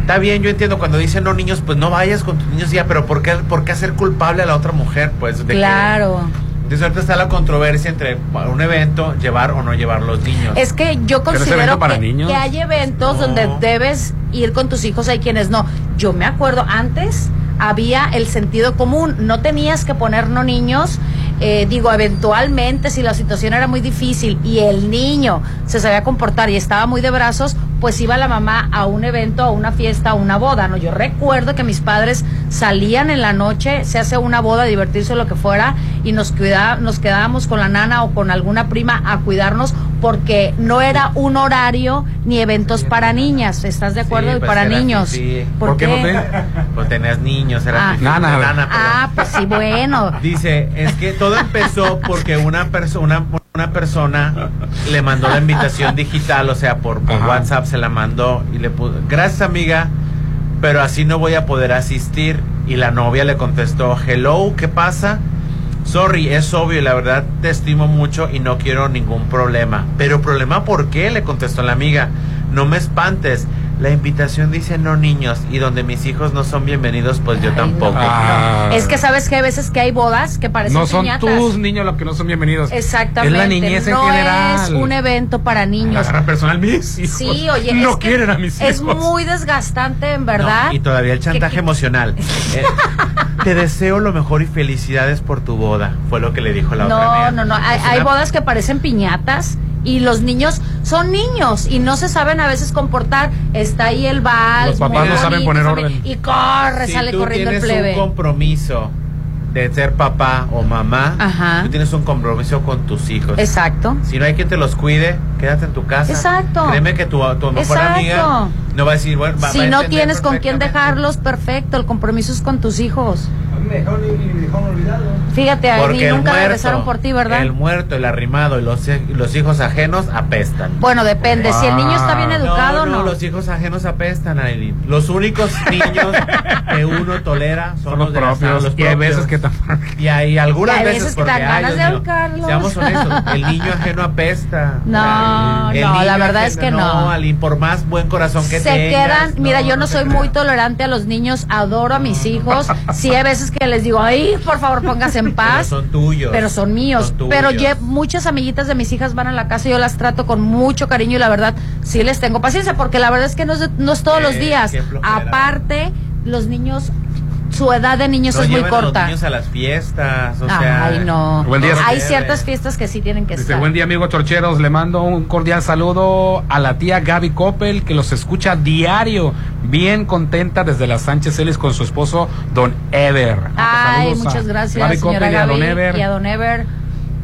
Está bien, yo entiendo cuando dicen no niños, pues no vayas con tus niños ya, pero ¿por qué, por qué hacer culpable a la otra mujer? Pues de que- Claro. Entonces ahorita está la controversia entre un evento llevar o no llevar los niños. Es que yo considero para que, niños. que hay eventos donde debes ir con tus hijos, hay quienes no. Yo me acuerdo, antes había el sentido común, no tenías que poner no niños. Eh, digo, eventualmente, si la situación era muy difícil y el niño se sabía comportar y estaba muy de brazos, pues iba la mamá a un evento, a una fiesta, a una boda. No, yo recuerdo que mis padres salían en la noche, se hace una boda, divertirse o lo que fuera, y nos cuida, nos quedábamos con la nana o con alguna prima a cuidarnos porque no era un horario ni eventos para niñas. ¿Estás de acuerdo? Sí, y pues para niños. sí. ¿Por, qué? Pues tenías niños, era Ah. Nana. perdón. Ah, pues sí, bueno. Dice, es que todo empezó porque una persona una persona le mandó la invitación digital, o sea, por, por WhatsApp se la mandó y le puso, gracias amiga, pero así no voy a poder asistir. Y la novia le contestó, hello, ¿qué pasa? Sorry, es obvio y la verdad te estimo mucho y no quiero ningún problema. Pero problema, ¿por qué? Le contestó la amiga. No me espantes. La invitación dice no niños y donde mis hijos no son bienvenidos, pues yo tampoco. Ah. Es que sabes que hay veces que hay bodas que parecen No son piñatas. tus niños los que no son bienvenidos. Exactamente. Es la niñez en no general. es un evento para niños. Agarra personal mis hijos. Sí, oye, no es que quieren a mis hijos. Es muy desgastante, en verdad. No, y todavía el chantaje emocional. Eh, te deseo lo mejor y felicidades por tu boda, fue lo que le dijo la otra No, no, no. Hay, Es hay una- bodas que parecen piñatas y los niños son niños y no se saben a veces comportar. Está ahí el vals. Los papás no saben poner saben- orden. Y corre, si sale tú corriendo el tienes plebe. un compromiso de ser papá o mamá, Ajá. tú tienes un compromiso con tus hijos. Exacto. Si no hay quien te los cuide, quédate en tu casa. Exacto. Créeme que tu, tu mejor Exacto. amiga no va a decir, bueno, va, si va no tienes con quién dejarlos, perfecto. El compromiso es con tus hijos. Fíjate, a mí nunca muerto, regresaron por ti, ¿verdad? El muerto, el arrimado y los, los hijos ajenos apestan. Bueno, depende. Si el niño está bien educado, no. no, los hijos ajenos apestan, Aileen. Los únicos niños que uno tolera son, Son los, los propios. los Y hay veces que tam- Y hay algunas Y hay veces, veces que dan ganas de ahorcarlos. Seamos honestos, el niño ajeno apesta. No, El no, la verdad es que no. Aileen, por más buen corazón que se tengas. quedan, mira, yo no soy muy tolerante a los niños, adoro a mis hijos. Sí, hay veces que les digo, ay, por favor, póngase en Pero paz. son tuyos. Pero son míos. Son tuyos. Pero muchas amiguitas de mis hijas van a la casa y yo las trato con mucho cariño y la verdad sí les tengo paciencia porque la verdad es que no es, no es todos los Qué- días. Aparte, los niños, su edad de niños No es muy llevan a los corta. niños a las fiestas, o sea. Ay, no. Buen día. Hay ciertas fiestas que sí tienen que Dice, estar. buen día, amigo Chorcheros. Le mando un cordial saludo a la tía Gaby Coppel, que los escucha diario. Bien contenta desde las Sánchez Celis con su esposo, Don Ever. Ay, Saludos a muchas gracias, Gaby señora Coppel y a Gaby Don Ever. y a Don Ever.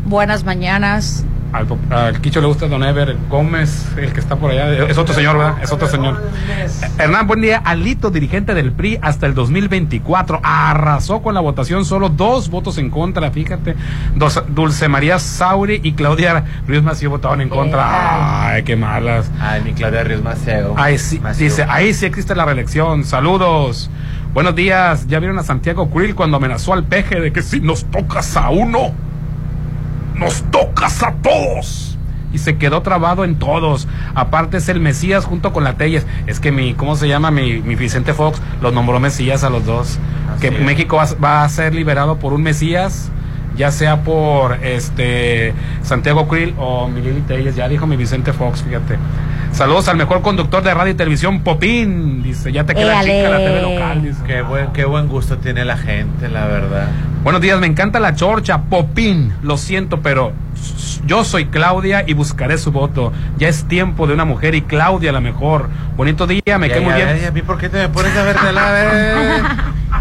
Buenas mañanas. Al, Quicho le gusta Don Ever Gómez, el que está por allá. Es otro señor, ¿verdad? Es otro señor. Eh, Hernán, buen día. Alito, dirigente del PRI hasta el 2024. Arrasó con la votación. Solo dos votos en contra, fíjate. Dos- Dulce María Sauri y Claudia Ruiz Mació votaron en contra. Ay, qué malas. Ay, mi Claudia Ríos Maceo. Ahí sí, dice, ahí sí existe la reelección. Saludos. Buenos días. ¿Ya vieron a Santiago Krill cuando amenazó al peje de que si nos tocas a uno, nos tocas a todos? Y se quedó trabado en todos. Aparte es el Mesías junto con la Telles. Es que mi, ¿cómo se llama? Mi, mi Vicente Fox los nombró Mesías a los dos. que es. México va, va a ser liberado por un Mesías, ya sea por este Santiago Krill o Miguel Telles. Ya dijo mi Vicente Fox, fíjate. Saludos al mejor conductor de radio y televisión, Popín. Dice, ya te queda Éale. chica la TV local. Dice. Qué buen, qué buen gusto tiene la gente, la verdad. Buenos días, me encanta la chorcha, Popín. Lo siento, pero yo soy Claudia y buscaré su voto. Ya es tiempo de una mujer y Claudia la mejor. Bonito día, me quedé muy bien. ya, ¿a mí por qué te me pones a verte la vez?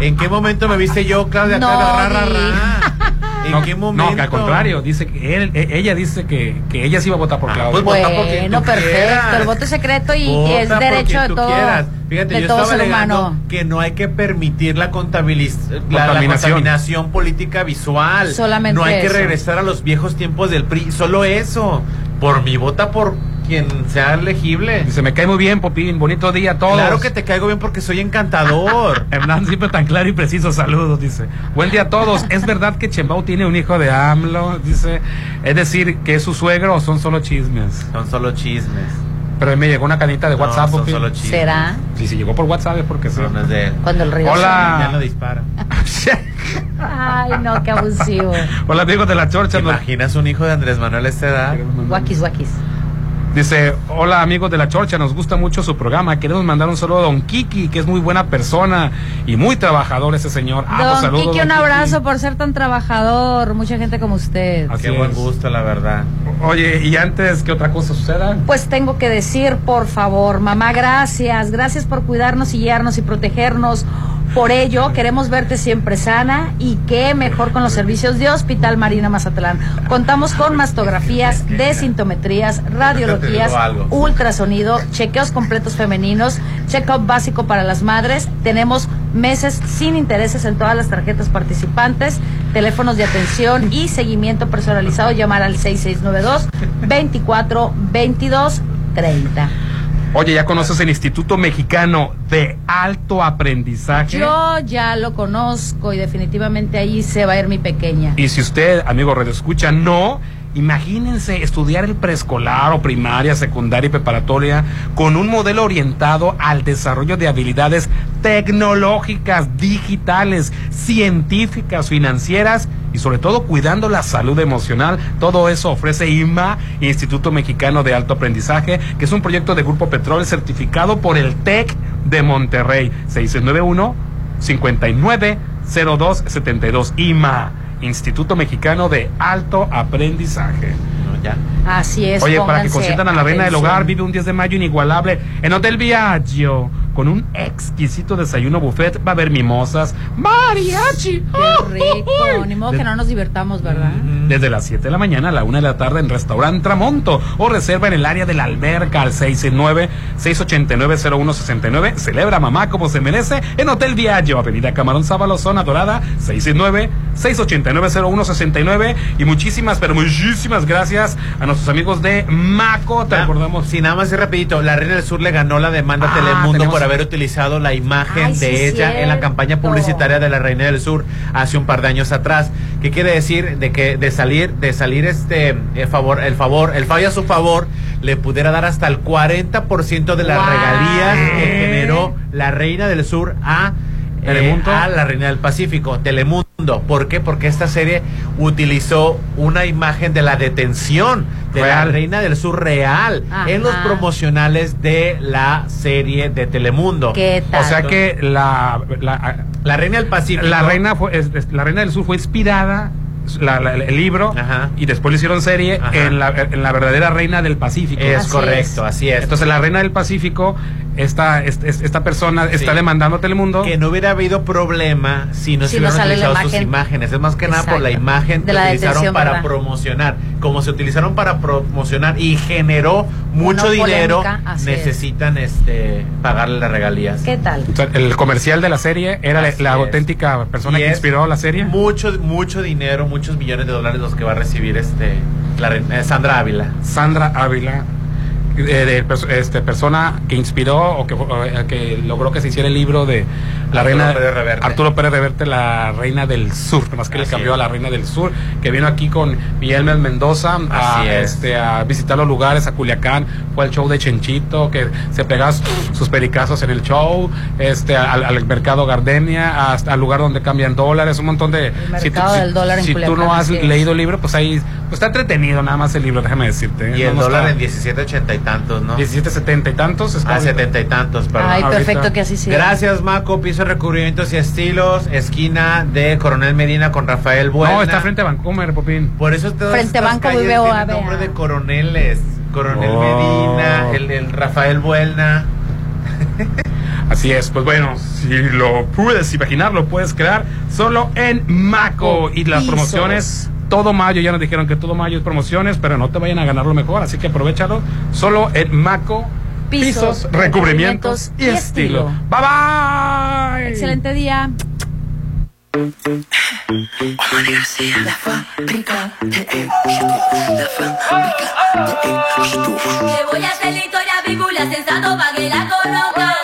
¿En qué momento me viste yo, Claudia? No, Acá, ra, ra, ra? ¿En no, qué No, que momento? al contrario, dice que él, e- ella dice que, que ella sí iba a votar por Claudia. pues vota por quien Bueno, tú perfecto. quieras. El voto es secreto y, Vota es derecho de todo, quieras. Fíjate, de yo todo estaba alegando que no hay que permitir la, contabiliz- la- la Contaminación. política visual. Solamente no hay que regresar a los viejos tiempos del PRI. Solo eso. Por mi vota por quien sea elegible. Dice, me cae muy bien, Popín. Bonito día a todos. Claro que te caigo bien porque soy encantador. Hernán siempre tan claro y preciso, saludos, dice. Buen día a todos. ¿Es verdad que Chembao tiene un hijo de AMLO? Dice, es decir, que es su suegro o son solo chismes. Son solo chismes. Pero ahí me llegó una canita de No, WhatsApp, son Popín. solo chismes. ¿Será? Sí, si llegó por WhatsApp es porque sí. No, no es de él. Cuando el río Hola. Ya no dispara. Ay, no, qué abusivo. Hola, amigos de la Chorcha. ¿Te imaginas un hijo de Andrés Manuel a esta edad? Guakis, guakis. Dice, hola amigos de la Chorcha, nos gusta mucho su programa. Queremos mandar un saludo a Don Kiki, que es muy buena persona y muy trabajador ese señor. Ah, pues, Don saludos, Kiki, don un abrazo por ser tan trabajador. Mucha gente como usted. Así Qué buen es. gusto, la verdad. Oye, y antes que otra cosa suceda, Pues tengo que decir, por favor, mamá, gracias. Gracias por cuidarnos y guiarnos y protegernos. Por ello, queremos verte siempre sana y qué mejor con los servicios de Hospital Marina Mazatlán. Contamos con mastografías, desintometrías, radiologías, ultrasonido, chequeos completos femeninos, check-up básico para las madres. Tenemos meses sin intereses en todas las tarjetas participantes, teléfonos de atención y seguimiento personalizado. Llamar al 6692 24 22 30. Oye, ¿ya conoces el Instituto Mexicano de Alto Aprendizaje? Yo ya lo conozco y definitivamente ahí se va a ir mi pequeña. Y si usted, amigo Radio Escucha, no, imagínense estudiar el preescolar o primaria, secundaria y preparatoria con un modelo orientado al desarrollo de habilidades tecnológicas, digitales, científicas, financieras y sobre todo cuidando la salud emocional. Todo eso ofrece IMA, Instituto Mexicano de Alto Aprendizaje, que es un proyecto de Grupo Petrol certificado por el TEC de Monterrey. 6691 590272 IMA, Instituto Mexicano de Alto Aprendizaje. No, ya. Así es. Oye, para que consientan a la reina del hogar, vive un 10 de mayo inigualable en Hotel Viaggio. Con un exquisito desayuno buffet va a haber mimosas, mariachi. Qué rico. Ni modo que no nos divertamos, ¿verdad? Desde las 7 de la mañana a la 1 de la tarde en Restaurante Tramonto o reserva en el área de la alberca al 669-689-0169. Celebra mamá como se merece en Hotel Viaggio, Avenida Camarón Sábalo, Zona Dorada, 669-689-0169. Y muchísimas, pero muchísimas gracias a nuestros amigos de Maco. Te Ah, recordamos. Si nada más y rapidito, la Reina del Sur le ganó la demanda a Ah, Telemundo por haber utilizado la imagen Ay, de sí, ella en la campaña publicitaria de la Reina del Sur hace un par de años atrás. ¿Qué quiere decir? De que de salir, de salir este el favor, el favor, el fallo a su favor, le pudiera dar hasta el 40% de las regalías que generó la Reina del Sur a eh, Telemundo. a la Reina del Pacífico, Telemundo. ¿Por qué? Porque esta serie utilizó una imagen de la detención de Real. la Reina del Sur real Ajá. en los promocionales de la serie de Telemundo. ¿Qué tal? O sea que la, la, La Reina del Pacífico. la reina fue, es- es- la reina del sur fue inspirada la- la- el libro Ajá. y después le hicieron serie en la, en la verdadera reina del Pacífico. Es Así correcto, así es. Entonces la reina del Pacífico, esta, esta, esta persona está demandando a Telemundo. que no hubiera habido problema si no Si se no hubieran la utilizado sus imágenes. Es más que nada por la imagen De que la utilizaron para ¿verdad? promocionar. Como se utilizaron para promocionar y generó mucho dinero, polémica, así es. necesitan este pagarle las regalías. ¿Qué tal? O sea, el comercial de la serie era la, Así la es. auténtica persona Y que inspiró la serie. Mucho, mucho dinero, muchos millones de dólares los que va a recibir este la eh, Sandra Ávila. Sandra Ávila, eh, de pers- este, persona que inspiró o que, o, eh, que logró que se hiciera el libro de la Arturo reina Pérez Reverte. Arturo Pérez Reverte, la reina del sur, más que le Así cambió es. a la reina del sur, que vino aquí con Miguel Mendoza a, es. este, a visitar los lugares, a Culiacán, fue al show de Chenchito, que se pegaba sus, pericazos en el show, este, al, al mercado Gardenia, hasta al lugar donde cambian dólares, un montón de... mercado del dólar en si tú Culiacán, no has leído el libro, pues ahí pues está entretenido nada más el libro, déjame decirte. Y No, el no dólar está- en 17, 80 y tantos, ¿no? 17, 70 y tantos. está Ah, ahorita. 70 y tantos, perdón. Ay, ahorita. perfecto que así sea. Gracias, Maco. Piso de recubrimientos y estilos. Esquina de Coronel Medina con Rafael Buena. No, está frente a Vancomer, Popín. Por eso todas Frente a tienen nombre de coroneles. Coronel Oh. Medina, el, el Rafael Buena. Así es, pues bueno, si lo puedes imaginar, lo puedes crear solo en Maco. Y las Pisos. promociones, todo mayo, ya nos dijeron que todo mayo es promociones, pero no te vayan a ganar lo mejor, así que aprovechalo solo en Maco. Pisos, recubrimientos y estilo. Bye bye. Excelente día. Le voy a hacer la historia bíblia sensato pa' que la conozcan.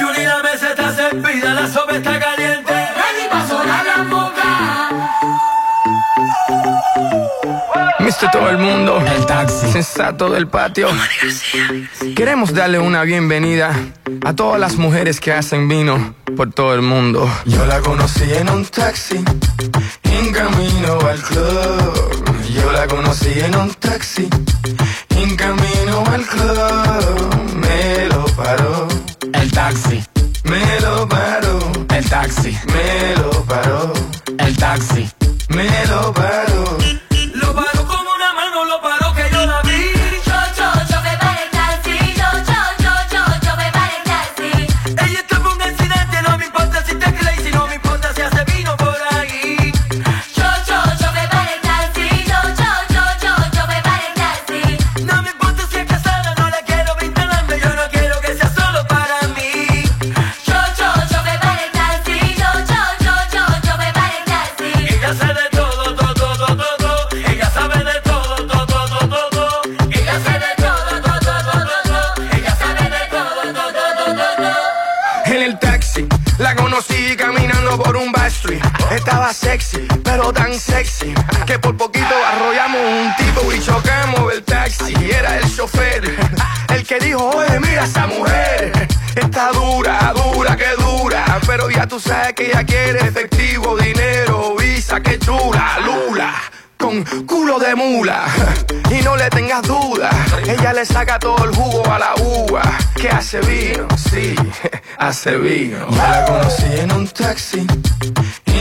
Yuri la mesa está servida, la sopa está Mister todo el mundo, el taxi, sensato del patio. Queremos darle una bienvenida a todas las mujeres que hacen vino por todo el mundo. Yo la conocí en un taxi, en camino al club. Yo la conocí en un taxi, en camino al club. Me lo paró. El taxi. Me lo paró. El taxi. Me lo paró. El taxi. Me lo paró. Sexy, pero tan sexy que por poquito arrollamos un tipo y chocamos el taxi. Era el chofer el que dijo: Oye, mira esa mujer. Está dura, dura, que dura. Pero ya tú sabes que ella quiere efectivo, dinero, visa, que chula, lula. Con culo de mula y no le tengas duda, ella le saca todo el jugo a la uva. Que hace vino, sí, hace vino. La conocí en un taxi,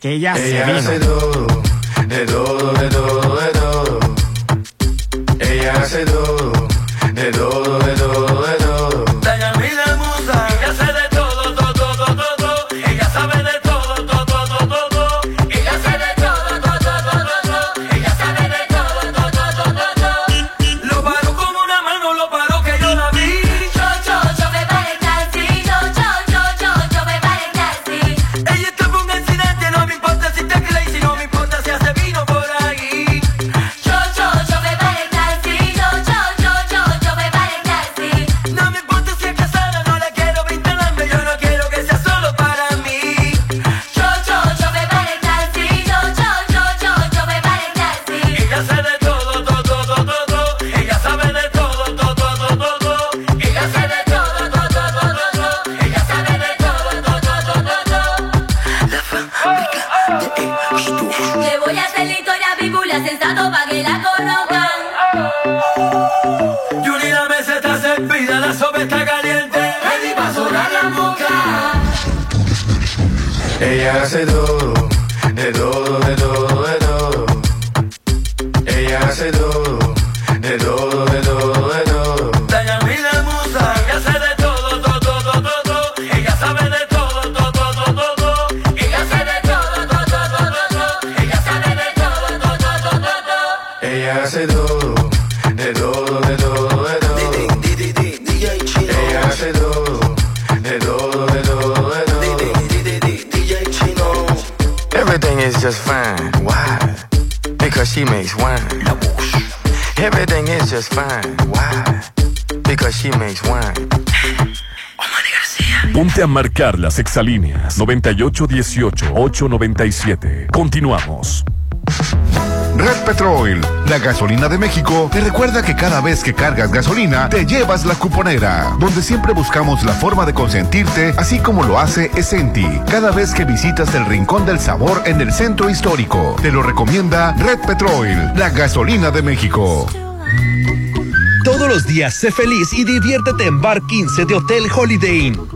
Que ella, se Ella vino. hace todo, de todo, de todo, de todo. Ella hace todo, marcar las exalíneas 9818-897. Continuamos. Red Petrol, la gasolina de México, te recuerda que cada vez que cargas gasolina, te llevas la cuponera, donde siempre buscamos la forma de consentirte, así como lo hace Esenti, cada vez que visitas el Rincón del Sabor en el Centro Histórico. Te lo recomienda Red Petrol, la gasolina de México. Todos los días sé feliz y diviértete en Bar 15 de Hotel Holiday Inn.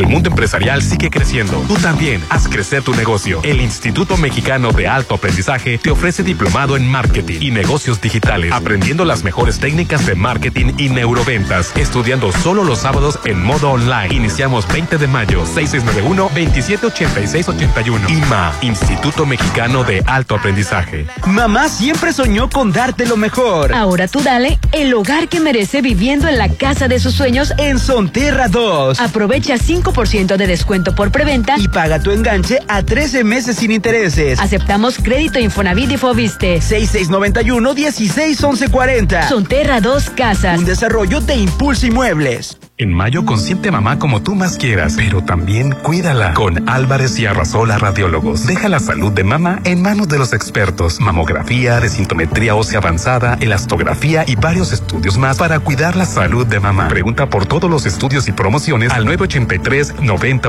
El mundo empresarial sigue creciendo. Tú también haz crecer tu negocio. El Instituto Mexicano de Alto Aprendizaje te ofrece diplomado en marketing y negocios digitales, aprendiendo las mejores técnicas de marketing y neuroventas, estudiando solo los sábados en modo online. Iniciamos 20 de mayo, 6691-278681. IMA, Instituto Mexicano de Alto Aprendizaje. Mamá siempre soñó con darte lo mejor. Ahora tú dale el hogar que merece viviendo en la casa de sus sueños En Sonterra 2. Aprovecha 5% de descuento por preventa Y paga tu enganche a 13 meses sin intereses. Aceptamos crédito Infonavit y Foviste. 6691 161140. Sonterra 2 Casas. Un desarrollo de Impulso Inmuebles. En mayo consiente mamá como tú más quieras, pero también cuídala. Con Álvarez y Arrasola Radiólogos. Deja la salud de mamá en manos de los expertos. Mamografía, desintometría ósea avanzada, elastografía y varios estudios más para cuidar la salud de mamá. Pregunta por todos los estudios y promociones al 983 90